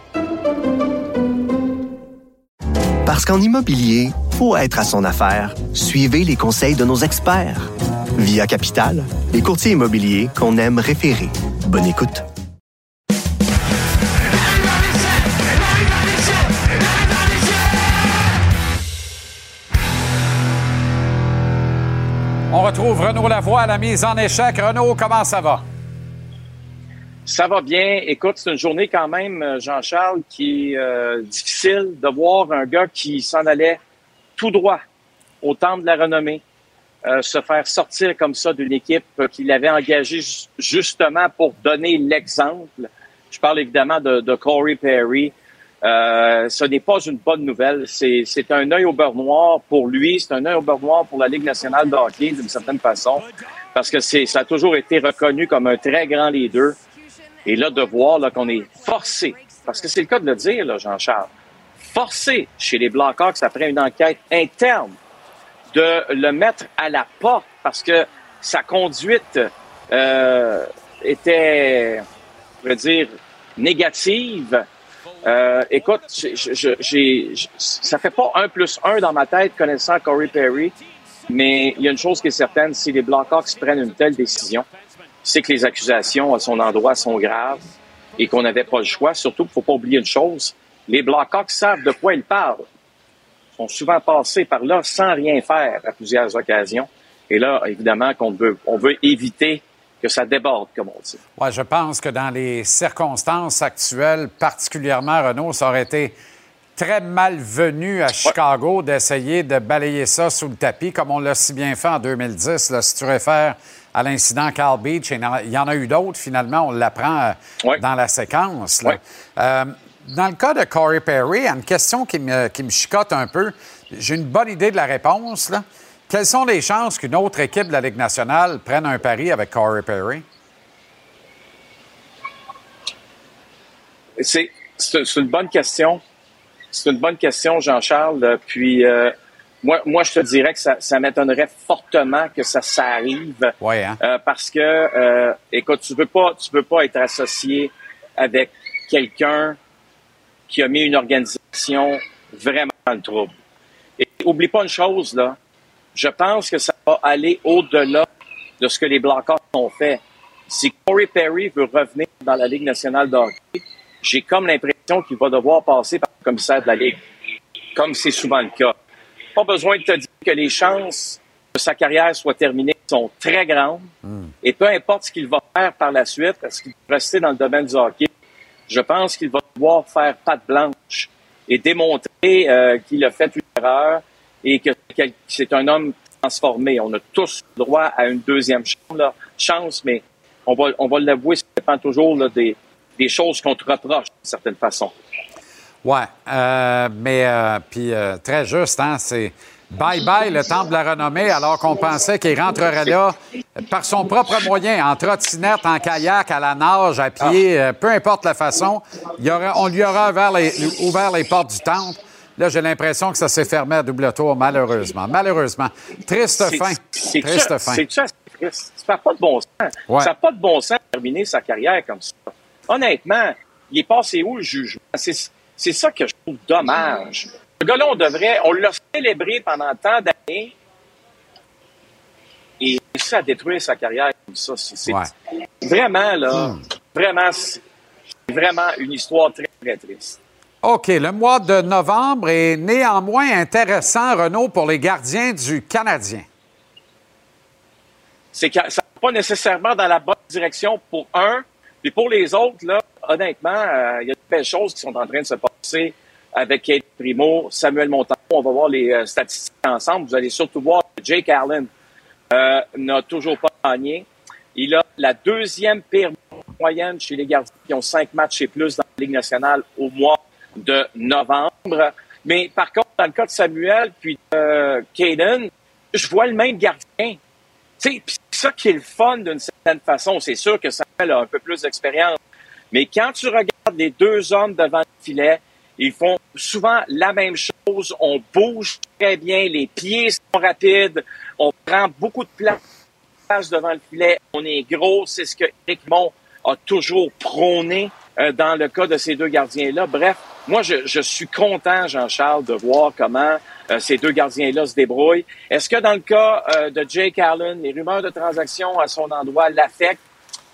Parce qu'en immobilier, faut être à son affaire. Suivez les conseils de nos experts. Via Capital, les courtiers immobiliers qu'on aime référer. Bonne écoute. On retrouve Renaud Lavoie à la mise en échec. Renaud, comment ça va? Ça va bien. Écoute, c'est une journée quand même, euh, Jean-Charles, qui est euh, difficile de voir un gars qui s'en allait tout droit au temple de la renommée euh, se faire sortir comme ça d'une équipe qu'il avait engagée ju- justement pour donner l'exemple. Je parle évidemment de, Corey Perry. Euh, ce n'est pas une bonne nouvelle. C'est un œil au beurre noir pour lui. C'est un œil au beurre noir pour la Ligue nationale de hockey, d'une certaine façon, parce que ça a toujours été reconnu comme un très grand leader. Et là, de voir qu'on est forcé, parce que c'est le cas de le dire, Jean-Charles, forcé chez les Blackhawks après une enquête interne de le mettre à la porte parce que sa conduite euh, était, je veux dire, négative. Euh, écoute, j'ai- ça fait pas un plus un dans ma tête connaissant Corey Perry, mais il y a une chose qui est certaine, si les Blackhawks prennent une telle décision, c'est que les accusations à son endroit sont graves et qu'on n'avait pas le choix. Surtout qu'il faut pas oublier une chose, les Blackhawks savent de quoi ils parlent. Ils sont souvent passés par là sans rien faire à plusieurs occasions. Et là, évidemment, qu'on veut, on veut éviter que ça déborde, comme on dit. Ouais, je pense que dans les circonstances actuelles, particulièrement, Renaud, ça aurait été très malvenu à Chicago d'essayer de balayer ça sous le tapis, comme on l'a si bien fait en 2010. Là, si tu réfères à l'incident Carl Beach, il y en a- il y en a eu d'autres, finalement, on l'apprend euh, dans la séquence. là. Euh, dans le cas de Corey Perry, une question qui me, qui me chicote un peu, j'ai une bonne idée de la réponse. Là. Quelles sont les chances qu'une autre équipe de la Ligue nationale prenne un pari avec Corey Perry? C'est une bonne question. C'est une bonne question, Jean-Charles. Puis, euh, moi, moi, je te dirais que ça, ça m'étonnerait fortement que ça, ça arrive. Ouais, hein? Euh, parce que, euh, écoute, tu veux pas, tu veux pas être associé avec quelqu'un qui a mis une organisation vraiment dans le trouble. Et oublie pas une chose, là. Je pense que ça va aller au-delà de ce que les Blackhawks ont fait. Si Corey Perry veut revenir dans la Ligue nationale de hockey, j'ai comme l'impression qu'il va devoir passer par le commissaire de la Ligue, comme c'est souvent le cas. Pas besoin de te dire que les chances que sa carrière soit terminée sont très grandes. Et peu importe ce qu'il va faire par la suite, est-ce qu'il va rester dans le domaine du hockey, je pense qu'il va devoir faire patte blanche et démontrer euh, qu'il a fait une erreur et que, que c'est un homme transformé. On a tous droit à une deuxième chance, là, chance mais on va, on va l'avouer, ça dépend toujours là, des, des choses qu'on te reproche d'une certaine façon. Ouais, euh, mais euh, puis euh, très juste, hein, c'est bye bye le temple de la renommée, alors qu'on pensait qu'il rentrerait là par son propre moyen, en trottinette, en kayak, à la nage, à pied, euh, peu importe la façon. Il y aurait, on lui aura ouvert les, ouvert les portes du temple. Là, j'ai l'impression que ça s'est fermé à double tour, malheureusement. Malheureusement. Triste fin. Triste fin. C'est ça, triste. Ça n'a pas de bon sens. Ouais. Ça n'a pas de bon sens de terminer sa carrière comme ça. Honnêtement, il est passé où le jugement? C'est c'est ça que je trouve dommage. Le gars-là, on devrait, on l'a célébré pendant tant d'années. Et réussi à détruire sa carrière comme ça. C'est vraiment, là, vraiment, c'est vraiment une histoire très, très triste. OK, le mois de novembre est néanmoins intéressant, Renaud, pour les gardiens du Canadien. c'est que ça va pas nécessairement dans la bonne direction pour un. Puis pour les autres, là, honnêtement, euh, il y a de belles choses qui sont en train de se passer avec Kate Primo, Samuel Montembeau. On va voir les euh, statistiques ensemble. Vous allez surtout voir que Jake Allen euh, n'a toujours pas gagné. Il a la deuxième pire moyenne chez les gardiens qui ont cinq matchs et plus dans la Ligue nationale au mois de novembre. Mais par contre, dans le cas de Samuel puis de Caden, je vois le même gardien. C'est ça qui est le fun d'une certaine façon. C'est sûr que Samuel a un peu plus d'expérience. Mais quand tu regardes les deux hommes devant le filet, ils font souvent la même chose. On bouge très bien, les pieds sont rapides, on prend beaucoup de place devant le filet, on est gros. C'est ce que Eric Mon a toujours prôné euh, dans le cas de ces deux gardiens-là. Bref, moi, je, je suis content, Jean-Charles, de voir comment euh, ces deux gardiens-là se débrouillent. Est-ce que dans le cas euh, de Jake Allen, les rumeurs de transactions à son endroit l'affectent?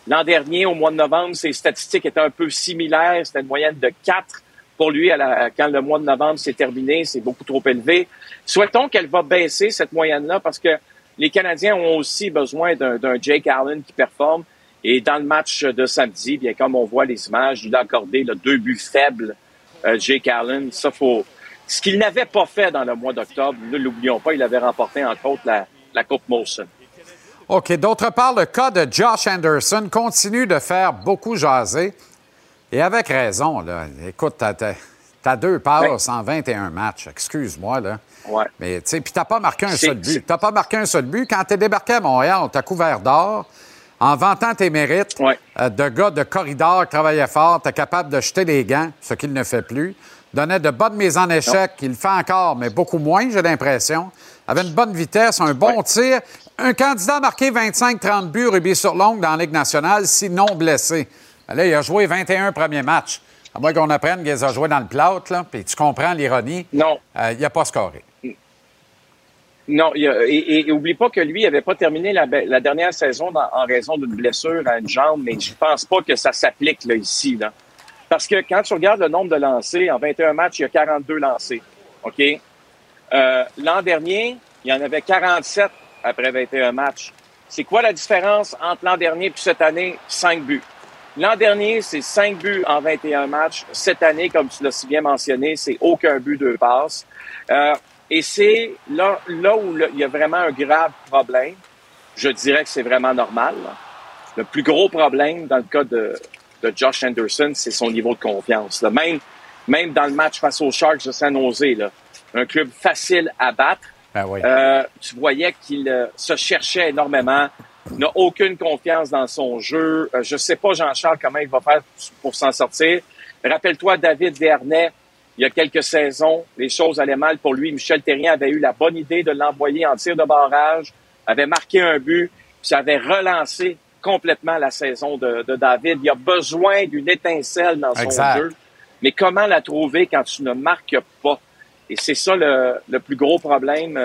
L'an dernier, au mois de novembre, ses statistiques étaient un peu similaires. C'était une moyenne de 4 pour lui quand le mois de novembre s'est terminé. C'est beaucoup trop élevé. Souhaitons qu'elle va baisser cette moyenne-là parce que les Canadiens ont aussi besoin d'un Jake Allen qui performe. Et dans le match de samedi, bien comme on voit les images, il a accordé là, deux buts faibles, euh, Jake Allen. Ça faut. Ce qu'il n'avait pas fait dans le mois d'octobre, ne l'oublions pas, il avait remporté entre autres la, la Coupe Molson. OK. D'autre part, le cas de Josh Anderson continue de faire beaucoup jaser. Et avec raison, là. Écoute, t'as, deux passes en 21 matchs. Excuse-moi, là. Ouais. Mais, tu sais, puis t'as pas marqué un seul but. T'as pas marqué un seul but. Quand t'es débarqué à Montréal, on t'a couvert d'or. En vantant tes mérites euh, de gars de corridor qui travaillait fort, t'es capable de jeter les gants, ce qu'il ne fait plus. Donnait de bonnes mises en échec, il le fait encore, mais beaucoup moins, j'ai l'impression. Avait une bonne vitesse, un bon tir. Un candidat a marqué 25-30 buts rubis sur longue dans la Ligue nationale, sinon blessé. Là, il a joué 21 premiers matchs. À moins qu'on apprenne qu'il les a joués dans le plâtre, là, puis tu comprends l'ironie. Non. Euh, il n'a pas scoré. Non, il y a- et, et- oublie pas que lui n'avait pas terminé la, be- la dernière saison dans- en raison d'une blessure à une jambe, mais je pense pas que ça s'applique là, ici. Là. Parce que quand tu regardes le nombre de lancés, en 21 matchs, il y a 42 lancés. OK? Euh, L'an dernier, il y en avait 47 après 21 matchs. C'est quoi la différence entre l'an dernier et cette année? 5 buts. L'an dernier, c'est 5 buts en 21 matchs. Cette année, comme tu l'as si bien mentionné, c'est aucun but, deux passes. Euh, et c'est là, là où le- il y a vraiment un grave problème. Je dirais que c'est vraiment normal. là. Le plus gros problème dans le cas de, de Josh Anderson, c'est son niveau de confiance. là. Même, même dans le match face aux Sharks de San Jose, là, un club facile à battre, Ben oui. euh, tu voyais qu'il euh, se cherchait énormément, n'a aucune confiance dans son jeu. Euh, je sais pas, Jean-Charles, comment il va faire pour s'en sortir. Rappelle-toi, David Vernet, il y a quelques saisons, les choses allaient mal pour lui. Michel Terrien avait eu la bonne idée de l'envoyer en tir de barrage, avait marqué un but, puis ça avait relancé complètement la saison de, de David. Il a besoin d'une étincelle dans son Exact. jeu. Mais comment la trouver quand tu ne marques pas? Et c'est ça le, le plus gros problème.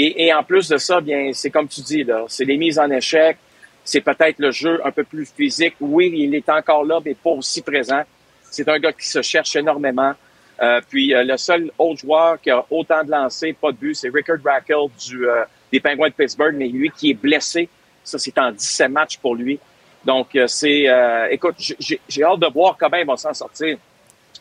Et, et en plus de ça, bien, c'est comme tu dis, là, c'est les mises en échec, c'est peut-être le jeu un peu plus physique. Oui, il est encore là, mais pas aussi présent. C'est un gars qui se cherche énormément. Euh, puis euh, le seul autre joueur qui a autant de lancers, pas de but, c'est Rickard Rackle du, euh, des Penguins de Pittsburgh, mais lui qui est blessé. Ça, c'est en 17 matchs pour lui. Donc, euh, c'est... euh, écoute, j'ai j'ai hâte de voir comment il va s'en sortir.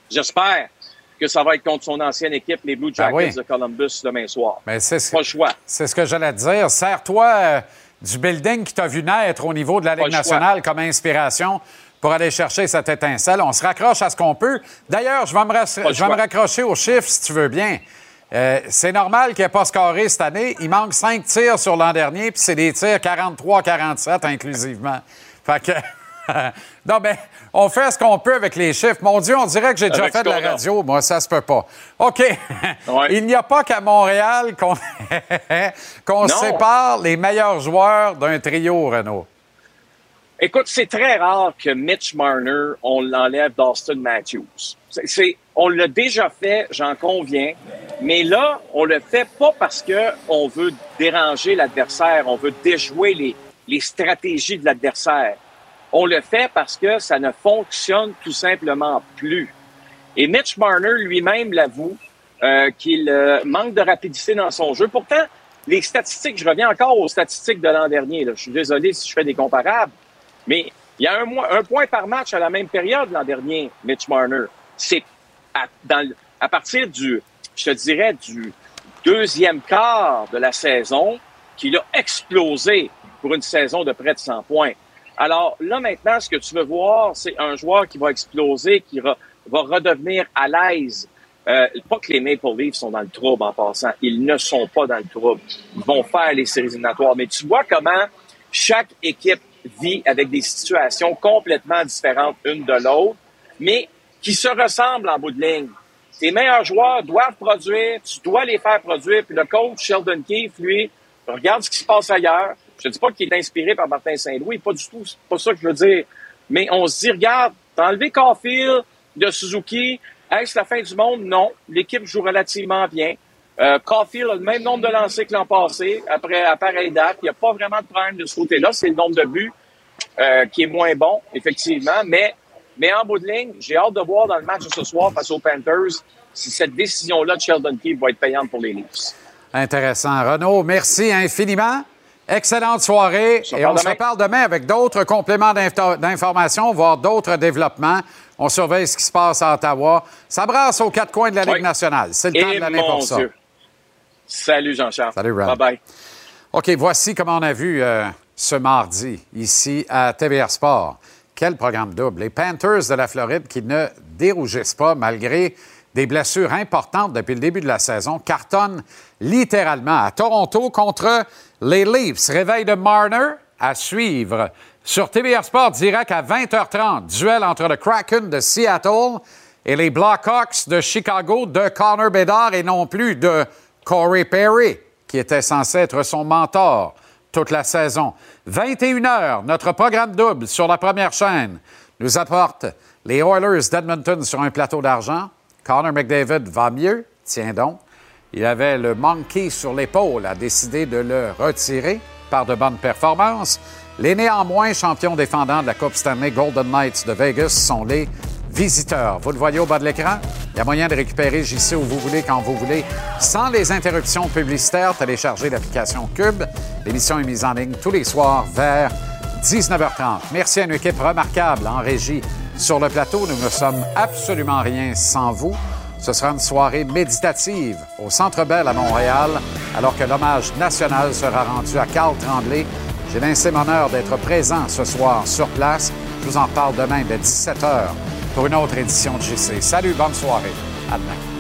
J'espère que ça va être contre son ancienne équipe, les Blue Jackets Ah oui. de Columbus, demain soir. Mais c'est ce, Pas le choix. C'est ce que j'allais te dire. Sers-toi euh, du building qui t'a vu naître au niveau de la Ligue nationale comme inspiration pour aller chercher cette étincelle. On se raccroche à ce qu'on peut. D'ailleurs, je vais me, je vais raccrocher aux chiffres, si tu veux bien. Euh, c'est normal qu'il n'ait pas scoré cette année. Il manque cinq tirs sur l'an dernier, puis c'est des tirs 43-47 inclusivement. Fait que... <laughs> non, ben, on fait ce qu'on peut avec les chiffres. Mon Dieu, on dirait que j'ai déjà fait de la radio. Moi, ça se peut pas. OK. <laughs> Il n'y a pas qu'à Montréal qu'on <laughs> sépare les meilleurs joueurs d'un trio, Renaud. Écoute, c'est très rare que Mitch Marner, on l'enlève d'Austin Matthews. On l'a déjà fait, j'en conviens, mais là, on le fait pas parce que on veut déranger l'adversaire, on veut déjouer les, les stratégies de l'adversaire. On le fait parce que ça ne fonctionne tout simplement plus. Et Mitch Marner lui-même l'avoue euh, qu'il euh, manque de rapidité dans son jeu. Pourtant, les statistiques, je reviens encore aux statistiques de l'an dernier. Là. Je suis désolé si je fais des comparables, mais il y a un, mois- un point par match à la même période l'an dernier, Mitch Marner. C'est à, dans- à partir du, je te dirais, du deuxième quart de la saison qu'il a explosé pour une saison de près de 100 points. Alors là, maintenant, ce que tu veux voir, c'est un joueur qui va exploser, qui va, redevenir à l'aise. Euh, pas que les Maple Leafs sont dans le trouble en passant. Ils ne sont pas dans le trouble. Ils vont faire les séries éliminatoires. Mais tu vois comment chaque équipe vit avec des situations complètement différentes une de l'autre, mais qui se ressemblent en bout de ligne. Tes meilleurs joueurs doivent produire, tu dois les faire produire, puis le coach Sheldon Keefe, lui, regarde ce qui se passe ailleurs. Je ne dis pas qu'il est inspiré par Martin Saint-Louis, pas du tout, c'est pas ça que je veux dire. Mais on se dit, regarde, t'as enlevé Caulfield de Suzuki, est-ce la fin du monde? Non. L'équipe joue relativement bien. Euh, Caulfield a le même nombre de lancers que l'an passé, après à pareille date. Il n'y a pas vraiment de problème de ce côté-là. C'est le nombre de buts euh, qui est moins bon, effectivement. Mais, en bout de ligne, j'ai hâte de voir dans le match de ce soir face aux Panthers si cette décision-là de Sheldon Keefe va être payante pour les Leafs. Intéressant. Renaud, merci infiniment. Excellente soirée. Et on se reparle demain avec d'autres compléments d'info- d'informations, voire d'autres développements. On surveille ce qui se passe à Ottawa. Ça brasse aux quatre coins de la Ligue Oui. nationale. C'est le temps de l'année pour ça. Salut Jean-Charles. Salut, Ron. Bye-bye. OK, voici comment on a vu euh, ce mardi ici à TVR Sport. Quel programme double. Les Panthers de la Floride qui ne dérougissent pas malgré des blessures importantes depuis le début de la saison, cartonnent littéralement à Toronto contre les Leafs. Réveil de Marner à suivre sur TVR Sport direct à 20h30. Duel entre le Kraken de Seattle et les Blackhawks de Chicago de Connor Bedard et non plus de Corey Perry, qui était censé être son mentor toute la saison. 21h, notre programme double sur la première chaîne nous apporte les Oilers d'Edmonton sur un plateau d'argent. Connor McDavid va mieux, tiens donc. Il avait le monkey sur l'épaule, a décidé de le retirer par de bonnes performances. Les néanmoins champions défendants de la Coupe Stanley Golden Knights de Vegas sont les visiteurs. Vous le voyez au bas de l'écran? Il y a moyen de récupérer JC où vous voulez, quand vous voulez, sans les interruptions publicitaires. Téléchargez l'application Cube. L'émission est mise en ligne tous les soirs vers 19h30. Merci à une équipe remarquable en régie sur le plateau. Nous ne sommes absolument rien sans vous. Ce sera une soirée méditative au Centre Bell à Montréal, alors que l'hommage national sera rendu à Carl Tremblay. J'ai l'insime honneur d'être présent ce soir sur place. Je vous en parle demain dès 17h pour une autre édition de JC. Salut, bonne soirée. À demain.